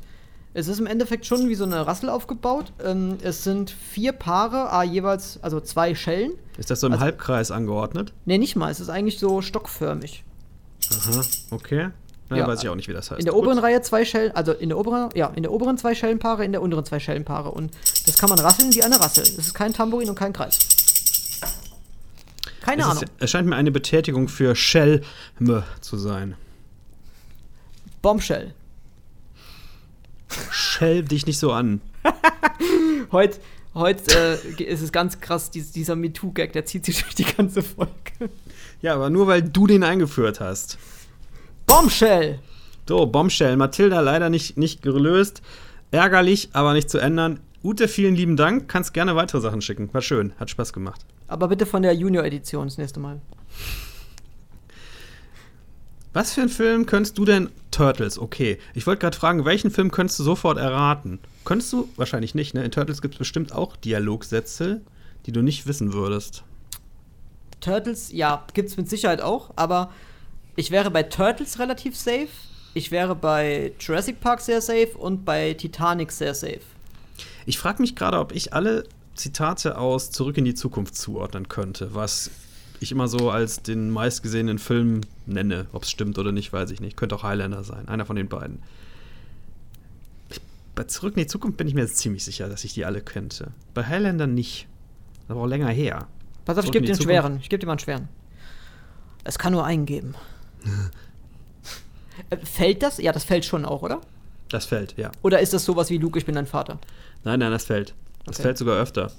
es ist im Endeffekt schon wie so eine Rassel aufgebaut. Ähm, es sind vier Paare, ah, jeweils, also zwei Schellen. Ist das so im Also- Halbkreis angeordnet? Ne, nicht mal. Es ist eigentlich so stockförmig. Aha, okay. Na, Ja, weiß ich auch nicht, wie das heißt. In der oberen Gut. Reihe zwei Schellen, also in der oberen, ja, in der oberen zwei Schellenpaare, in der unteren zwei Schellenpaare. Und das kann man rasseln wie eine Rassel. Es ist kein Tambourin und kein Kreis. Keine Es, Ahnung. ist, es scheint mir eine Betätigung für Schelme zu sein. Bombshell. Schell dich nicht so an. Heute heute äh, ist es ganz krass, dies, dieser MeToo-Gag, der zieht sich durch die ganze Folge. Ja, aber nur weil du den eingeführt hast. Bombshell! So, Bombshell. Mathilda leider nicht, nicht gelöst. Ärgerlich, aber nicht zu ändern. Ute, vielen lieben Dank. Kannst gerne weitere Sachen schicken. War schön. Hat Spaß gemacht. Aber bitte von der Junior-Edition das nächste Mal. Was für einen Film könntest du denn? Turtles, okay. Ich wollte gerade fragen, welchen Film könntest du sofort erraten? Könntest du? Wahrscheinlich nicht, ne? In Turtles gibt es bestimmt auch Dialogsätze, die du nicht wissen würdest. Turtles, ja, gibt's mit Sicherheit auch, aber ich wäre bei Turtles relativ safe. Ich wäre bei Jurassic Park sehr safe und bei Titanic sehr safe. Ich frage mich gerade, ob ich alle Zitate aus Zurück in die Zukunft zuordnen könnte, was ich immer so als den meistgesehenen Film nenne. Ob es stimmt oder nicht, weiß ich nicht. Könnte auch Highlander sein, einer von den beiden. Ich, bei Zurück in die Zukunft bin ich mir jetzt ziemlich sicher, dass ich die alle könnte. Bei Highlander nicht. Aber auch länger her. Pass auf, ich Zurück gebe in dir einen schweren. Ich gebe dir mal einen schweren. Es kann nur einen geben. Äh, fällt das? Ja, das fällt schon auch, oder? Das fällt, ja. Oder ist das sowas wie Luke, ich bin dein Vater? Nein, nein, das fällt. Das Okay. fällt sogar öfter.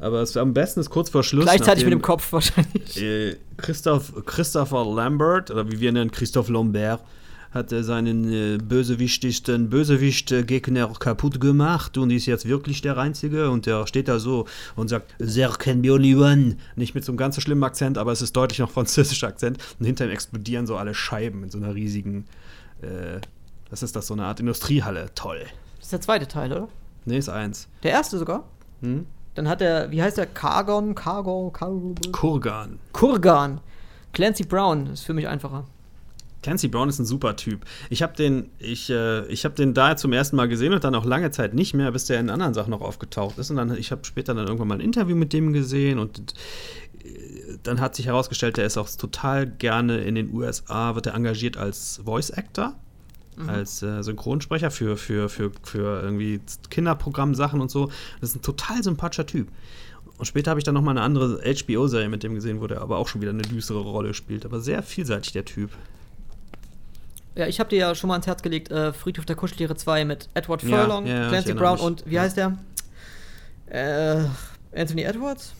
Aber es, am besten ist kurz vor Schluss. Gleichzeitig mit dem Kopf wahrscheinlich. Äh, Christoph, Christopher Lambert, oder wie wir ihn nennen, Christoph Lambert, hat äh, seinen äh, bösewichtigsten Bösewicht-Gegner kaputt gemacht und ist jetzt wirklich der Einzige. Und der steht da so und sagt, There can be only one. Nicht mit so einem ganz so schlimmen Akzent, aber es ist deutlich noch französischer Akzent. Und hinter ihm explodieren so alle Scheiben in so einer riesigen, äh, was ist das, so eine Art Industriehalle. Toll. Das ist der zweite Teil, oder? Nee, ist eins. Der erste sogar. Hm? Dann hat er, wie heißt der? Kargon, Kargo, Kargo. Kurgan. Kurgan. Clancy Brown ist für mich einfacher. Clancy Brown ist ein super Typ. Ich habe den, ich, äh, ich habe den da zum ersten Mal gesehen und dann auch lange Zeit nicht mehr, bis der in anderen Sachen noch aufgetaucht ist. Und dann, ich habe später dann irgendwann mal ein Interview mit dem gesehen und äh, dann hat sich herausgestellt, der ist auch total gerne in den USA, wird er engagiert als Voice Actor, als äh, Synchronsprecher für, für, für, für irgendwie Kinderprogrammsachen und so. Das ist ein total sympathischer Typ. Und später habe ich dann noch mal eine andere HBO-Serie mit dem gesehen, wo der aber auch schon wieder eine düstere Rolle spielt. Aber sehr vielseitig, der Typ. Ja, ich habe dir ja schon mal ans Herz gelegt, äh, Friedhof der Kuscheltiere 2 mit Edward Furlong, ja, ja, Clancy Brown mich. und wie heißt der? Äh, Anthony Edwards?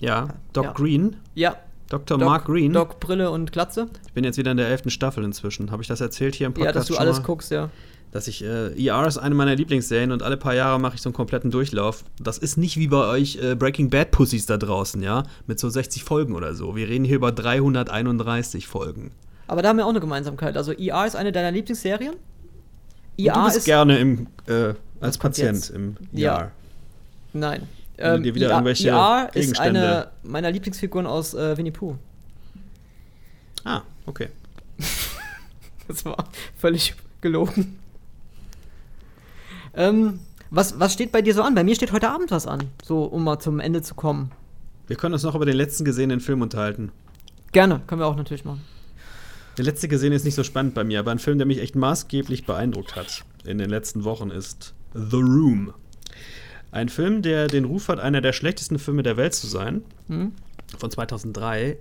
Ja, Doc Ja. Green. Ja. Dr. Doc- Mark Green. Doc, Brille und Glatze. Ich bin jetzt wieder in der elften Staffel inzwischen. Habe ich das erzählt hier im Ja, Podcast dass du alles mal? guckst, ja. Dass ich, äh, ER ist eine meiner Lieblingsserien und alle paar Jahre mache ich so einen kompletten Durchlauf. Das ist nicht wie bei euch äh, Breaking Bad Pussys da draußen, ja? Mit so 60 Folgen oder so. Wir reden hier über 331 Folgen. Aber da haben wir auch eine Gemeinsamkeit. Also ER ist eine deiner Lieblingsserien. Und du ER bist ist. gerne im, äh, als Patient jetzt? im Ja. ER. Nein. Du dir wieder ER, irgendwelche ER ist eine meiner Lieblingsfiguren aus äh, Winnie Pooh. Ah, okay. Das war völlig gelogen. Ähm, was, was steht bei dir so an? Bei mir steht heute Abend was an. So, um mal zum Ende zu kommen. Wir können uns noch über den letzten gesehenen Film unterhalten. Gerne, können wir auch natürlich machen. Der letzte gesehen ist nicht so spannend bei mir, aber ein Film, der mich echt maßgeblich beeindruckt hat in den letzten Wochen, ist The Room. Ein Film, der den Ruf hat, einer der schlechtesten Filme der Welt zu sein, Hm? von 2003,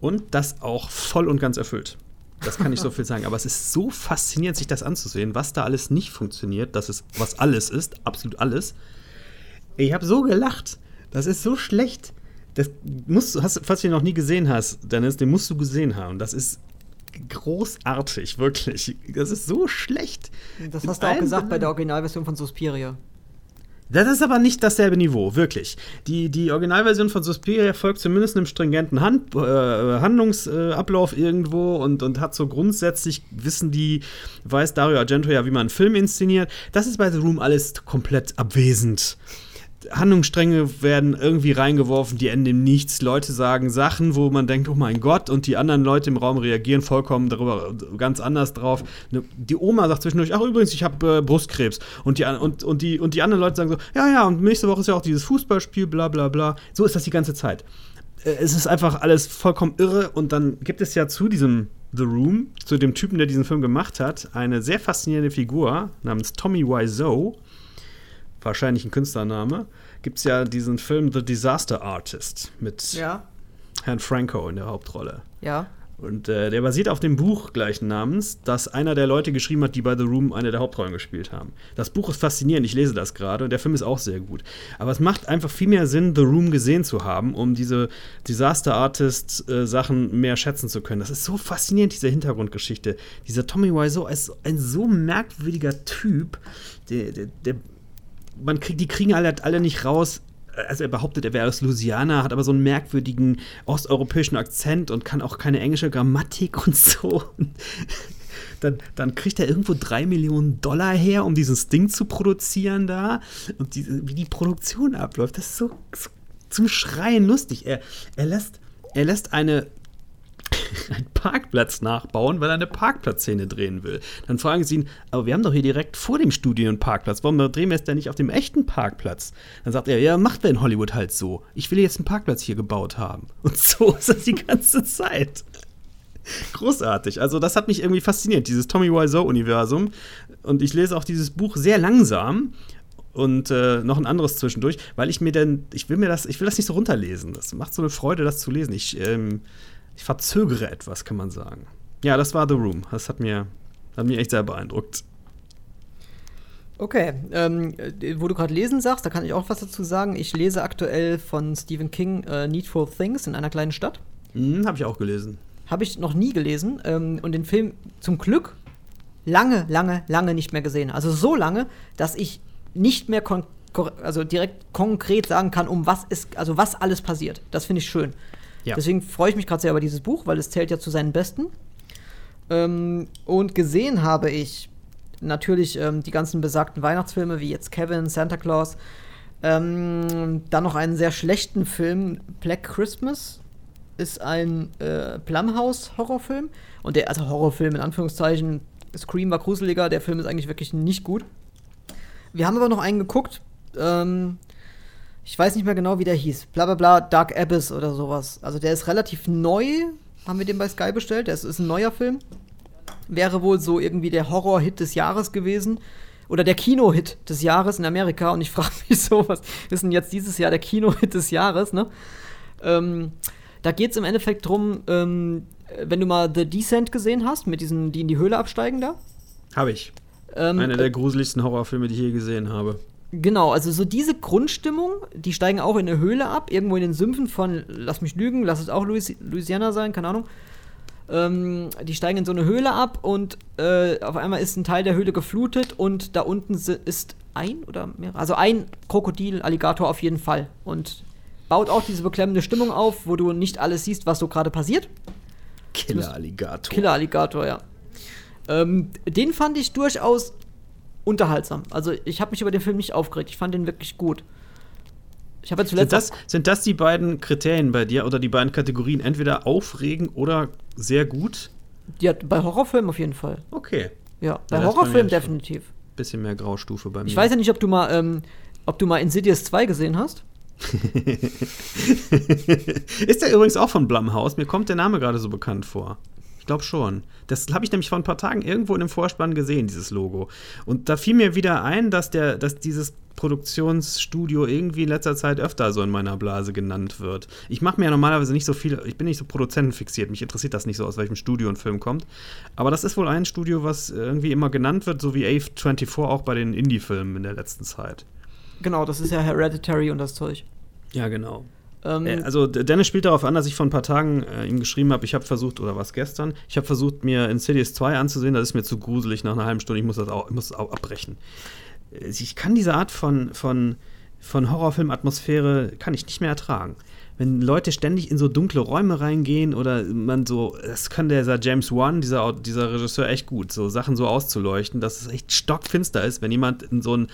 und das auch voll und ganz erfüllt. Das kann ich so viel sagen. Aber es ist so faszinierend, sich das anzusehen, was da alles nicht funktioniert, dass es was alles ist, absolut alles. Ich habe so gelacht. Das ist so schlecht. Das musst du, hast, falls du ihn noch nie gesehen hast, Dennis, den musst du gesehen haben. Das ist großartig, wirklich. Das ist so schlecht. Das In hast du auch gesagt bei der Originalversion von Suspiria. Das ist aber nicht dasselbe Niveau, wirklich. Die, die Originalversion von Suspiria folgt zumindest einem stringenten Hand, äh, Handlungsablauf irgendwo und, und hat so grundsätzlich, wissen die, weiß Dario Argento ja, wie man einen Film inszeniert. Das ist bei The Room alles komplett abwesend. Handlungsstränge werden irgendwie reingeworfen, die enden im Nichts. Leute sagen Sachen, wo man denkt, oh mein Gott, und die anderen Leute im Raum reagieren vollkommen darüber ganz anders drauf. Ne, Die Oma sagt zwischendurch, ach übrigens, ich habe äh, Brustkrebs. Und die, und, und, die, und die anderen Leute sagen so, ja, ja, und nächste Woche ist ja auch dieses Fußballspiel, bla bla bla. So ist das die ganze Zeit. Äh, Es ist einfach alles vollkommen irre und dann gibt es ja zu diesem The Room, zu dem Typen, der diesen Film gemacht hat, eine sehr faszinierende Figur namens Tommy Wiseau wahrscheinlich ein Künstlername, gibt es ja diesen Film The Disaster Artist mit Ja. Herrn Franco in der Hauptrolle. Ja. Und äh, der basiert auf dem Buch gleichen Namens, das einer der Leute geschrieben hat, die bei The Room eine der Hauptrollen gespielt haben. Das Buch ist faszinierend, ich lese das gerade und der Film ist auch sehr gut. Aber es macht einfach viel mehr Sinn, The Room gesehen zu haben, um diese Disaster Artist äh, Sachen mehr schätzen zu können. Das ist so faszinierend, diese Hintergrundgeschichte. Dieser Tommy Wiseau ist ein so merkwürdiger Typ, der, der, der man kriegt, die kriegen alle, alle nicht raus. Also er behauptet, er wäre aus Louisiana, hat aber so einen merkwürdigen osteuropäischen Akzent und kann auch keine englische Grammatik und so. Dann, dann kriegt er irgendwo drei Millionen Dollar her, um dieses Ding zu produzieren da. Und diese, wie die Produktion abläuft, das ist so, so zum Schreien lustig. Er, er, lässt, er lässt eine einen Parkplatz nachbauen, weil er eine Parkplatzszene drehen will. Dann fragen sie ihn, aber wir haben doch hier direkt vor dem Studio einen Parkplatz. Warum drehen wir es denn nicht auf dem echten Parkplatz? Dann sagt er, ja, macht wir in Hollywood halt so. Ich will jetzt einen Parkplatz hier gebaut haben. Und so ist das die ganze Zeit. Großartig. Also, das hat mich irgendwie fasziniert, dieses Tommy Wiseau-Universum. Und ich lese auch dieses Buch sehr langsam und äh, noch ein anderes zwischendurch, weil ich mir dann, ich will mir das, ich will das nicht so runterlesen. Das macht so eine Freude, das zu lesen. Ich, ähm, ich verzögere etwas, kann man sagen. Ja, das war The Room. Das hat mir, hat mich echt sehr beeindruckt. Okay, ähm, äh, wo du gerade lesen sagst, da kann ich auch was dazu sagen. Ich lese aktuell von Stephen King äh, Needful Things in einer kleinen Stadt. Hm, habe ich auch gelesen. Habe ich noch nie gelesen ähm, und den Film zum Glück lange, lange, lange nicht mehr gesehen. Also so lange, dass ich nicht mehr also direkt konkret sagen kann, um was ist, also was alles passiert. Das finde ich schön. Ja. Deswegen freue ich mich gerade sehr über dieses Buch, weil es zählt ja zu seinen besten. Ähm, und gesehen habe ich natürlich ähm, die ganzen besagten Weihnachtsfilme, wie jetzt Kevin, Santa Claus. Ähm, dann noch einen sehr schlechten Film, Black Christmas. Ist ein äh, Blumhouse-Horrorfilm. Und der, also Horrorfilm in Anführungszeichen, Scream war gruseliger, der Film ist eigentlich wirklich nicht gut. Wir haben aber noch einen geguckt, ähm, ich weiß nicht mehr genau, wie der hieß. Bla bla bla, Dark Abyss oder sowas. Also der ist relativ neu. Haben wir den bei Sky bestellt? Das ist ein neuer Film. Wäre wohl so irgendwie der Horror-Hit des Jahres gewesen. Oder der Kino-Hit des Jahres in Amerika. Und ich frage mich so, was ist denn jetzt dieses Jahr der Kino-Hit des Jahres, ne? Ähm, da geht es im Endeffekt drum, ähm, wenn du mal The Descent gesehen hast, mit diesen, die in die Höhle absteigen da. Habe ich. Ähm, Einer der gruseligsten Horrorfilme, die ich je gesehen habe. Genau, also so diese Grundstimmung, die steigen auch in eine Höhle ab, irgendwo in den Sümpfen von, lass mich lügen, lass es auch Louis Louisiana sein, keine Ahnung. Ähm, die steigen in so eine Höhle ab und äh, auf einmal ist ein Teil der Höhle geflutet und da unten ist ein oder mehrere, also ein Krokodil, Alligator auf jeden Fall. Und baut auch diese beklemmende Stimmung auf, wo du nicht alles siehst, was so gerade passiert. Killer-Alligator. Killer-Alligator, ja. Ähm, den fand ich durchaus unterhaltsam. Also ich habe mich über den Film nicht aufgeregt. Ich fand den wirklich gut. Ich habe zuletzt. Sind das, sind das die beiden Kriterien bei dir oder die beiden Kategorien? Entweder aufregen oder sehr gut? Ja, bei Horrorfilmen auf jeden Fall. Okay. Ja, bei ja, Horrorfilmen definitiv. Bisschen mehr Graustufe bei mir. Ich weiß ja nicht, ob du mal, ähm, ob du mal Insidious 2 gesehen hast. ist der übrigens auch von Blumhouse? Mir kommt der Name gerade so bekannt vor glaube schon. Das habe ich nämlich vor ein paar Tagen irgendwo in dem Vorspann gesehen, dieses Logo. Und da fiel mir wieder ein, dass, der, dass dieses Produktionsstudio irgendwie in letzter Zeit öfter so in meiner Blase genannt wird. Ich mache mir ja normalerweise nicht so viel, ich bin nicht so produzentenfixiert, mich interessiert das nicht so, aus welchem Studio ein Film kommt. Aber das ist wohl ein Studio, was irgendwie immer genannt wird, so wie A24 auch bei den Indie-Filmen in der letzten Zeit. Genau, das ist ja Hereditary und das Zeug. Ja, genau. Ähm, äh, also Dennis spielt darauf an, dass ich vor ein paar Tagen äh, ihm geschrieben habe, ich habe versucht, oder was gestern, ich habe versucht, mir Insidious 2 anzusehen, das ist mir zu gruselig nach einer halben Stunde, ich muss das auch, muss das auch abbrechen. Äh, ich kann diese Art von, von, von Horrorfilm-Atmosphäre kann ich nicht mehr ertragen. Wenn Leute ständig in so dunkle Räume reingehen oder man so, das kann dieser James Wan, dieser, dieser Regisseur, echt gut, so Sachen so auszuleuchten, dass es echt stockfinster ist, wenn jemand in so ein,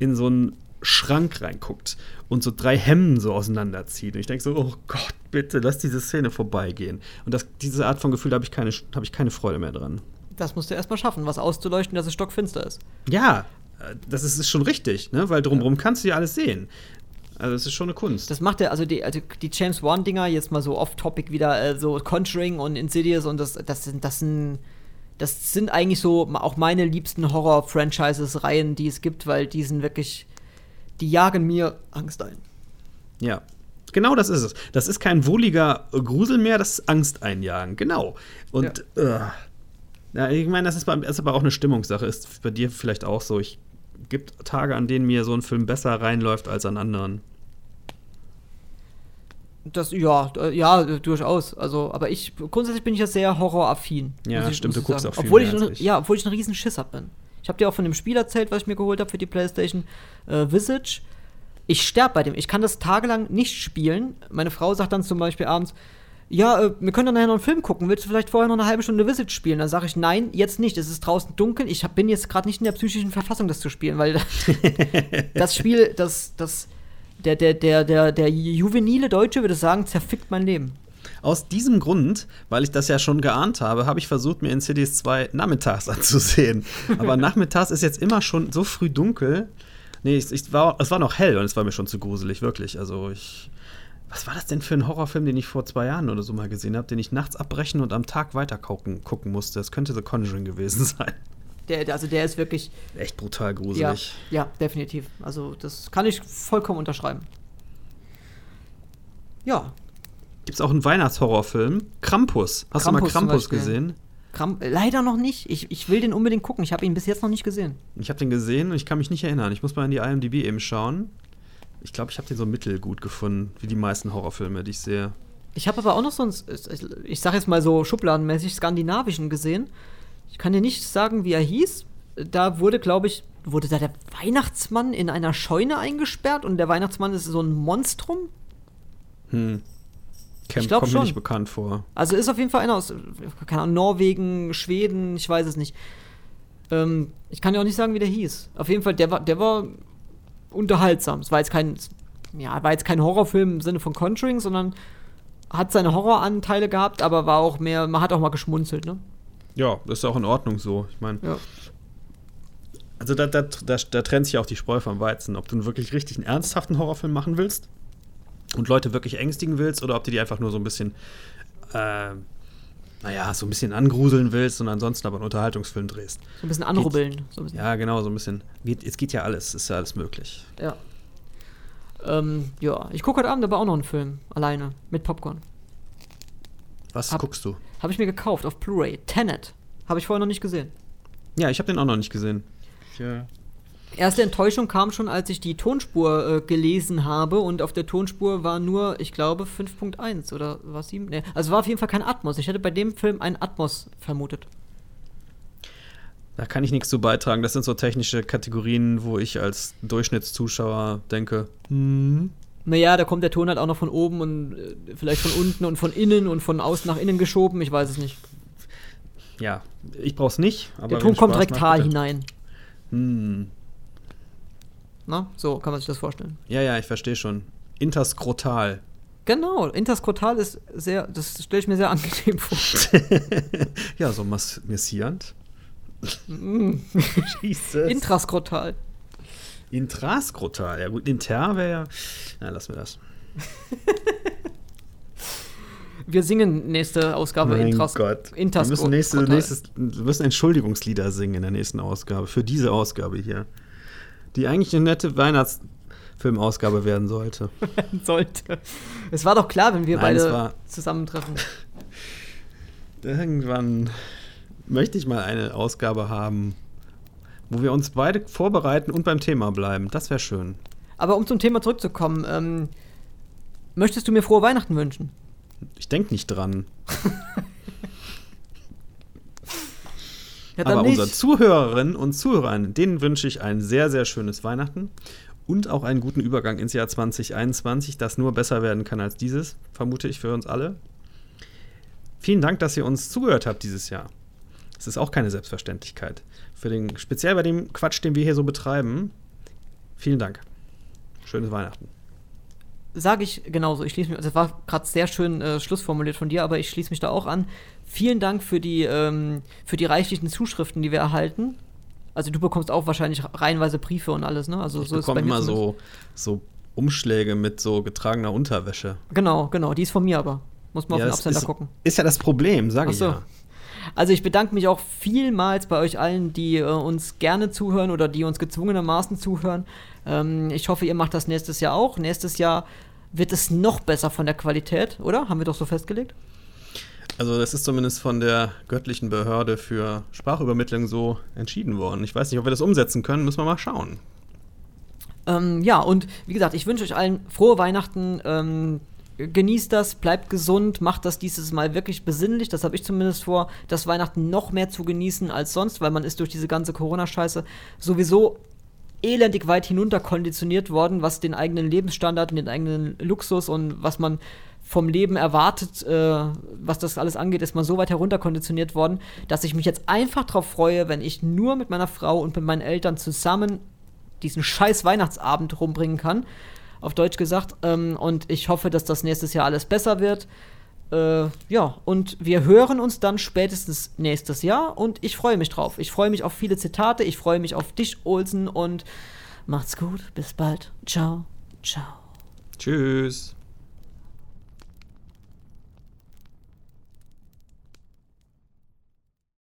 in so ein Schrank reinguckt und so drei Hemden so auseinanderzieht. Und ich denke so, oh Gott, bitte, lass diese Szene vorbeigehen. Und das, diese Art von Gefühl habe ich, keine, hab ich keine Freude mehr dran. Das musst du erstmal schaffen, was auszuleuchten, dass es stockfinster ist. Ja, äh, das ist, ist schon richtig, ne? weil drumherum kannst du ja alles sehen. Also es ist schon eine Kunst. Das macht ja, also die, also die James Wan-Dinger, jetzt mal so off-topic wieder, äh, so Conjuring und Insidious und das, das sind, das sind, das sind eigentlich so auch meine liebsten Horror-Franchises-Reihen, die es gibt, weil die sind wirklich die jagen mir Angst ein. Ja. Genau das ist es. Das ist kein wohliger Grusel mehr, das ist Angst einjagen. Genau. Und ja. Uh, ja, ich meine, das ist, ist, aber auch eine Stimmungssache. Ist bei dir vielleicht auch so. Ich gibt Tage, an denen mir so ein Film besser reinläuft als an anderen. Das, ja, ja, durchaus. Also, aber ich, grundsätzlich bin ich ja sehr horroraffin. Ja, ich, stimmt, du guckst sagen. auch viel obwohl ich, ich, Ja, obwohl ich ein riesen Schisser bin. Ich habe dir auch von dem Spiel erzählt, was ich mir geholt habe für die PlayStation äh, Visage. Ich sterbe bei dem. Ich kann das tagelang nicht spielen. Meine Frau sagt dann zum Beispiel abends, ja, äh, wir können dann nachher noch einen Film gucken. Willst du vielleicht vorher noch eine halbe Stunde Visage spielen? Dann sage ich, nein, jetzt nicht. Es ist draußen dunkel. Ich hab, bin jetzt gerade nicht in der psychischen Verfassung, das zu spielen, weil das Spiel, das, das, der, der, der, der, der juvenile Deutsche würde sagen, zerfickt mein Leben. Aus diesem Grund, weil ich das ja schon geahnt habe, habe ich versucht, mir Insidious 2 nachmittags anzusehen. Aber nachmittags ist jetzt immer schon so früh dunkel. Nee, ich, ich war, es war noch hell und es war mir schon zu gruselig, wirklich. Also ich. Was war das denn für ein Horrorfilm, den ich vor zwei Jahren oder so mal gesehen habe, den ich nachts abbrechen und am Tag weiter gucken, gucken musste? Das könnte The Conjuring gewesen sein. Der, also der ist wirklich. Echt brutal gruselig. Ja, ja, definitiv. Also das kann ich vollkommen unterschreiben. Ja, Gibt es auch einen Weihnachtshorrorfilm? Krampus. Hast Krampus du mal Krampus gesehen? Kramp Leider noch nicht. Ich, ich will den unbedingt gucken. Ich habe ihn bis jetzt noch nicht gesehen. Ich habe den gesehen und ich kann mich nicht erinnern. Ich muss mal in die IMDb eben schauen. Ich glaube, ich habe den so mittelgut gefunden, wie die meisten Horrorfilme, die ich sehe. Ich habe aber auch noch so einen, ich sage jetzt mal so schubladenmäßig, skandinavischen gesehen. Ich kann dir nicht sagen, wie er hieß. Da wurde, glaube ich, wurde da der Weihnachtsmann in einer Scheune eingesperrt und der Weihnachtsmann ist so ein Monstrum. Hm. Camp kommt mir nicht bekannt vor. Also ist auf jeden Fall einer aus, keine Ahnung, Norwegen, Schweden, ich weiß es nicht. Ähm, ich kann ja auch nicht sagen, wie der hieß. Auf jeden Fall, der war, der war unterhaltsam. Es war jetzt kein, ja, war jetzt kein Horrorfilm im Sinne von Conjuring, sondern hat seine Horroranteile gehabt, aber war auch mehr, man hat auch mal geschmunzelt, ne? Ja, das ist auch in Ordnung so. Ich meine, ja. also da, da, da, da trennt sich auch die Spreu vom Weizen. Ob du einen wirklich richtig einen ernsthaften Horrorfilm machen willst und Leute wirklich ängstigen willst oder ob du die einfach nur so ein bisschen, äh, naja, so ein bisschen angruseln willst und ansonsten aber einen Unterhaltungsfilm drehst. So ein bisschen anrubbeln. Geht, so ein bisschen. Ja, genau, so ein bisschen. Geht, es geht ja alles, ist ja alles möglich. Ja. Ähm, ja, ich gucke heute Abend aber auch noch einen Film, alleine, mit Popcorn. Was hab, guckst du? Habe ich mir gekauft auf Blu-ray. Tenet. Habe ich vorher noch nicht gesehen. Ja, ich habe den auch noch nicht gesehen. Äh Erste Enttäuschung kam schon, als ich die Tonspur äh, gelesen habe und auf der Tonspur war nur, ich glaube, 5.1 oder was 7? Nee, also war auf jeden Fall kein Atmos. Ich hätte bei dem Film einen Atmos vermutet. Da kann ich nichts zu beitragen. Das sind so technische Kategorien, wo ich als Durchschnittszuschauer denke, hm, Naja, da kommt der Ton halt auch noch von oben und äh, vielleicht von unten und von innen und von außen nach innen geschoben. Ich weiß es nicht. ja, ich brauch's nicht. Aber der Ton kommt Spaß rektal hinein. Hm. Na, so kann man sich das vorstellen. Ja, ja, ich verstehe schon. Interskrotal. Genau, interskrotal ist sehr, das stelle ich mir sehr angenehm vor. ja, so mass massierend. Jesus. Intraskrotal. Intraskrotal. Ja gut, inter wäre ja. Na, lassen wir das. Wir singen nächste Ausgabe Intras Gott. Wir Interskrotal. müssen, nächste, nächstes, wir müssen Entschuldigungslieder singen in der nächsten Ausgabe. Für diese Ausgabe hier. Die eigentlich eine nette Weihnachtsfilmausgabe werden sollte. sollte. Es war doch klar, wenn wir Nein, beide zusammentreffen. Irgendwann möchte ich mal eine Ausgabe haben, wo wir uns beide vorbereiten und beim Thema bleiben. Das wäre schön. Aber um zum Thema zurückzukommen, ähm, möchtest du mir frohe Weihnachten wünschen? Ich denke nicht dran. Ja, Aber nicht. unseren Zuhörerinnen und Zuhörern, denen wünsche ich ein sehr, sehr schönes Weihnachten und auch einen guten Übergang ins Jahr 2021, das nur besser werden kann als dieses, vermute ich für uns alle. Vielen Dank, dass ihr uns zugehört habt dieses Jahr. Es ist auch keine Selbstverständlichkeit. Für den, speziell bei dem Quatsch, den wir hier so betreiben. Vielen Dank. Schönes Weihnachten. Sage ich genauso. Ich schließe mich, das war gerade sehr schön äh, schlussformuliert von dir, aber ich schließe mich da auch an. Vielen Dank für die, ähm, für die reichlichen Zuschriften, die wir erhalten. Also du bekommst auch wahrscheinlich reihenweise Briefe und alles, ne? Also Ich so ist bei bekomme mir immer so, so Umschläge mit so getragener Unterwäsche. Genau, genau. Die ist von mir aber. Muss man Ja, auf den Absender ist, gucken. ist ja das Problem, sage ich so. ja. Also ich bedanke mich auch vielmals bei euch allen, die äh, uns gerne zuhören oder die uns gezwungenermaßen zuhören. Ähm, ich hoffe, ihr macht das nächstes Jahr auch. Nächstes Jahr wird es noch besser von der Qualität, oder? Haben wir doch so festgelegt? Also das ist zumindest von der göttlichen Behörde für Sprachübermittlung so entschieden worden. Ich weiß nicht, ob wir das umsetzen können, müssen wir mal schauen. Ähm, ja, und wie gesagt, ich wünsche euch allen frohe Weihnachten. Ähm, genießt das, bleibt gesund, macht das dieses Mal wirklich besinnlich. Das habe ich zumindest vor, das Weihnachten noch mehr zu genießen als sonst, weil man ist durch diese ganze Corona-Scheiße sowieso elendig weit hinunter konditioniert worden, was den eigenen Lebensstandard und den eigenen Luxus und was man vom Leben erwartet, äh, was das alles angeht, ist man so weit herunterkonditioniert worden, dass ich mich jetzt einfach darauf freue, wenn ich nur mit meiner Frau und mit meinen Eltern zusammen diesen scheiß Weihnachtsabend rumbringen kann. Auf Deutsch gesagt. Ähm, und ich hoffe, dass das nächstes Jahr alles besser wird. Äh, ja, und wir hören uns dann spätestens nächstes Jahr und ich freue mich drauf. Ich freue mich auf viele Zitate, ich freue mich auf dich, Olsen, und macht's gut. Bis bald. Ciao. Ciao. Tschüss.